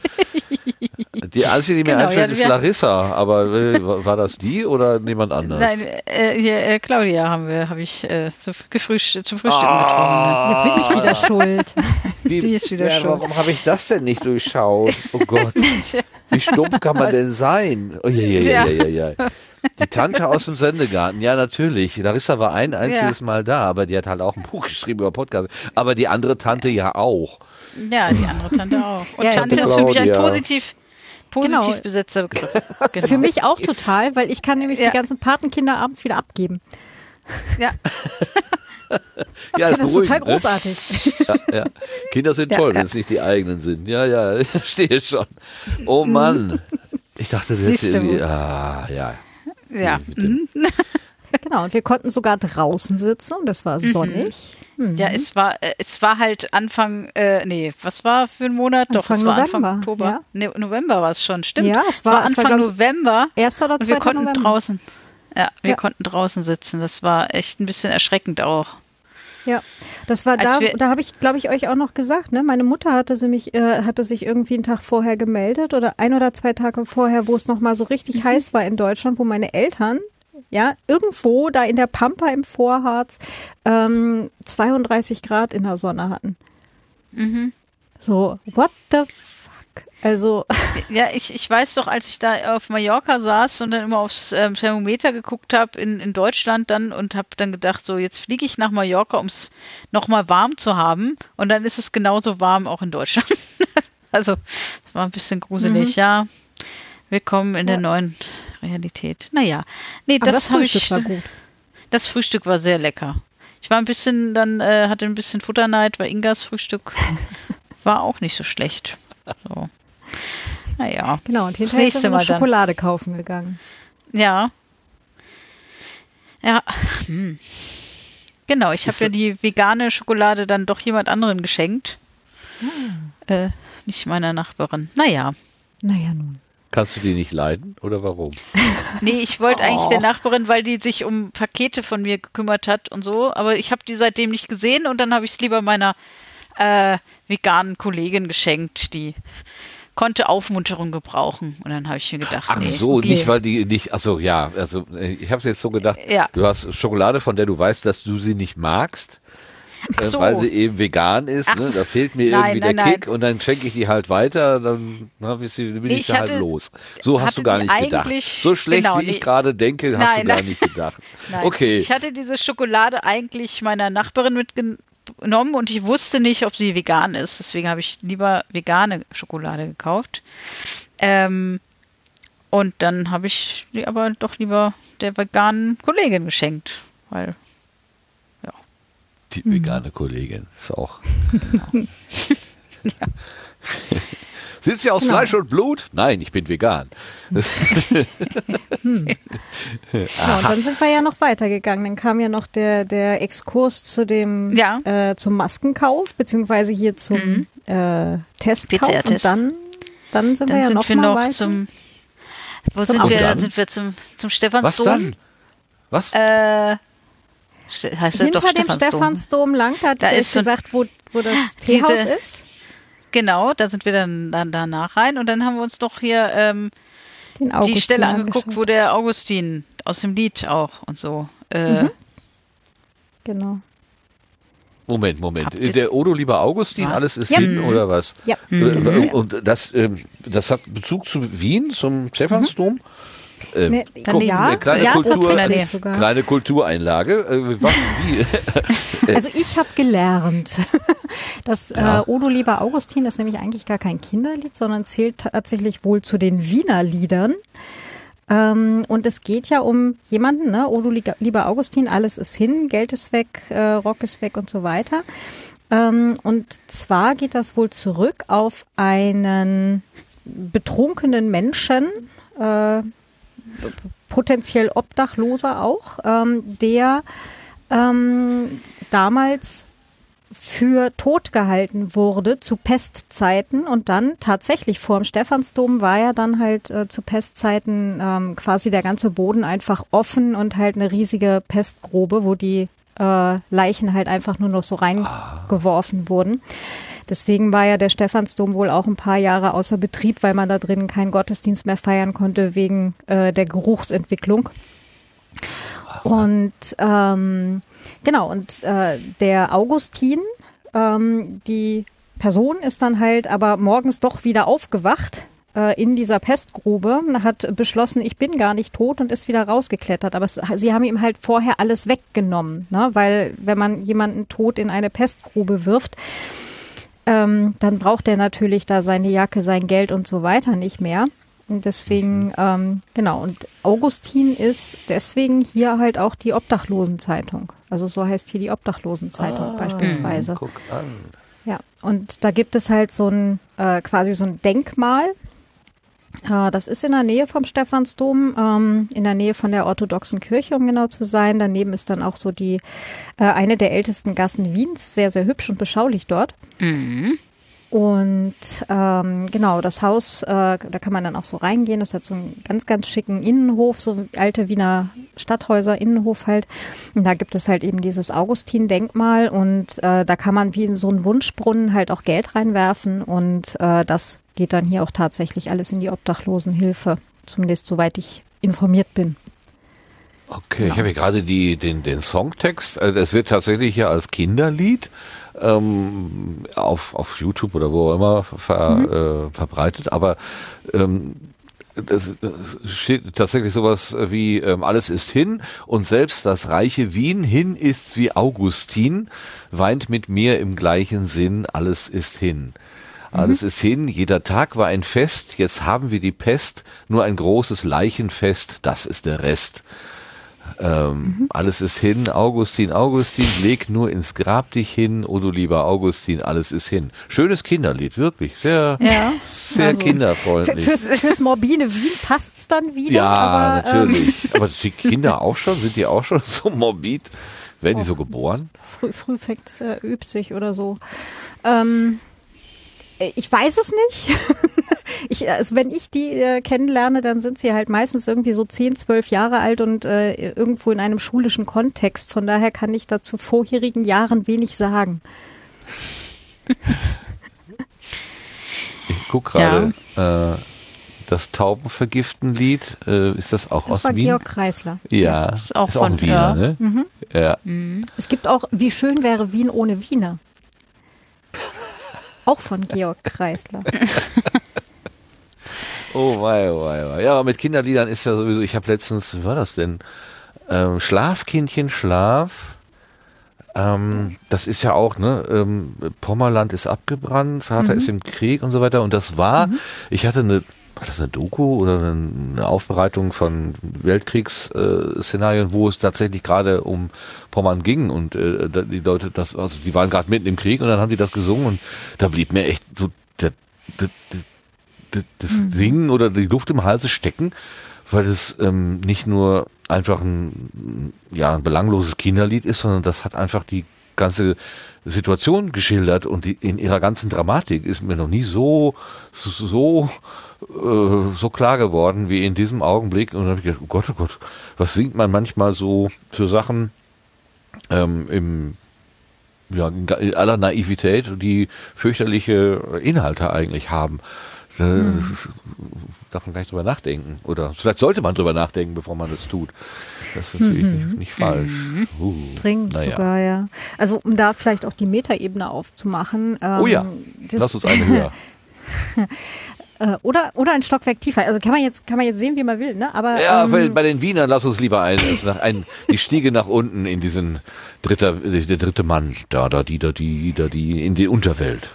Die einzige, die mir Genau, einfällt, ja, ist Larissa, aber äh, war das die oder jemand anders? Nein, äh, äh, Claudia haben wir, habe ich äh, zu, gefrühst zum Frühstück Ah. Jetzt bin ich wieder schuld. [laughs] Wie, die ist wieder ja, schuld. warum habe ich das denn nicht durchschaut? Oh Gott, [laughs] wie stumpf kann man denn sein? Oh, je, je, je, je, je. Die Tante aus dem Sendegarten, ja natürlich. Larissa war ein einziges Ja. Mal da, aber die hat halt auch ein Buch geschrieben über Podcast. Aber die andere Tante ja auch. Ja, die andere Tante auch. Und [laughs] Ja, Tante ist für mich ein positiv, positiv Genau. besetzter [laughs] Begriff. Genau. Für mich auch total, weil ich kann nämlich Ja. die ganzen Patenkinder abends wieder abgeben. Ja, [laughs] Ja, Ich finde das beruhigend, total ne? großartig. Ja, ja. Kinder sind Ja, toll, ja. wenn es nicht die eigenen sind. Ja, ja, ich verstehe schon. Oh Mann. Ich dachte, das ist irgendwie. Ah, ja. Ja. Mhm. [laughs] Genau, und wir konnten sogar draußen sitzen und das war sonnig. Mhm. Ja, es war, äh, es war halt Anfang, äh, nee, was war für ein Monat? Doch, Anfang es war Anfang November, Oktober. ja. Nee, November war es schon, stimmt. Ja, es war- es war, Anfang glaub ich, November. Erster oder Und wir zweiter konnten November. draußen, ja, wir Ja. konnten draußen sitzen. Das war echt ein bisschen erschreckend auch. Ja, das war da, da habe ich, glaube ich, euch auch noch gesagt, ne? Meine Mutter hatte sie mich, äh, hatte sich irgendwie einen Tag vorher gemeldet oder ein oder zwei Tage vorher, wo es noch mal so richtig heiß war in Deutschland, wo meine Eltern ja, irgendwo da in der Pampa im Vorharz ähm, 32 Grad in der Sonne hatten. So, what the? Also, [laughs] Ja, ich, ich weiß doch, als ich da auf Mallorca saß und dann immer aufs ähm, Thermometer geguckt habe in, in Deutschland dann und habe dann gedacht, so jetzt fliege ich nach Mallorca, um es nochmal warm zu haben und dann ist es genauso warm auch in Deutschland. [laughs] also es war ein bisschen gruselig, ja. Willkommen in der Ja. neuen Realität. Naja, nee, aber das, das, habe Frühstück ich. war gut. Das Frühstück war sehr lecker. Ich war ein bisschen, dann äh, hatte ein bisschen Futterneid, weil Ingas Frühstück [laughs] war auch nicht so schlecht. So. Naja. Genau, und hinterher sind wir Mal dann. Schokolade kaufen gegangen. Ja. Ja. Hm. Genau, ich habe Ist ja die vegane Schokolade dann doch jemand anderen geschenkt. Äh, nicht meiner Nachbarin. Naja. Naja, nun. Kannst du die nicht leiden oder warum? [laughs] Nee, ich wollte eigentlich Oh. der Nachbarin, weil die sich um Pakete von mir gekümmert hat und so, aber ich habe die seitdem nicht gesehen und dann habe ich es lieber meiner äh, veganen Kollegin geschenkt, die konnte Aufmunterung gebrauchen. Und dann habe ich mir gedacht, Ach nee, so, okay. nicht weil die nicht, ach so, ja, also äh, ich habe jetzt so gedacht, Ja. du hast Schokolade, von der du weißt, dass du sie nicht magst, äh, so. weil sie eben vegan ist, Ach, ne? da fehlt mir nein, irgendwie nein, der nein. Kick und dann schenke ich die halt weiter, dann na, bin ich, ich, sie halt los. So hast hatte du gar nicht gedacht. eigentlich- So schlecht genau, wie ich gerade denke, hast Nein, du gar nein. nicht gedacht. [laughs] Okay. Ich hatte diese Schokolade eigentlich meiner Nachbarin mitgenommen und ich wusste nicht, ob sie vegan ist. Deswegen habe ich lieber vegane Schokolade gekauft. Ähm, und dann habe ich die aber doch lieber der veganen Kollegin geschenkt. Weil, Die vegane Kollegin ist auch. [laughs] [laughs] Sind Sie aus Genau. Fleisch und Blut? Nein, ich bin vegan. [laughs] Ja, und dann sind wir ja noch weitergegangen. Dann kam ja noch der, der Exkurs zu dem Ja. äh, zum Maskenkauf, beziehungsweise hier zum äh, Testkauf. Und PCR-Test. dann, dann sind dann wir ja sind noch wir mal noch weiter. zum. Wo Zum sind wir? Dann sind wir zum, zum Was Stephansdom. dann? Was? Äh, heißt er Hinter doch dem Stephansdom. Stephansdom lang, hat Da er ist so- gesagt, wo, wo das Diese- Teehaus ist. Genau, da sind wir dann, dann danach rein und dann haben wir uns doch hier ähm, Den die Stelle angeguckt, angeschaut. wo der Augustin aus dem Lied auch und so. Äh, Mhm. Genau. Moment, Moment. Habt Der Odo lieber Augustin, Ja. alles ist Ja. hin oder was? Ja. Äh, Und das, ähm, das hat Bezug zu Wien, zum Stephansdom? Ähm, Ne, guck, ja, eine kleine, ja, Kultur, kleine Kultureinlage. Äh, was, wie? [laughs] [laughs] Also ich habe gelernt, [laughs] dass Ja. äh, Odo lieber Augustin ist nämlich eigentlich gar kein Kinderlied, sondern zählt tatsächlich wohl zu den Wiener Liedern. Ähm, und es geht ja um jemanden, ne? Odo lieber- lieber Augustin, alles ist hin, Geld ist weg, äh, Rock ist weg und so weiter. Ähm, und zwar geht das wohl zurück auf einen betrunkenen Menschen, äh, potenziell Obdachloser auch, ähm, der ähm, damals für tot gehalten wurde zu Pestzeiten und dann tatsächlich vor dem Stephansdom war ja dann halt äh, zu Pestzeiten ähm, quasi der ganze Boden einfach offen und halt eine riesige Pestgrube, wo die äh, Leichen halt einfach nur noch so reingeworfen wurden. Deswegen war ja der Stephansdom wohl auch ein paar Jahre außer Betrieb, weil man da drinnen keinen Gottesdienst mehr feiern konnte wegen äh, der Geruchsentwicklung. Und ähm, genau, und äh, der Augustin, ähm, die Person ist dann halt aber morgens doch wieder aufgewacht äh, in dieser Pestgrube, hat beschlossen, ich bin gar nicht tot und ist wieder rausgeklettert. Aber es, sie haben ihm halt vorher alles weggenommen, ne? weil wenn man jemanden tot in eine Pestgrube wirft, ähm, dann braucht er natürlich da seine Jacke, sein Geld und so weiter nicht mehr. Und deswegen, ähm, genau, und Augustin ist deswegen hier halt auch die Obdachlosenzeitung. Also so heißt hier die Obdachlosenzeitung beispielsweise. Guck an. Ja, und da gibt es halt so ein, äh, quasi so ein Denkmal. Äh, das ist in der Nähe vom Stephansdom, ähm, in der Nähe von der orthodoxen Kirche, um genau zu sein. Daneben ist dann auch so die, äh, eine der ältesten Gassen Wiens, sehr, sehr hübsch und beschaulich dort. Mhm. Und ähm, genau, das Haus, äh, da kann man dann auch so reingehen. Das hat so einen ganz, ganz schicken Innenhof, so alte Wiener Stadthäuser, Innenhof halt. Und da gibt es halt eben dieses Augustin-Denkmal und äh, da kann man wie in so einen Wunschbrunnen halt auch Geld reinwerfen und äh, das geht dann hier auch tatsächlich alles in die Obdachlosenhilfe, zumindest soweit ich informiert bin. Okay, ich habe hier gerade die, den, den Songtext. Äh, Das wird tatsächlich hier als Kinderlied ähm, auf, auf YouTube oder wo auch immer ver, äh, verbreitet, aber ähm, das, steht tatsächlich sowas wie ähm, alles ist hin und selbst das reiche Wien hin ist's wie Augustin weint mit mir im gleichen Sinn alles ist hin. Alles ist hin, jeder Tag war ein Fest, jetzt haben wir die Pest, nur ein großes Leichenfest, das ist der Rest. Ähm, Alles ist hin, Augustin, Augustin, leg nur ins Grab dich hin, oh du lieber Augustin, alles ist hin. Schönes Kinderlied, wirklich, sehr, Ja, sehr also- kinderfreundlich. fürs, fürs morbide Wien passt's dann wieder. ja, aber, ähm, natürlich. [laughs] aber die Kinder auch schon, sind die auch schon [laughs] so morbid? Werden die so geboren? früh, früh fängt äh, übt sich oder so. Ähm, äh, ich weiß es nicht. [laughs] ich, also wenn ich die äh, kennenlerne, dann sind sie halt meistens irgendwie so 10, 12 Jahre alt und äh, irgendwo in einem schulischen Kontext. Von daher kann ich da zu vorherigen Jahren wenig sagen. guck gerade, äh, das Taubenvergiften-Lied, äh, ist das auch Das aus war Wien? Georg Kreisler. ja, Das ist auch ist auch ein von- Wiener, ja. ne? Mhm. Ja. Es gibt auch, wie schön wäre Wien ohne Wiener. Auch von Georg Kreisler. [laughs] Oh wei, oh wei, oh wei. Ja, aber mit Kinderliedern ist ja sowieso, ich habe letztens, wie war das denn? Ähm, Schlafkindchen, Schlaf. Ähm, das ist ja auch, ne, ähm, Pommerland ist abgebrannt, Vater ist im Krieg und so weiter. Und das war, ich hatte eine, war das eine Doku oder eine, Aufbereitung von Weltkriegsszenarien, äh, wo es tatsächlich gerade um Pommern ging und äh, die Leute, das, also die waren gerade mitten im Krieg und dann haben die das gesungen und da blieb mir echt so der, der, das Singen oder die Luft im Halse stecken, weil es ähm, nicht nur einfach ein, ja, ein belangloses Kinderlied ist, sondern das hat einfach die ganze Situation geschildert und die, in ihrer ganzen Dramatik ist mir noch nie so, so, so, äh, so klar geworden wie in diesem Augenblick. Und dann habe ich gedacht, oh Gott, oh Gott, was singt man manchmal so für Sachen ähm, im ja, in aller Naivität, die fürchterliche Inhalte eigentlich haben. Das ist- darf man gar nicht drüber nachdenken. Oder vielleicht sollte man drüber nachdenken, bevor man das tut. Das ist natürlich nicht, nicht falsch. Uh, Dringend naja. sogar, ja. Also um da vielleicht auch die Metaebene aufzumachen. Ähm, Oh ja, Lass uns eine höher. [laughs] äh, oder, oder ein Stockwerk tiefer. Also kann man jetzt, kann man jetzt sehen, wie man will, ne? Aber Ja, ähm, weil bei den Wienern lass uns lieber ein, ein die Stiege nach unten in diesen dritter, der dritte Mann, da, da, die, da, die, da, die, in die Unterwelt.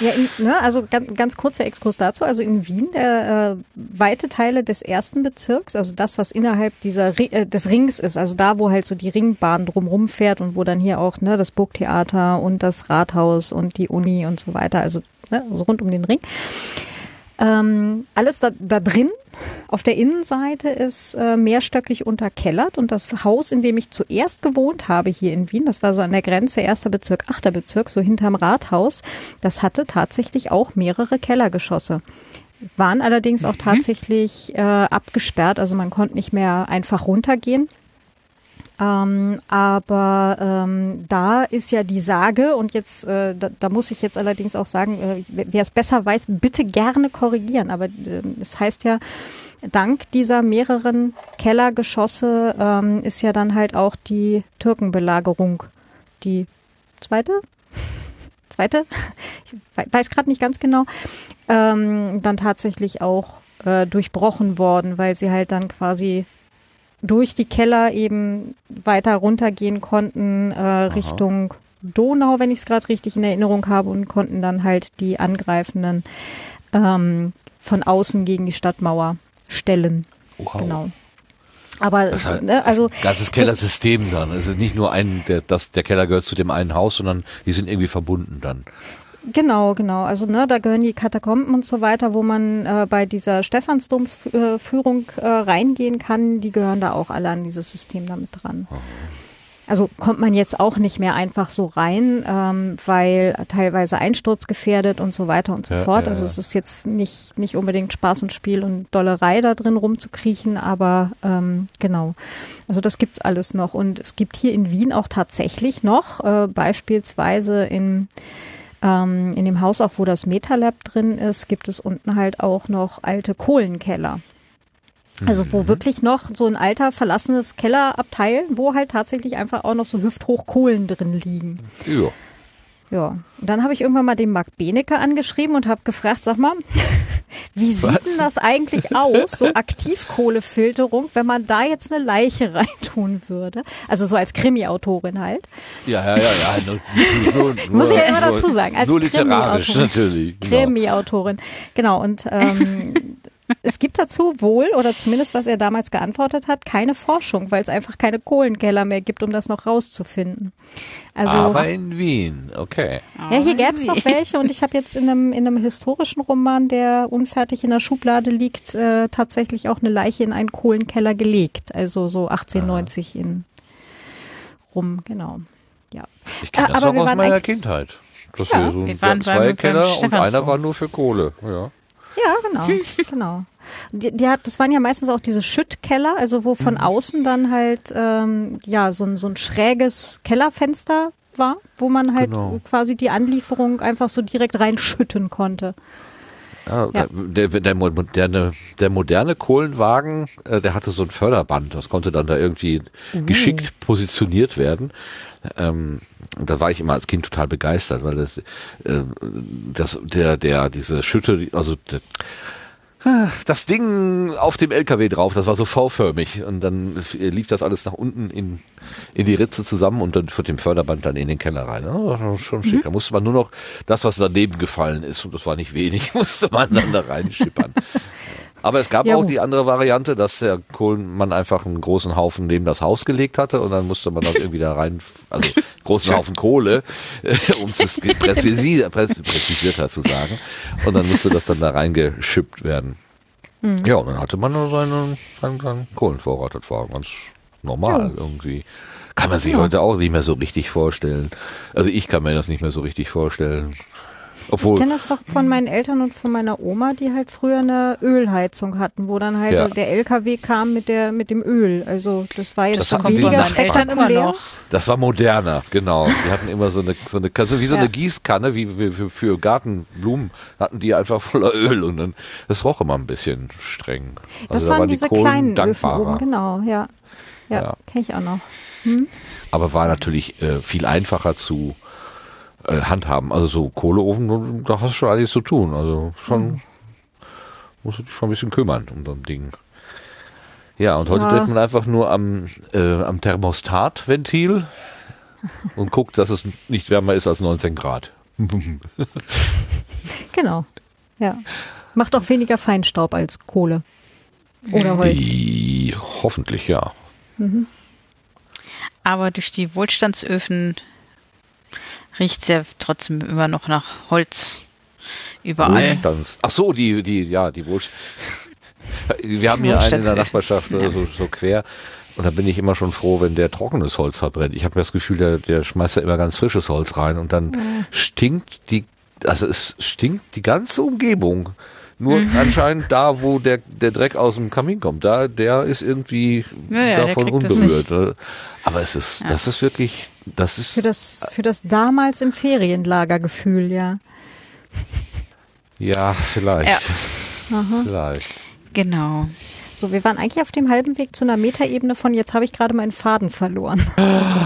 Ja, in, ne, also ganz, ganz kurzer Exkurs dazu. Also in Wien, der äh, weite Teile des ersten Bezirks, also das, was innerhalb dieser äh, des Rings ist, also da, wo halt so die Ringbahn drumrum fährt und wo dann hier auch ne, das Burgtheater und das Rathaus und die Uni und so weiter, also ne, so rund um den Ring. Ähm, alles da, da drin auf der Innenseite ist äh, mehrstöckig unterkellert und das Haus, in dem ich zuerst gewohnt habe hier in Wien, das war so an der Grenze erster Bezirk, achter Bezirk, so hinterm Rathaus, das hatte tatsächlich auch mehrere Kellergeschosse. Waren allerdings auch tatsächlich äh, abgesperrt, also man konnte nicht mehr einfach runtergehen. Ähm, aber ähm, da ist ja die Sage, und jetzt, äh, da, da muss ich jetzt allerdings auch sagen, äh, wer es besser weiß, bitte gerne korrigieren. Aber äh, es heißt ja, dank dieser mehreren Kellergeschosse ähm, ist ja dann halt auch die Türkenbelagerung die zweite, [laughs] zweite, ich we- weiß gerade nicht ganz genau, ähm, dann tatsächlich auch äh, durchbrochen worden, weil sie halt dann quasi durch die Keller eben weiter runtergehen konnten äh, Richtung Donau, wenn ich es gerade richtig in Erinnerung habe, und konnten dann halt die Angreifenden ähm, von außen gegen die Stadtmauer stellen. Wow. Genau. Aber Das ist halt ne, also ein ganzes Kellersystem dann. Es ist nicht nur ein, der, das, der Keller gehört zu dem einen Haus, sondern die sind irgendwie verbunden dann. Genau, genau. Also ne, da gehören die Katakomben und so weiter, wo man äh, bei dieser Stephansdomsführung äh, reingehen kann, die gehören da auch alle an dieses System damit dran. Also kommt man jetzt auch nicht mehr einfach so rein, ähm, weil teilweise einsturzgefährdet und so weiter und so Ja, fort. ja, also es ist jetzt nicht, nicht unbedingt Spaß und Spiel und Dollerei da drin rumzukriechen, aber ähm, genau. Also das gibt's alles noch. Und es gibt hier in Wien auch tatsächlich noch, äh, beispielsweise in ähm, in dem Haus, auch wo das MetaLab drin ist, gibt es unten halt auch noch alte Kohlenkeller. Also Mhm. wo wirklich noch so ein alter verlassenes Kellerabteil, wo halt tatsächlich einfach auch noch so hüfthoch Kohlen drin liegen. Ja. Ja, und dann habe ich irgendwann mal den Marc Benecke angeschrieben und habe gefragt, sag mal, [laughs] wie sieht Was? denn das eigentlich aus, so Aktivkohlefilterung, wenn man da jetzt eine Leiche [laughs] reintun würde? Also so als Krimi-Autorin halt. Ja, ja, ja, ja. Nur, nur, nur, Muss ich ja immer dazu sagen, als Nur literarisch Krimi-Autorin. natürlich. Genau. Krimi-Autorin. Genau, und ähm, [laughs] es gibt dazu wohl, oder zumindest was er damals geantwortet hat, keine Forschung, weil es einfach keine Kohlenkeller mehr gibt, um das noch rauszufinden. Also Aber in Wien, okay. ja, hier gäbe es noch welche und ich habe jetzt in einem, in einem historischen Roman, der unfertig in der Schublade liegt, äh, tatsächlich auch eine Leiche in einen Kohlenkeller gelegt. Also so 1890 in rum, genau. Ja. Ich kenne Äh, das aber noch wir aus waren meiner Kindheit. Das Ja. wir so Wir waren zwei Keller und einer war nur für Kohle. Ja. Ja, genau, [laughs] genau. Die, die hat, das waren ja meistens auch diese Schüttkeller, also wo von außen dann halt ähm, ja so ein, so ein schräges Kellerfenster war, wo man halt Genau. quasi die Anlieferung einfach so direkt reinschütten konnte. Ja, ja. Der, der, der, moderne, der moderne Kohlenwagen, äh, der hatte so ein Förderband, das konnte dann da irgendwie mhm. geschickt positioniert werden. Ähm, da war ich immer als Kind total begeistert, weil das, äh, das der, der, diese Schütte, also der, das Ding auf dem LKW drauf, das war so V-förmig und dann lief das alles nach unten in, in die Ritze zusammen und dann für dem Förderband dann in den Keller rein. Oh, schon schick. Mhm. Da musste man nur noch das, was daneben gefallen ist, und das war nicht wenig, [laughs] musste man dann da reinschippern. Aber es gab ja. auch die andere Variante, dass der Kohlenmann einfach einen großen Haufen neben das Haus gelegt hatte und dann musste man das irgendwie da rein, also großen Haufen Kohle, äh, um es [laughs] präzisier, präzisierter zu sagen. Und dann musste das dann da reingeschippt werden. Mhm. Ja, und dann hatte man nur seinen, seinen, seinen Kohlenvorrat. Das war ganz normal ja. irgendwie. Kann man sich ja. heute auch nicht mehr so richtig vorstellen. Also ich kann mir das nicht mehr so richtig vorstellen. Obwohl, ich kenne das doch von meinen Eltern und von meiner Oma, die halt früher eine Ölheizung hatten, wo dann halt ja. der LKW kam mit der mit dem Öl. Also das war jetzt das weniger spektakulär. Das war moderner, genau. Die hatten immer so eine so eine also wie so eine Gießkanne, wie, wie für, für Gartenblumen hatten die einfach voller Öl und dann das roch immer ein bisschen streng. Also das waren, da waren diese die kleinen Öfen oben, genau, ja. Ja, ja. kenne ich auch noch. Hm? Aber war natürlich äh, viel einfacher zu äh, handhaben. Also so Kohleofen, da hast du schon alles zu tun. Also schon, mhm. musst du dich schon ein bisschen kümmern um so ein Ding. Ja, und heute ja. dreht man einfach nur am, äh, am Thermostatventil [laughs] und guckt, dass es nicht wärmer ist als 19 Grad. [laughs] genau. Ja. Macht auch weniger Feinstaub als Kohle. Oder Holz. Die, hoffentlich, ja. Mhm. Aber durch die Wohlstandsöfen riecht es ja trotzdem immer noch nach Holz überall. Wohlstands. Ach so, die, die, ja, die Wohlstands. [laughs] Wir haben hier einen in der Nachbarschaft ja. so, so quer. Und da bin ich immer schon froh, wenn der trockenes Holz verbrennt. Ich habe das Gefühl, der, der schmeißt da immer ganz frisches Holz rein und dann mhm. stinkt die, also es stinkt die ganze Umgebung. Nur mhm. anscheinend da, wo der, der Dreck aus dem Kamin kommt, da, der ist irgendwie ja, ja, davon unberührt. Ne? Aber es ist, ja. das ist wirklich das ist für das für das damals im Ferienlagergefühl, ja. Ja, vielleicht. Ja. Vielleicht. Genau. So, wir waren eigentlich auf dem halben Weg zu einer Metaebene von jetzt habe ich gerade meinen Faden verloren. [laughs]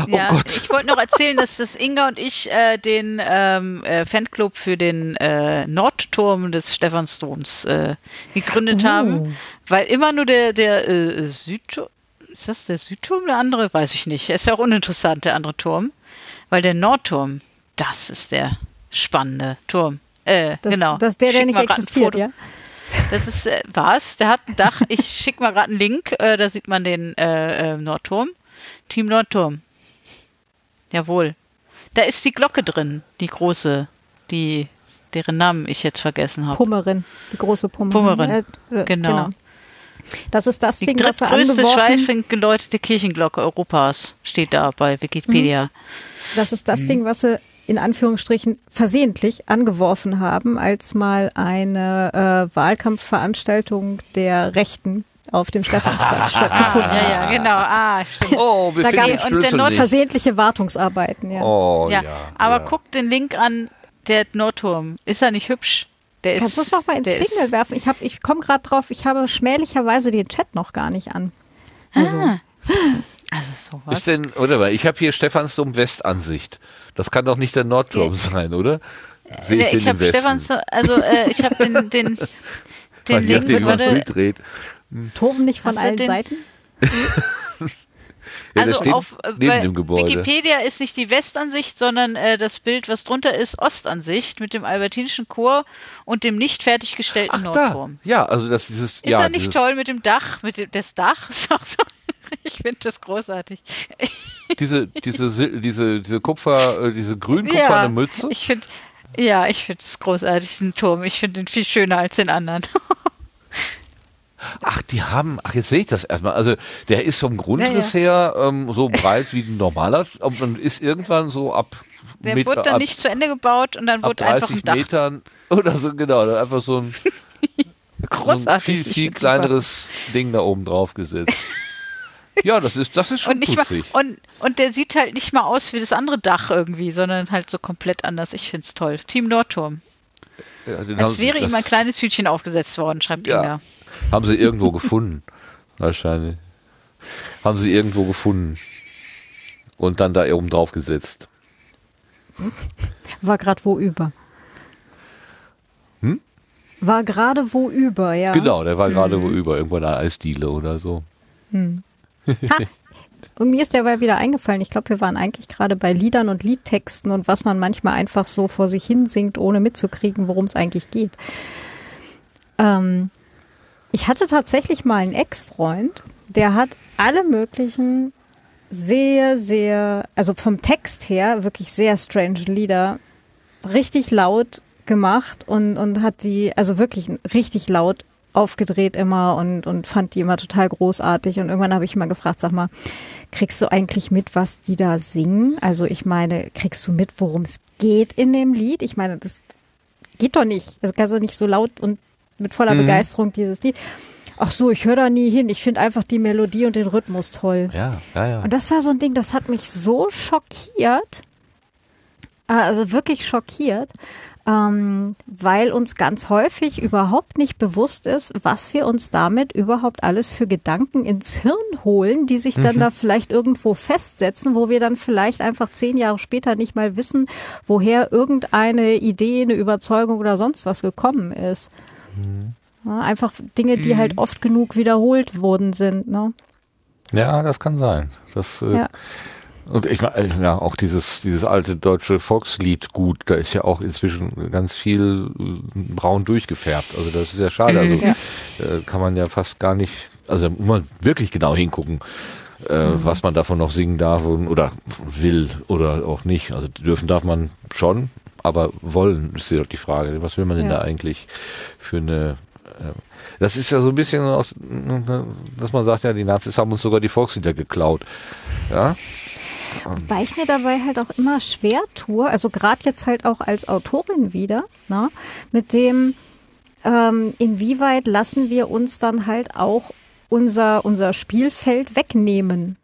Oh ja, Gott. ich wollte noch erzählen, dass das Inga und ich äh, den ähm, äh, Fanclub für den äh, Nordturm des Stephansdoms äh, gegründet oh. haben, weil immer nur der der äh, Südturm ist das der Südturm, der andere? Weiß ich nicht. Ist ja auch uninteressant, der andere Turm. Weil der Nordturm, das ist der spannende Turm. Äh, das, genau. Das ist der, der nicht existiert, ja? Das ist, äh, was? Der hat ein Dach. Ich schicke mal gerade einen Link, äh, da sieht man den äh, äh, Nordturm. Team Nordturm. Jawohl. Da ist die Glocke drin, die große, die, deren Namen ich jetzt vergessen habe. Pummerin, die große Pummerin. Pummerin, äh, äh, genau. genau. Das ist das die Ding, was er angeworfen... Die geläutete Kirchenglocke Europas steht da bei Wikipedia. Mhm. Das ist das mhm. Ding, was sie in Anführungsstrichen versehentlich angeworfen haben, als mal eine äh, Wahlkampfveranstaltung der Rechten auf dem Stephansplatz [laughs] stattgefunden hat. Ja, ja, genau. Ah, stimmt. Oh, wir da gab es und versehentliche Wartungsarbeiten. Ja. Oh, ja. ja aber ja. guck den Link an, der Nordturm. Ist er nicht hübsch? Der Kannst du es noch mal ins Signal werfen? Ich, ich komme gerade drauf, ich habe schmählicherweise den Chat noch gar nicht an. Also. Ah. [laughs] Also sowas. Ist denn, oder? Ich habe hier Stephansdom Westansicht. Das kann doch nicht der Nordturm ja. sein, oder? Sehe ich, ja, ich habe Stephans, also äh, ich habe den, den, [laughs] den Link, warte. Hm. Toben nicht von allen Seiten? [laughs] Ja, also auf äh, neben dem Gebäude. Wikipedia ist nicht die Westansicht, sondern äh, das Bild, was drunter ist, Ostansicht mit dem albertinischen Chor und dem nicht fertiggestellten Ach, Nordturm. Da. Ja, also das dieses. Ist ja, er nicht toll mit dem Dach, mit dem das Dach? [laughs] ich finde das großartig. diese diese [laughs] diese diese Kupfer, äh, diese grün-kupferne ja, Mütze. Ich finde ja, ich finde es großartig, diesen Turm. Ich finde ihn viel schöner als den anderen. [laughs] Ach, die haben, ach, jetzt sehe ich das erstmal. Also, der ist vom Grundriss ja, ja. her ähm, so breit wie ein normaler und ist irgendwann so ab. Der Meter, wurde dann ab, nicht zu Ende gebaut und dann wurde einfach ein Dach. Metern oder so, genau, einfach so ein, Großartig, [laughs] so ein viel, viel kleineres super. Ding da oben drauf gesetzt. Ja, das ist, das ist schon und putzig. Mal, und, und der sieht halt nicht mal aus wie das andere Dach irgendwie, sondern halt so komplett anders. Ich find's toll. Team Nordturm. Ja, Als wäre ihm ein kleines Hütchen aufgesetzt worden, schreibt Ja. Inga. Haben sie irgendwo gefunden. [laughs] Wahrscheinlich. Haben sie irgendwo gefunden. Und dann da oben drauf gesetzt. War gerade wo über. Hm? War gerade wo über, ja. Genau, der war gerade wo über, irgendwo in einer Eisdiele oder so. [laughs] Ha. Und mir ist derweil wieder eingefallen, ich glaube, wir waren eigentlich gerade bei Liedern und Liedtexten und was man manchmal einfach so vor sich hin singt, ohne mitzukriegen, worum es eigentlich geht. Ähm, ich hatte tatsächlich mal einen Ex-Freund, der hat alle möglichen sehr, sehr, also vom Text her wirklich sehr strange Lieder richtig laut gemacht und, und hat die, also wirklich richtig laut aufgedreht immer und, und fand die immer total großartig. Und irgendwann habe ich mal gefragt, sag mal, kriegst du eigentlich mit, was die da singen? Also ich meine, kriegst du mit, worum es geht in dem Lied? Ich meine, das geht doch nicht. Also kannst du nicht so laut und mit voller Mhm. Begeisterung dieses Lied. Ach so, ich höre da nie hin. Ich finde einfach die Melodie und den Rhythmus toll. Ja, ja, ja. Und das war so ein Ding, das hat mich so schockiert. Also wirklich schockiert, ähm, weil uns ganz häufig überhaupt nicht bewusst ist, was wir uns damit überhaupt alles für Gedanken ins Hirn holen, die sich dann da vielleicht irgendwo festsetzen, wo wir dann vielleicht einfach zehn Jahre später nicht mal wissen, woher irgendeine Idee, eine Überzeugung oder sonst was gekommen ist. Ja, einfach Dinge, die halt oft genug wiederholt worden sind. Ne? Ja, das kann sein. Das, äh, Ja. Und ich meine, ja, auch dieses, dieses alte deutsche Volkslied gut, da ist ja auch inzwischen ganz viel äh, braun durchgefärbt. Also das ist ja schade. Also Ja. äh, kann man ja fast gar nicht, also muss man wirklich genau hingucken, äh, was man davon noch singen darf und, oder will oder auch nicht. Also dürfen darf man schon, aber wollen ist ja doch die Frage. Was will man denn Ja. da eigentlich für eine äh, das ist ja so ein bisschen aus, dass man sagt, ja, die Nazis haben uns sogar die Volkslieder geklaut. Ja, Weil ich mir dabei halt auch immer schwer tue, also gerade jetzt halt auch als Autorin wieder, ne, mit dem, ähm, inwieweit lassen wir uns dann halt auch unser, unser Spielfeld wegnehmen.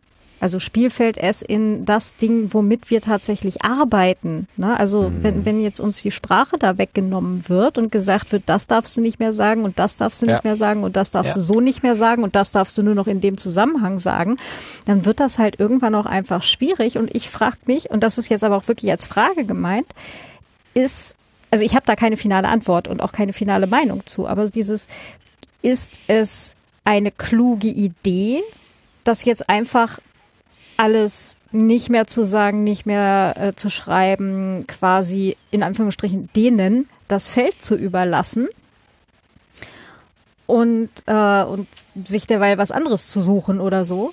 Also Spielfeld es in das Ding, womit wir tatsächlich arbeiten. Ne? Also wenn, wenn jetzt uns die Sprache da weggenommen wird und gesagt wird, das darfst du nicht mehr sagen und das darfst du Ja. nicht mehr sagen und das darfst Ja. du so nicht mehr sagen und das darfst du nur noch in dem Zusammenhang sagen, dann wird das halt irgendwann auch einfach schwierig. Und ich frage mich, und das ist jetzt aber auch wirklich als Frage gemeint, ist, also ich habe da keine finale Antwort und auch keine finale Meinung zu, aber dieses, ist es eine kluge Idee, das jetzt einfach alles nicht mehr zu sagen, nicht mehr äh, zu schreiben, quasi in Anführungsstrichen denen das Feld zu überlassen und, äh, und sich derweil was anderes zu suchen oder so.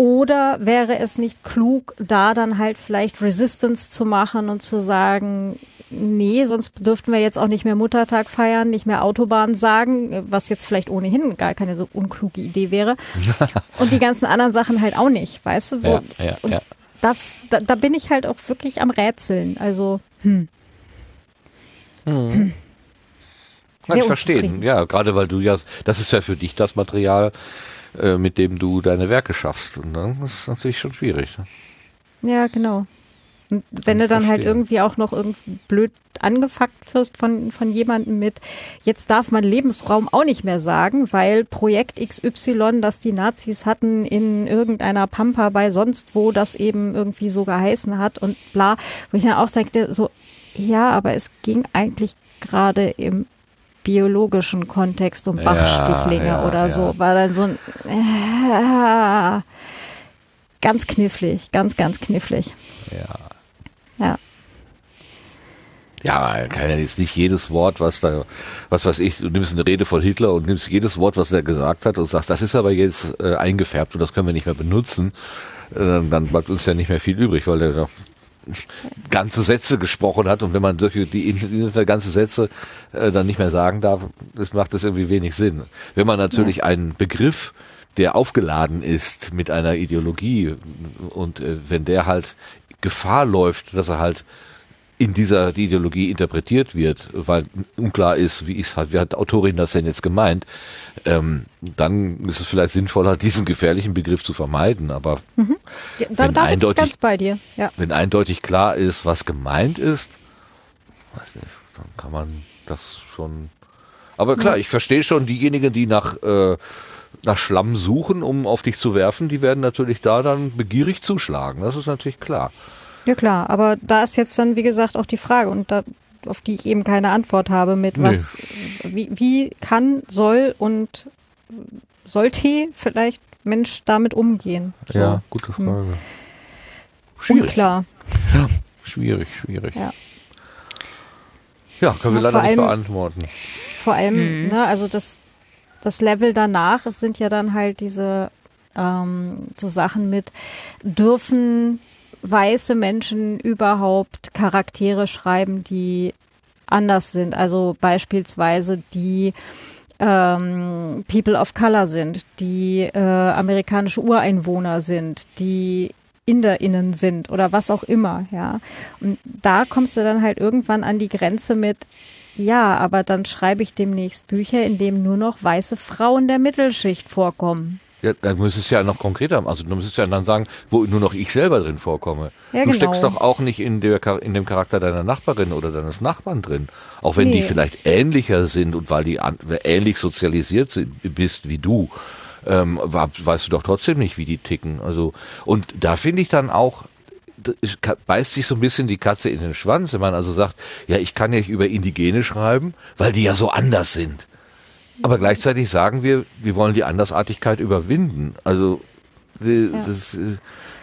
Oder wäre es nicht klug, da dann halt vielleicht Resistance zu machen und zu sagen, nee, sonst dürften wir jetzt auch nicht mehr Muttertag feiern, nicht mehr Autobahn sagen, was jetzt vielleicht ohnehin gar keine so unkluge Idee wäre. [laughs] und die ganzen anderen Sachen halt auch nicht, weißt du? So, ja, ja, ja. Da, da, da bin ich halt auch wirklich am Rätseln. Also, hm. Kann Sehr ich verstehen. Ja, gerade weil du ja, das ist ja für dich das Material, äh, mit dem du deine Werke schaffst. Und dann ist es natürlich schon schwierig. ne? Ja, genau. Und wenn du dann halt verstehen. irgendwie auch noch irgendwie blöd angefuckt wirst von, von jemandem mit, jetzt darf man Lebensraum auch nicht mehr sagen, weil Projekt XY, das die Nazis hatten in irgendeiner Pampa bei sonst wo, das eben irgendwie so geheißen hat und bla, wo ich dann auch denke, so, ja, aber es ging eigentlich gerade im biologischen Kontext um Ja, Bachstichlinge ja, oder ja. so, war dann so ein, äh, ganz knifflig, ganz, ganz knifflig. Ja. Ja. Ja, kann ja jetzt nicht jedes Wort, was da, was weiß ich, du nimmst eine Rede von Hitler und nimmst jedes Wort, was er gesagt hat und sagst, das ist aber jetzt äh, eingefärbt und das können wir nicht mehr benutzen. Äh, dann bleibt uns ja nicht mehr viel übrig, weil der ganze Sätze gesprochen hat und wenn man solche, die in- ganze Sätze äh, dann nicht mehr sagen darf, das macht das irgendwie wenig Sinn. Wenn man natürlich einen Begriff, der aufgeladen ist mit einer Ideologie und äh, wenn der halt Gefahr läuft, dass er halt in dieser Ideologie interpretiert wird, weil unklar ist, wie ist halt, wie hat die Autorin das denn jetzt gemeint, ähm, dann ist es vielleicht sinnvoller, [laughs] diesen gefährlichen Begriff zu vermeiden. Aber Ja, da, Wenn da eindeutig- ganz bei dir. Ja. wenn eindeutig klar ist, was gemeint ist, weiß nicht, dann kann man das schon. Aber klar, ich verstehe schon diejenigen, die nach, äh, nach Schlamm suchen, um auf dich zu werfen, die werden natürlich da dann begierig zuschlagen. Das ist natürlich klar. Ja klar, aber da ist jetzt dann, wie gesagt, auch die Frage und da, auf die ich eben keine Antwort habe mit Nee. was, wie, wie kann, soll und sollte vielleicht Mensch damit umgehen? So. Ja, gute Hm. Frage. Schwierig. Unklar. Schwierig, schwierig. Ja. Ja, können wir Ja, leider nicht allem- beantworten. Vor allem, Mhm. ne, also das, das Level danach, es sind ja dann halt diese ähm, so Sachen mit, dürfen weiße Menschen überhaupt Charaktere schreiben, die anders sind? Also beispielsweise die ähm, People of Color sind, die äh, amerikanische Ureinwohner sind, die InderInnen sind oder was auch immer, ja. Und da kommst du dann halt irgendwann an die Grenze mit, ja, aber dann schreibe ich demnächst Bücher, in denen nur noch weiße Frauen der Mittelschicht vorkommen. Ja, dann müsstest du ja noch konkreter, haben. also du müsstest ja dann sagen, wo nur noch ich selber drin vorkomme. Ja, du genau. steckst doch auch nicht in, der, in dem Charakter deiner Nachbarin oder deines Nachbarn drin. Auch wenn die Nee. vielleicht ähnlicher sind und weil die ähnlich sozialisiert sind, bist wie du, ähm, weißt du doch trotzdem nicht, wie die ticken. Also, und da finde ich dann auch, beißt sich so ein bisschen die Katze in den Schwanz, wenn man also sagt, ja, ich kann ja nicht über Indigene schreiben, weil die ja so anders sind. Aber gleichzeitig sagen wir, wir wollen die Andersartigkeit überwinden. Also äh, das, äh,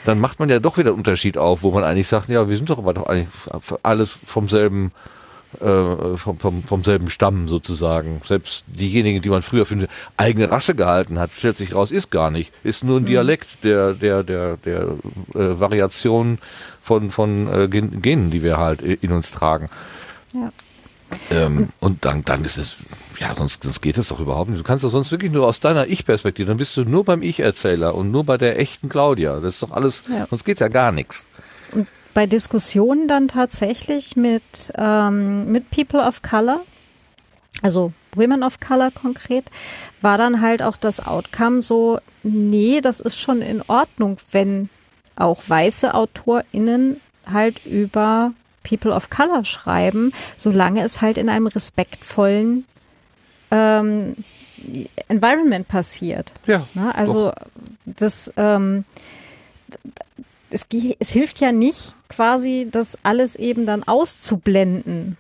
dann macht man ja doch wieder einen Unterschied auf, wo man eigentlich sagt, ja, wir sind doch aber doch eigentlich alles vom selben äh, vom, vom, vom selben Stamm sozusagen. Selbst diejenigen, die man früher für eine eigene Rasse gehalten hat, stellt sich raus, ist gar nicht. Ist nur ein Dialekt der, der, der, der äh, Variation von, von äh, Gen- Genen, die wir halt in uns tragen. Ja. Ähm, und dann, dann ist es, ja, sonst, sonst geht es doch überhaupt nicht. Du kannst doch sonst wirklich nur aus deiner Ich-Perspektive, dann bist du nur beim Ich-Erzähler und nur bei der echten Claudia. Das ist doch alles, Ja. sonst geht ja gar nichts. Und bei Diskussionen dann tatsächlich mit, ähm, mit People of Color, also Women of Color konkret, war dann halt auch das Outcome so, nee, das ist schon in Ordnung, wenn auch weiße AutorInnen halt über People of Color schreiben, solange es halt in einem respektvollen ähm, Environment passiert. Ja. Ne? Also das, ähm, es, es hilft ja nicht quasi, das alles eben dann auszublenden,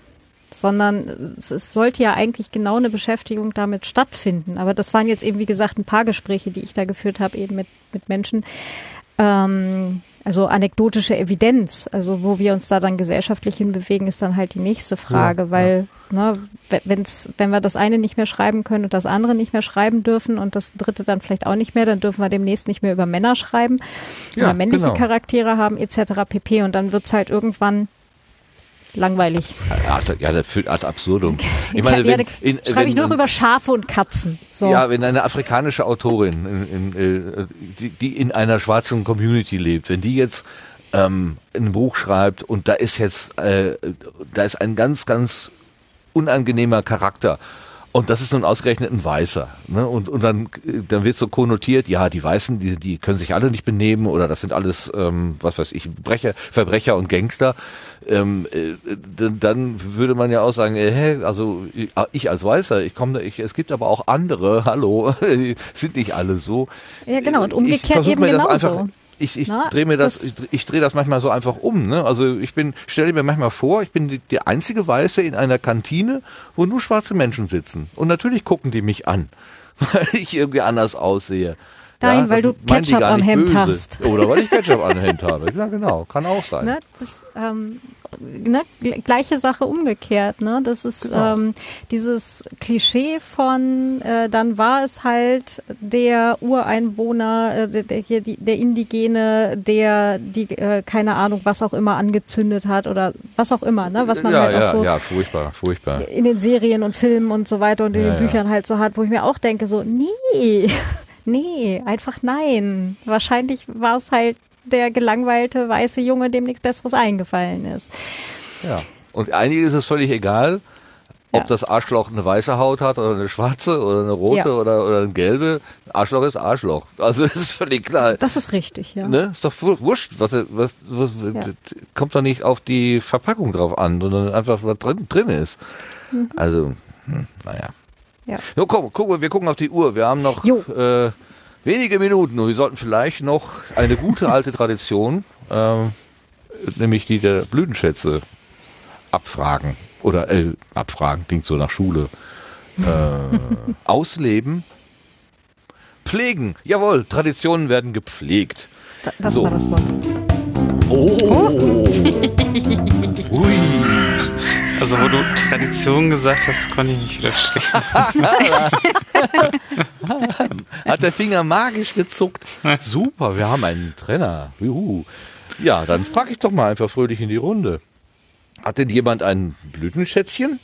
sondern es, es sollte ja eigentlich genau eine Beschäftigung damit stattfinden. Aber das waren jetzt eben, wie gesagt, ein paar Gespräche, die ich da geführt habe, eben mit, mit Menschen. Ähm, also anekdotische Evidenz, also wo wir uns da dann gesellschaftlich hinbewegen, ist dann halt die nächste Frage, Ja, weil ne, we- wenn's, wenn wir das eine nicht mehr schreiben können und das andere nicht mehr schreiben dürfen und das dritte dann vielleicht auch nicht mehr, dann dürfen wir demnächst nicht mehr über Männer schreiben Ja, oder männliche genau. Charaktere haben etc. pp. Und dann wird's halt irgendwann langweilig. Ja, das führt ad absurdum. Ich meine, wenn, in, schreibe wenn, ich nur noch über Schafe und Katzen. So. Ja, wenn eine afrikanische Autorin, in, in, äh, die, die in einer schwarzen Community lebt, wenn die jetzt ähm, ein Buch schreibt und da ist jetzt, äh, da ist ein ganz, ganz unangenehmer Charakter. Und das ist nun ausgerechnet ein Weißer. Ne? Und, und dann, dann wird so konnotiert, ja, die Weißen, die, die können sich alle nicht benehmen oder das sind alles, ähm, was weiß ich, Brecher, Verbrecher und Gangster. Ähm, äh, dann, würde man ja auch sagen, äh, hä, also ich- ich als Weißer, ich komme, ich, es gibt aber auch andere, [laughs] hallo, [laughs] sind nicht alle so. Ja, genau, und umgekehrt eben genauso. Einfach, ich ich drehe mir das, das- ich, ich drehe das manchmal so einfach um. Ne? Also ich bin, stelle mir manchmal vor, ich bin die, der einzige Weiße in einer Kantine, wo nur schwarze Menschen sitzen. Und natürlich gucken die mich an, [laughs] weil ich irgendwie anders aussehe. Nein, weil du Ketchup am Hemd böse. hast. Oder weil ich Ketchup am Hemd habe. Ja, genau, kann auch sein. Ne, das, ähm, ne, gl- gleiche Sache umgekehrt. Ne? Das ist Genau. ähm, dieses Klischee von, äh, dann war es halt der Ureinwohner, äh, der, der hier die, der Indigene, der die äh, keine Ahnung was auch immer angezündet hat oder was auch immer, ne? was man ja, halt ja, auch so ja, furchtbar, furchtbar. in den Serien und Filmen und so weiter und in Ja, den ja. Büchern halt so hat, wo ich mir auch denke, so, nee, nee, einfach nein. Wahrscheinlich war es halt der gelangweilte weiße Junge, dem nichts Besseres eingefallen ist. Ja. Und einigen ist es völlig egal. ob Ja. das Arschloch eine weiße Haut hat oder eine schwarze oder eine rote Ja. oder, oder eine gelbe. Arschloch ist Arschloch. Also [laughs] das ist völlig klar. Das ist richtig, ja. Ne? Ist doch wu- wurscht. Was, was, was, Ja. Kommt doch nicht auf die Verpackung drauf an, sondern einfach, was drin, drin ist. Also, hm, naja. Ja. So, komm, guck, wir gucken auf die Uhr. Wir haben noch äh, wenige Minuten und wir sollten vielleicht noch eine gute alte Tradition, ähm, nämlich die der Blütenschätze, abfragen. Oder äh, abfragen, klingt so nach Schule. Äh, [laughs] ausleben. Pflegen. Jawohl, Traditionen werden gepflegt. Da- Das So. war das Wort. Oh. [laughs] Ui. Also wo du Tradition gesagt hast, konnte ich nicht widerstehen. [laughs] Hat der Finger magisch gezuckt. Super, wir haben einen Trenner. Juhu. Ja, dann frage ich doch mal einfach fröhlich in die Runde. Hat denn jemand ein Blütenschätzchen?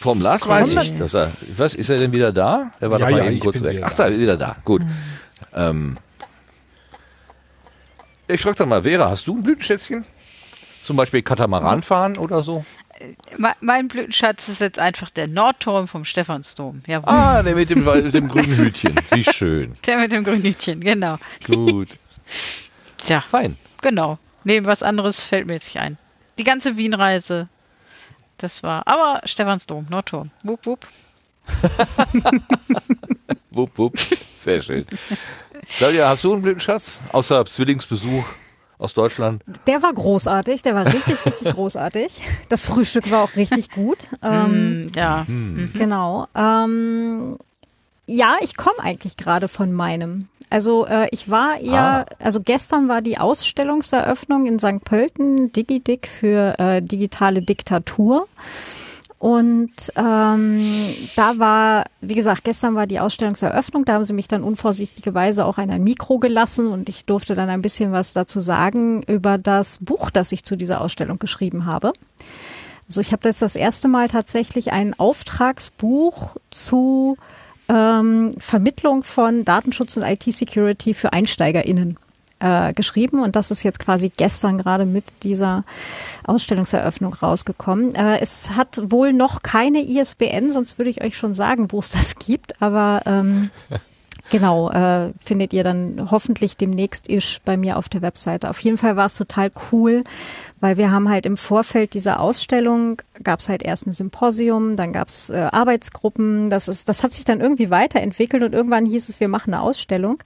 Vom Lars weiß ich, dass er. Was, ist er denn wieder da? Er war Ja, doch mal ja, eben kurz weg. Ach, da, da. wieder da. Gut. Ähm, ich frage doch mal, Vera, hast du ein Blütenschätzchen? Zum Beispiel Katamaran fahren oder so? Me- Mein Blütenschatz ist jetzt einfach der Nordturm vom Stephansdom. Jawohl. Ah, der mit dem, mit dem grünen Hütchen. [laughs] Wie schön. Der mit dem grünen Hütchen, genau. Gut. [laughs] Tja, Fein. genau. Neben was anderes fällt mir jetzt nicht ein. Die ganze Wienreise, das war. Aber Stephansdom, Nordturm. Wupp, wupp. [laughs] Wupp, wupp. Sehr schön. Claudia, hast du einen Blütenschatz? Außer Zwillingsbesuch aus Deutschland? Der war großartig, der war richtig, [laughs] richtig großartig. Das Frühstück war auch richtig gut. Ähm, Hm, ja. Genau. Ähm, ja, ich komme eigentlich gerade von meinem. Also äh, ich war eher, also gestern war die Ausstellungseröffnung in St. Pölten, DigiDick für äh, digitale Diktatur. Und ähm, da war, wie gesagt, gestern war die Ausstellungseröffnung, da haben sie mich dann unvorsichtigerweise auch an ein Mikro gelassen und ich durfte dann ein bisschen was dazu sagen über das Buch, das ich zu dieser Ausstellung geschrieben habe. Also ich habe das das erste Mal tatsächlich ein Auftragsbuch zu ähm, Vermittlung von Datenschutz und IT-Security für EinsteigerInnen äh, geschrieben und das ist jetzt quasi gestern gerade mit dieser Ausstellungseröffnung rausgekommen. Äh, es hat wohl noch keine ISBN, sonst würde ich euch schon sagen, wo es das gibt, aber ähm, [laughs] Genau, äh, findet ihr dann hoffentlich demnächst isch bei mir auf der Webseite. Auf jeden Fall war es total cool, weil wir haben halt im Vorfeld dieser Ausstellung gab es halt erst ein Symposium, dann gab es äh, Arbeitsgruppen. Das ist, das hat sich dann irgendwie weiterentwickelt und irgendwann hieß es, wir machen eine Ausstellung.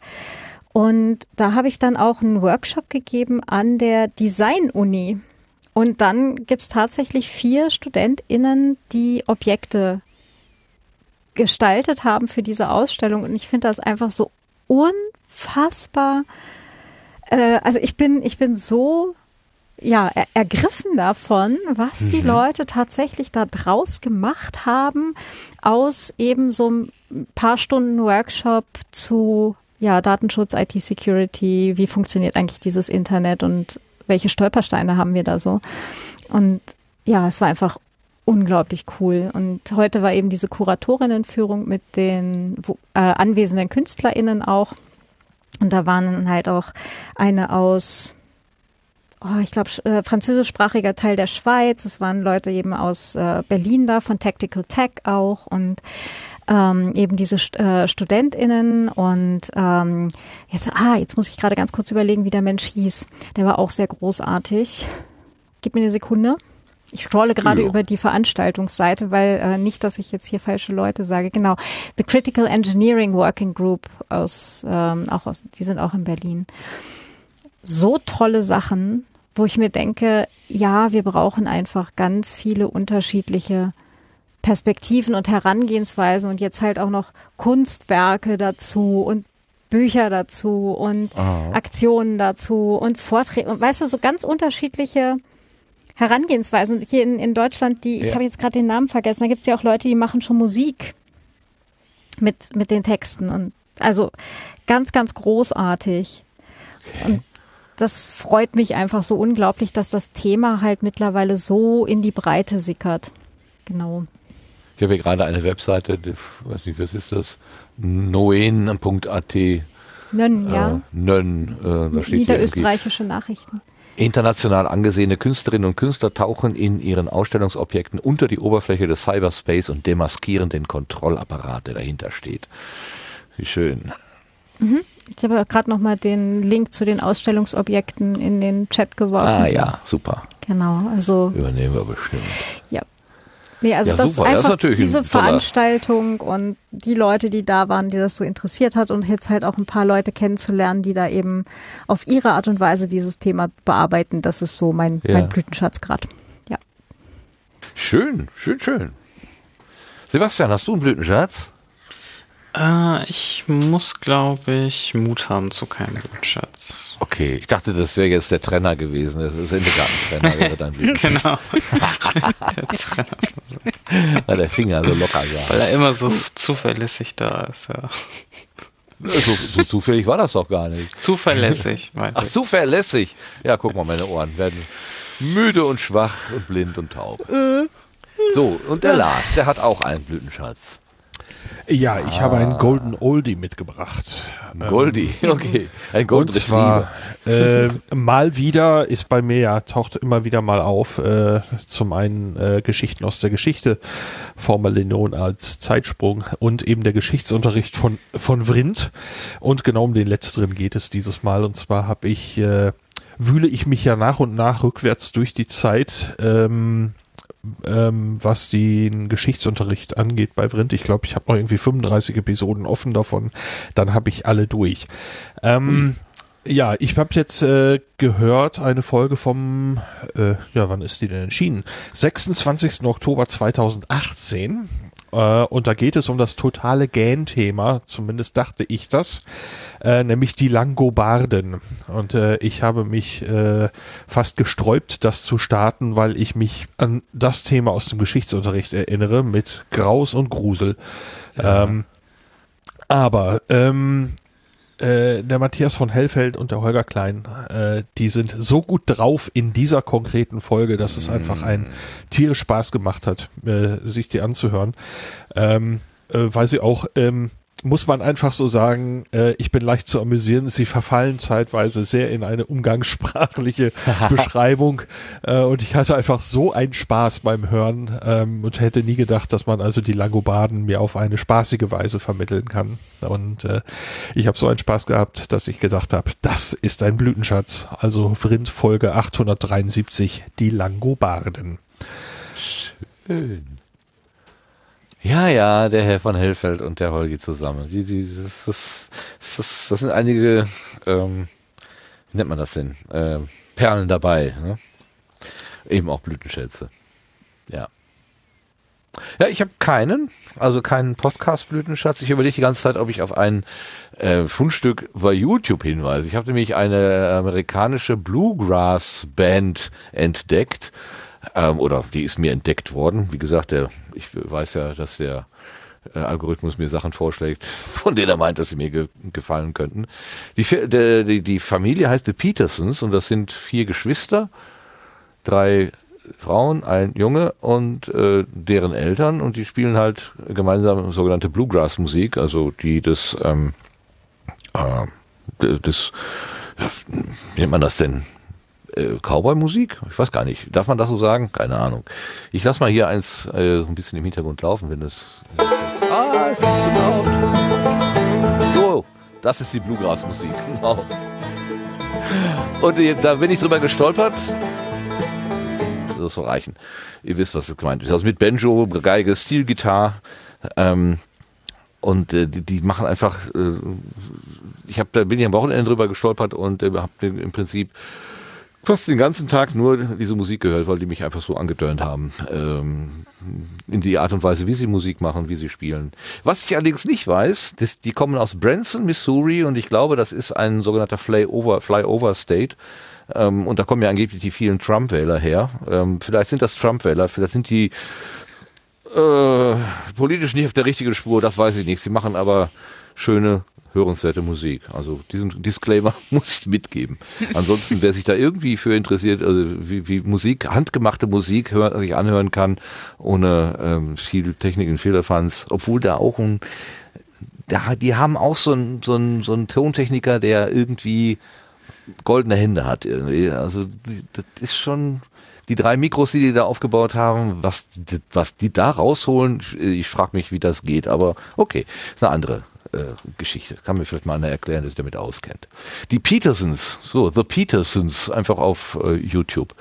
Und da habe ich dann auch einen Workshop gegeben an der Design-Uni. Und dann gibt's tatsächlich vier StudentInnen, die Objekte gestaltet haben für diese Ausstellung. Und ich finde das einfach so unfassbar. Äh, also ich bin, ich bin so ja, er, ergriffen davon, was die Leute tatsächlich da draus gemacht haben, aus eben so ein paar Stunden Workshop zu ja, Datenschutz, IT-Security, wie funktioniert eigentlich dieses Internet und welche Stolpersteine haben wir da so. Und ja, es war einfach unglaublich cool. Und heute war eben diese Kuratorinnenführung mit den äh, anwesenden KünstlerInnen auch. Und da waren halt auch eine aus, oh, ich glaube, äh, französischsprachiger Teil der Schweiz. Es waren Leute eben aus äh, Berlin da, von Tactical Tech auch. Und ähm, eben diese äh, StudentInnen und ähm, jetzt, ah, jetzt muss ich gerade ganz kurz überlegen, wie der Mensch hieß. Der war auch sehr großartig. Gib mir eine Sekunde. Ich scrolle gerade Ja. über die Veranstaltungsseite, weil äh, nicht, dass ich jetzt hier falsche Leute sage. Genau, The Critical Engineering Working Group aus, ähm, auch aus, die sind auch in Berlin. So tolle Sachen, wo ich mir denke, ja, wir brauchen einfach ganz viele unterschiedliche Perspektiven und Herangehensweisen und jetzt halt auch noch Kunstwerke dazu und Bücher dazu und Aktionen dazu und Vorträge und weißt du, so ganz unterschiedliche Herangehensweisen. Und hier in, in Deutschland, die, ich Ja. habe jetzt gerade den Namen vergessen, da gibt es ja auch Leute, die machen schon Musik mit, mit den Texten und also ganz, ganz großartig. Und das freut mich einfach so unglaublich, dass das Thema halt mittlerweile so in die Breite sickert. Genau. Ich habe hier gerade eine Webseite, die, weiß nicht, was ist das? Noen.at. Nönn, ja. Äh, Nönn, äh, da steht Niederösterreichische Nachrichten. International angesehene Künstlerinnen und Künstler tauchen in ihren Ausstellungsobjekten unter die Oberfläche des Cyberspace und demaskieren den Kontrollapparat, der dahinter steht. Wie schön. Mhm. Ich habe gerade noch mal den Link zu den Ausstellungsobjekten in den Chat geworfen. Ah ja, super. Genau, also Übernehmen wir bestimmt. ja. Nee, also Ja, das super. Das ist einfach natürlich ein diese Veranstaltung und die Leute, die da waren, die das so interessiert hat und jetzt halt auch ein paar Leute kennenzulernen, die da eben auf ihre Art und Weise dieses Thema bearbeiten, das ist so mein, Ja. mein Blütenschatz gerade. Ja. Schön, schön, schön. Sebastian, hast du einen Blütenschatz? Äh, ich muss, glaube ich, Mut haben zu keinem Blutschatz. Okay, ich dachte, das wäre jetzt der Trenner gewesen. Das ist Sendegartentrenner wäre [laughs] Blütenschatz, Genau. [laughs] weil der Finger so locker Weil war. er immer so zuverlässig da ist. Ja. So, so zufällig war das doch gar nicht. Zuverlässig, [laughs] meinte Ach, ich. zuverlässig. Ja, guck mal, meine Ohren werden müde und schwach und blind und taub. So, und der Lars, der hat auch einen Blütenschatz. Ja, ich habe einen Golden Oldie mitgebracht. Goldie, [laughs] okay. Ein Golden Und zwar äh, mal wieder ist bei mir ja taucht immer wieder mal auf äh, zum einen äh, Geschichten aus der Geschichte, formerly known als Zeitsprung und eben der Geschichtsunterricht von von Vrindt und genau um den letzteren geht es dieses Mal und zwar habe ich äh, wühle ich mich ja nach und nach rückwärts durch die Zeit. Ähm, ähm, was den Geschichtsunterricht angeht bei Vrindt. Ich glaube, ich habe noch irgendwie 35 Episoden offen davon. Dann habe ich alle durch. Ähm, ja, ich habe jetzt äh, gehört, eine Folge vom, äh, ja, wann ist die denn erschienen? 26. Oktober 2018. Äh, und da geht es um das totale Gähn-Thema, zumindest dachte ich das, äh, nämlich die Langobarden. Und äh, ich habe mich äh, fast gesträubt, das zu starten, weil ich mich an das Thema aus dem Geschichtsunterricht erinnere mit Graus und Grusel. Ähm, aber ähm, äh, der Matthias von Hellfeld und der Holger Klein, äh, die sind so gut drauf in dieser konkreten Folge, dass es einfach ein tierisch Spaß gemacht hat, äh, sich die anzuhören. Ähm, äh, weil sie auch, ähm, muss man einfach so sagen, äh, ich bin leicht zu amüsieren. Sie verfallen zeitweise sehr in eine umgangssprachliche [laughs] Beschreibung äh, und ich hatte einfach so einen Spaß beim Hören ähm, und hätte nie gedacht, dass man also die Langobarden mir auf eine spaßige Weise vermitteln kann. Und äh, ich habe so einen Spaß gehabt, dass ich gedacht habe, das ist ein Blütenschatz. Also Vrind Folge 873, die Langobarden. Schön. Ja, ja, der Herr von Hellfeld und der Holgi zusammen. Die, die, das, das, das, das sind einige, ähm, wie nennt man das denn? Ähm, Perlen dabei. Ne? Eben auch Blütenschätze. Ja. Ja, ich habe keinen, also keinen Podcast-Blütenschatz. Ich überlege die ganze Zeit, ob ich auf ein äh, Fundstück bei YouTube hinweise. Ich habe nämlich eine amerikanische Bluegrass-Band entdeckt ähm, oder die ist mir entdeckt worden. Wie gesagt, der, ich weiß ja, dass der äh, Algorithmus mir Sachen vorschlägt, [laughs] von denen er meint, dass sie mir ge gefallen könnten. Die, der, die, die Familie heißt The Petersons und das sind vier Geschwister, drei Frauen, ein Junge und äh, deren Eltern und die spielen halt gemeinsam sogenannte Bluegrass-Musik, also die des, ähm, äh, des, wie nennt man das denn? Äh, Cowboy-Musik? Ich weiß gar nicht. Darf man das so sagen? Keine Ahnung. Ich lasse mal hier eins äh, ein bisschen im Hintergrund laufen, wenn das. Ah, es ist zu laut. So, das ist die Bluegrass-Musik. Genau. Und äh, da bin ich drüber gestolpert. Das soll reichen. Ihr wisst, was es gemeint ist. Also mit Banjo, Geige, Stilgitarre. Ähm, und äh, die, die machen einfach. Äh, ich habe da bin ich am Wochenende drüber gestolpert und äh, habe im Prinzip fast den ganzen Tag nur diese Musik gehört, weil die mich einfach so angedörnt haben. Ähm, in die Art und Weise, wie sie Musik machen, wie sie spielen. Was ich allerdings nicht weiß, das, die kommen aus Branson, Missouri und ich glaube, das ist ein sogenannter Flyover, Flyover State. Ähm, und da kommen ja angeblich die vielen Trump-Wähler her. Ähm, vielleicht sind das Trump-Wähler, vielleicht sind die äh, politisch nicht auf der richtigen Spur, das weiß ich nicht. Sie machen aber schöne, hörenswerte Musik. Also diesen Disclaimer [laughs] muss ich mitgeben. Ansonsten, wer sich da irgendwie für interessiert, also wie, wie Musik, handgemachte Musik hör, sich anhören kann, ohne ähm, viel Technik und Fehlerfans, obwohl da auch ein, da, die haben auch so einen so so einen Tontechniker, der irgendwie goldene Hände hat irgendwie. Also das ist schon die drei Mikros, die die da aufgebaut haben, was, was die da rausholen, ich frage mich, wie das geht, aber okay, ist eine andere Geschichte. Kann mir vielleicht mal einer erklären, der sich damit auskennt. Die Petersons, so, The Petersons, einfach auf äh, YouTube.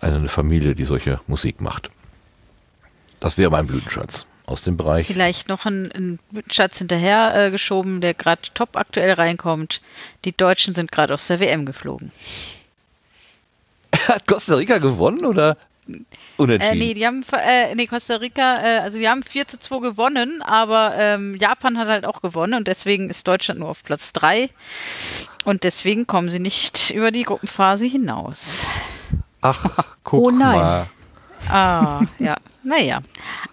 Eine Familie, die solche Musik macht. Das wäre mein Blütenschatz aus dem Bereich. Vielleicht noch ein, ein Schatz hinterher äh, geschoben, der gerade top aktuell reinkommt. Die Deutschen sind gerade aus der WM geflogen. [laughs] Hat Costa Rica gewonnen oder unentschieden? Äh, nee, die haben äh, nee, Costa Rica, äh, also die haben 4 zu 2 gewonnen, aber ähm, Japan hat halt auch gewonnen und deswegen ist Deutschland nur auf Platz 3 und deswegen kommen sie nicht über die Gruppenphase hinaus. Ach, [laughs] guck Oh nein. mal. Ah, ja, naja.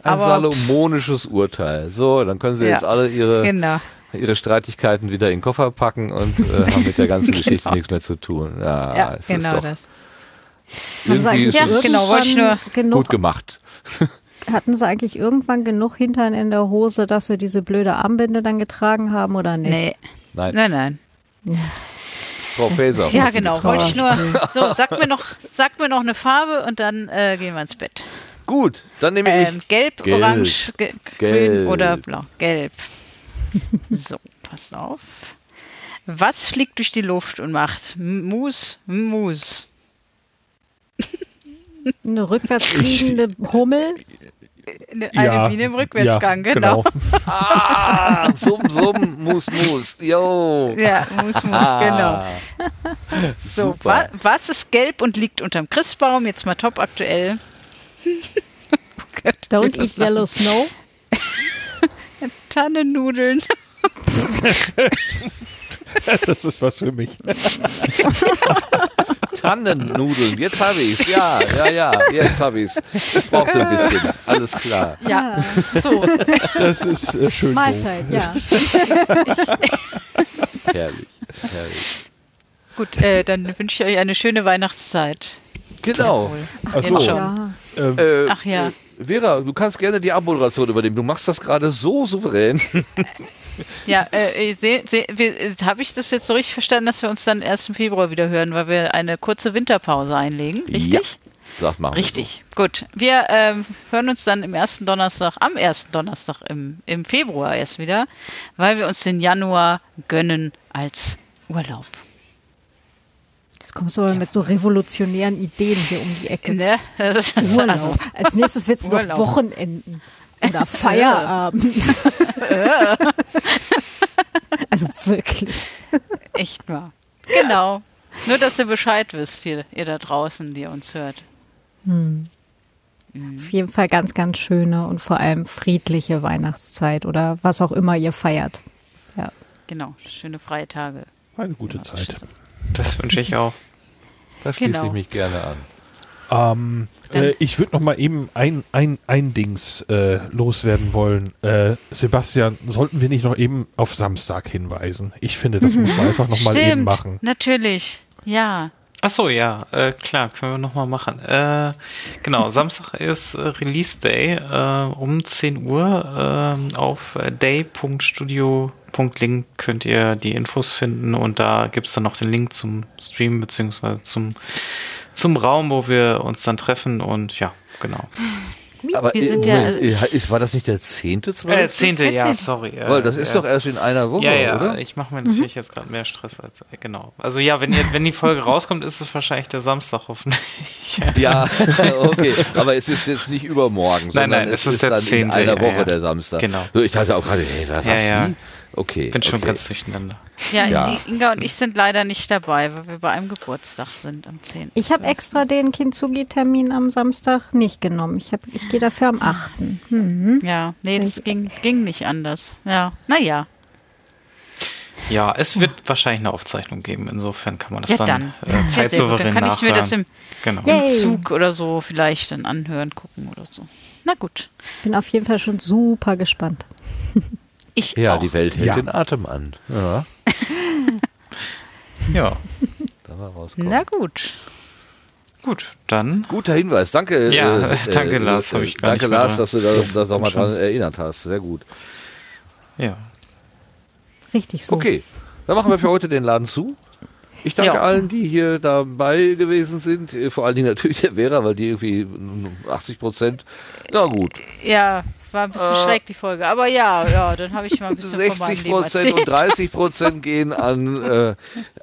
Ein Aber salomonisches Urteil. So, dann können sie Ja, jetzt alle ihre, genau. ihre Streitigkeiten wieder in den Koffer packen und äh, haben mit der ganzen [laughs] Geschichte Genau. nichts mehr zu tun. Ja, Ja, es genau ist doch das. Haben sie eigentlich ist Ja, genau, wollte ich irgendwann genug, gut gemacht. [laughs] hatten sie eigentlich irgendwann genug Hintern in der Hose, dass sie diese blöde Armbinde dann getragen haben oder nicht? Nee, Nein, nein, nein. Frau Faeser. ist Ja, genau. Wollte ich nur. So, sag mir [laughs] noch, sag mir noch eine Farbe und dann äh, gehen wir ins Bett. Gut, dann nehme ich. Ähm, gelb, Gelb. orange, ge Gelb. grün oder blau. Gelb. [laughs] so, passt auf. Was fliegt durch die Luft und macht Mus, Mus? [laughs] Eine rückwärts fliegende Hummel. Eine, eine Biene im Rückwärtsgang, ja, genau. [laughs] Ah, summ, summ, mus, mus. Yo. Ja, Mus, Mus, Ah, genau. [laughs] So, wa Super. was ist gelb und liegt unterm Christbaum? Jetzt mal top aktuell. oh Gott, Don't eat yellow snow. Tannennudeln. Das ist was für mich. Tannennudeln, jetzt habe ich's. Ja, ja, ja, jetzt habe ich's. Es brauchte ein bisschen. Alles klar. Ja, so. Das ist äh, schön. Mahlzeit, ja. [laughs] Herrlich, herrlich. Gut, äh, dann wünsche ich euch eine schöne Weihnachtszeit. Genau. Ach so. ja. Ähm, Äh, Ach ja. äh, Vera, du kannst gerne die Abmoderation übernehmen. Du machst das gerade so souverän. [laughs] Ja, äh, seh, seh, habe ich das jetzt so richtig verstanden, dass wir uns dann erst im Februar wieder hören, weil wir eine kurze Winterpause einlegen, richtig? Ja. Sagt mal. Richtig, gut. Wir ähm, hören uns dann im ersten Donnerstag, am ersten Donnerstag im, im Februar erst wieder, weil wir uns den Januar gönnen als Urlaub. Jetzt kommst du aber mit so revolutionären Ideen hier um die Ecke. Ne? [laughs] Das ist Urlaub. also, Als nächstes wird's noch Urlaub. Wochenenden. Oder [laughs] Feierabend. [laughs] also wirklich. echt wahr. Genau. Nur, dass ihr Bescheid wisst, ihr, ihr da draußen, die uns hört. Auf jeden Fall ganz, ganz schöne und vor allem friedliche Weihnachtszeit oder was auch immer ihr feiert. Ja. Genau, schöne freie Tage. eine gute Zeit. Das wünsche ich auch. Da schließe Genau. ich mich gerne an. Ähm, äh, ich würde noch mal eben ein, ein, ein Dings äh, loswerden wollen. Äh, Sebastian, sollten wir nicht noch eben auf Samstag hinweisen? Ich finde, das muss man [laughs] einfach noch mal eben Stimmt, machen. natürlich. Ja, Ach so, ja, äh, klar, können wir nochmal machen. Äh, genau, [laughs] Samstag ist äh, Release Day äh, um 10 Uhr. ähm, auf day.studio.link könnt ihr die Infos finden und da gibt's dann noch den Link zum Stream beziehungsweise zum, zum Raum, wo wir uns dann treffen und ja, genau. Aber Wir äh, sind ja- Moment, äh, ist, war das nicht der zehnte, Äh, zwölfte? zehnte, ja, sorry. Äh, Weil das ist äh, doch erst in einer Woche, ja, ja, oder? ich mache mir natürlich jetzt gerade mehr Stress als äh, genau. Also ja, wenn ihr, wenn die Folge rauskommt, ist es wahrscheinlich der Samstag hoffentlich. [laughs] Ja, okay. Aber es ist jetzt nicht übermorgen, sondern nein, es es ist ist der dann in 10., einer ja, Woche ja. der Samstag. Genau. So, ich dachte auch gerade, hey, was, Ja, ja. wie? Okay. Bin schon okay. ganz durcheinander. ja, Ja. Inga und ich sind leider nicht dabei, weil wir bei einem Geburtstag sind am 10. Ich habe extra den Kintsugi-Termin am Samstag nicht genommen. Ich, hab- ich gehe dafür am 8. Mhm. Ja, nee, das ging, ging nicht anders. Ja, naja. Ja, es wird wahrscheinlich eine Aufzeichnung geben. Insofern kann man das Ja, dann, dann. Äh, Ja, zeitsouverän Dann kann ich mir das im, genau. Im Zug oder so vielleicht dann anhören, gucken oder so. Na gut. Bin auf jeden Fall schon super gespannt. [laughs] Ich Ja, auch. die Welt hält Ja. den Atem an. Ja, [laughs] Ja, da war rauskommen. Na gut. gut, dann. Guter Hinweis, danke. Ja, [laughs] danke, Lars, hab ich gar Danke, Lars, dass du da, da nochmal dran erinnert hast. Sehr gut. Ja. Richtig so. Okay, dann machen wir für heute den Laden zu. Ich danke Ja. allen, die hier dabei gewesen sind. Äh, Vor allen Dingen natürlich der Vera, weil die irgendwie 80 Prozent. Na gut, Ja, war ein bisschen Äh, schräg die Folge. Aber ja, ja, dann habe ich mal ein bisschen von meinem 60 Leben Prozent und 30 Prozent gehen an, äh,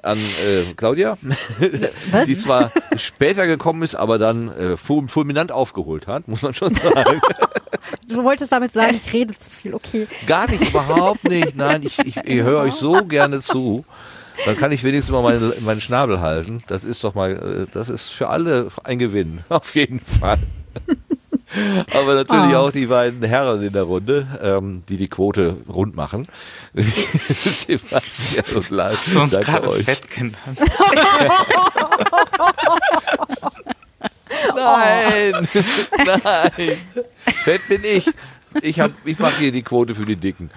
an äh, Claudia, [laughs] Was? die zwar später gekommen ist, aber dann äh, ful- fulminant aufgeholt hat, muss man schon sagen. [laughs] Du wolltest damit sagen, ich rede zu viel. Okay. Gar nicht, überhaupt nicht. Nein, ich, ich, ich höre euch so gerne zu. Dann kann ich wenigstens mal meinen, meinen Schnabel halten. Das ist doch mal, äh, das ist für alle ein Gewinn. [laughs] Auf jeden Fall. Aber natürlich Ah. auch die beiden Herren in der Runde, ähm, die die Quote rund machen. [laughs] Sebastian und Lars. Hast du uns danke gerade euch. fett genannt? [laughs] Nein, nein. Fett bin ich. Ich, hab- ich mache hier die Quote für die Dicken.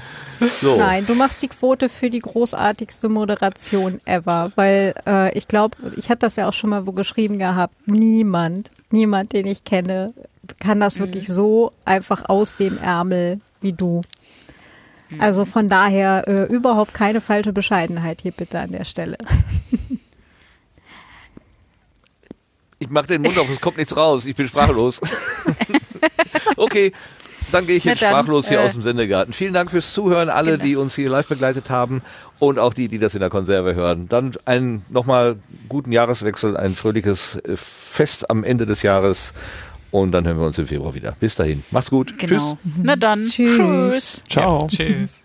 So. Nein, du machst die Quote für die großartigste Moderation ever, weil äh, ich glaube, ich hatte das ja auch schon mal wo geschrieben gehabt. Niemand, niemand, den ich kenne, kann das wirklich so einfach aus dem Ärmel wie du. Also von daher äh, überhaupt keine falsche Bescheidenheit hier bitte an der Stelle. Ich mach den Mund auf, es kommt nichts raus. Ich bin sprachlos. [laughs] okay, dann gehe ich jetzt dann, sprachlos hier äh, aus dem Sendegarten. Vielen Dank fürs Zuhören, alle, Genau. die uns hier live begleitet haben und auch die, die das in der Konserve hören. Dann einen nochmal guten Jahreswechsel, ein fröhliches äh, Fest am Ende des Jahres und dann hören wir uns im Februar wieder. Bis dahin. Macht's gut. Genau. Tschüss. Na dann. Tschüss. Ciao. Tschüss.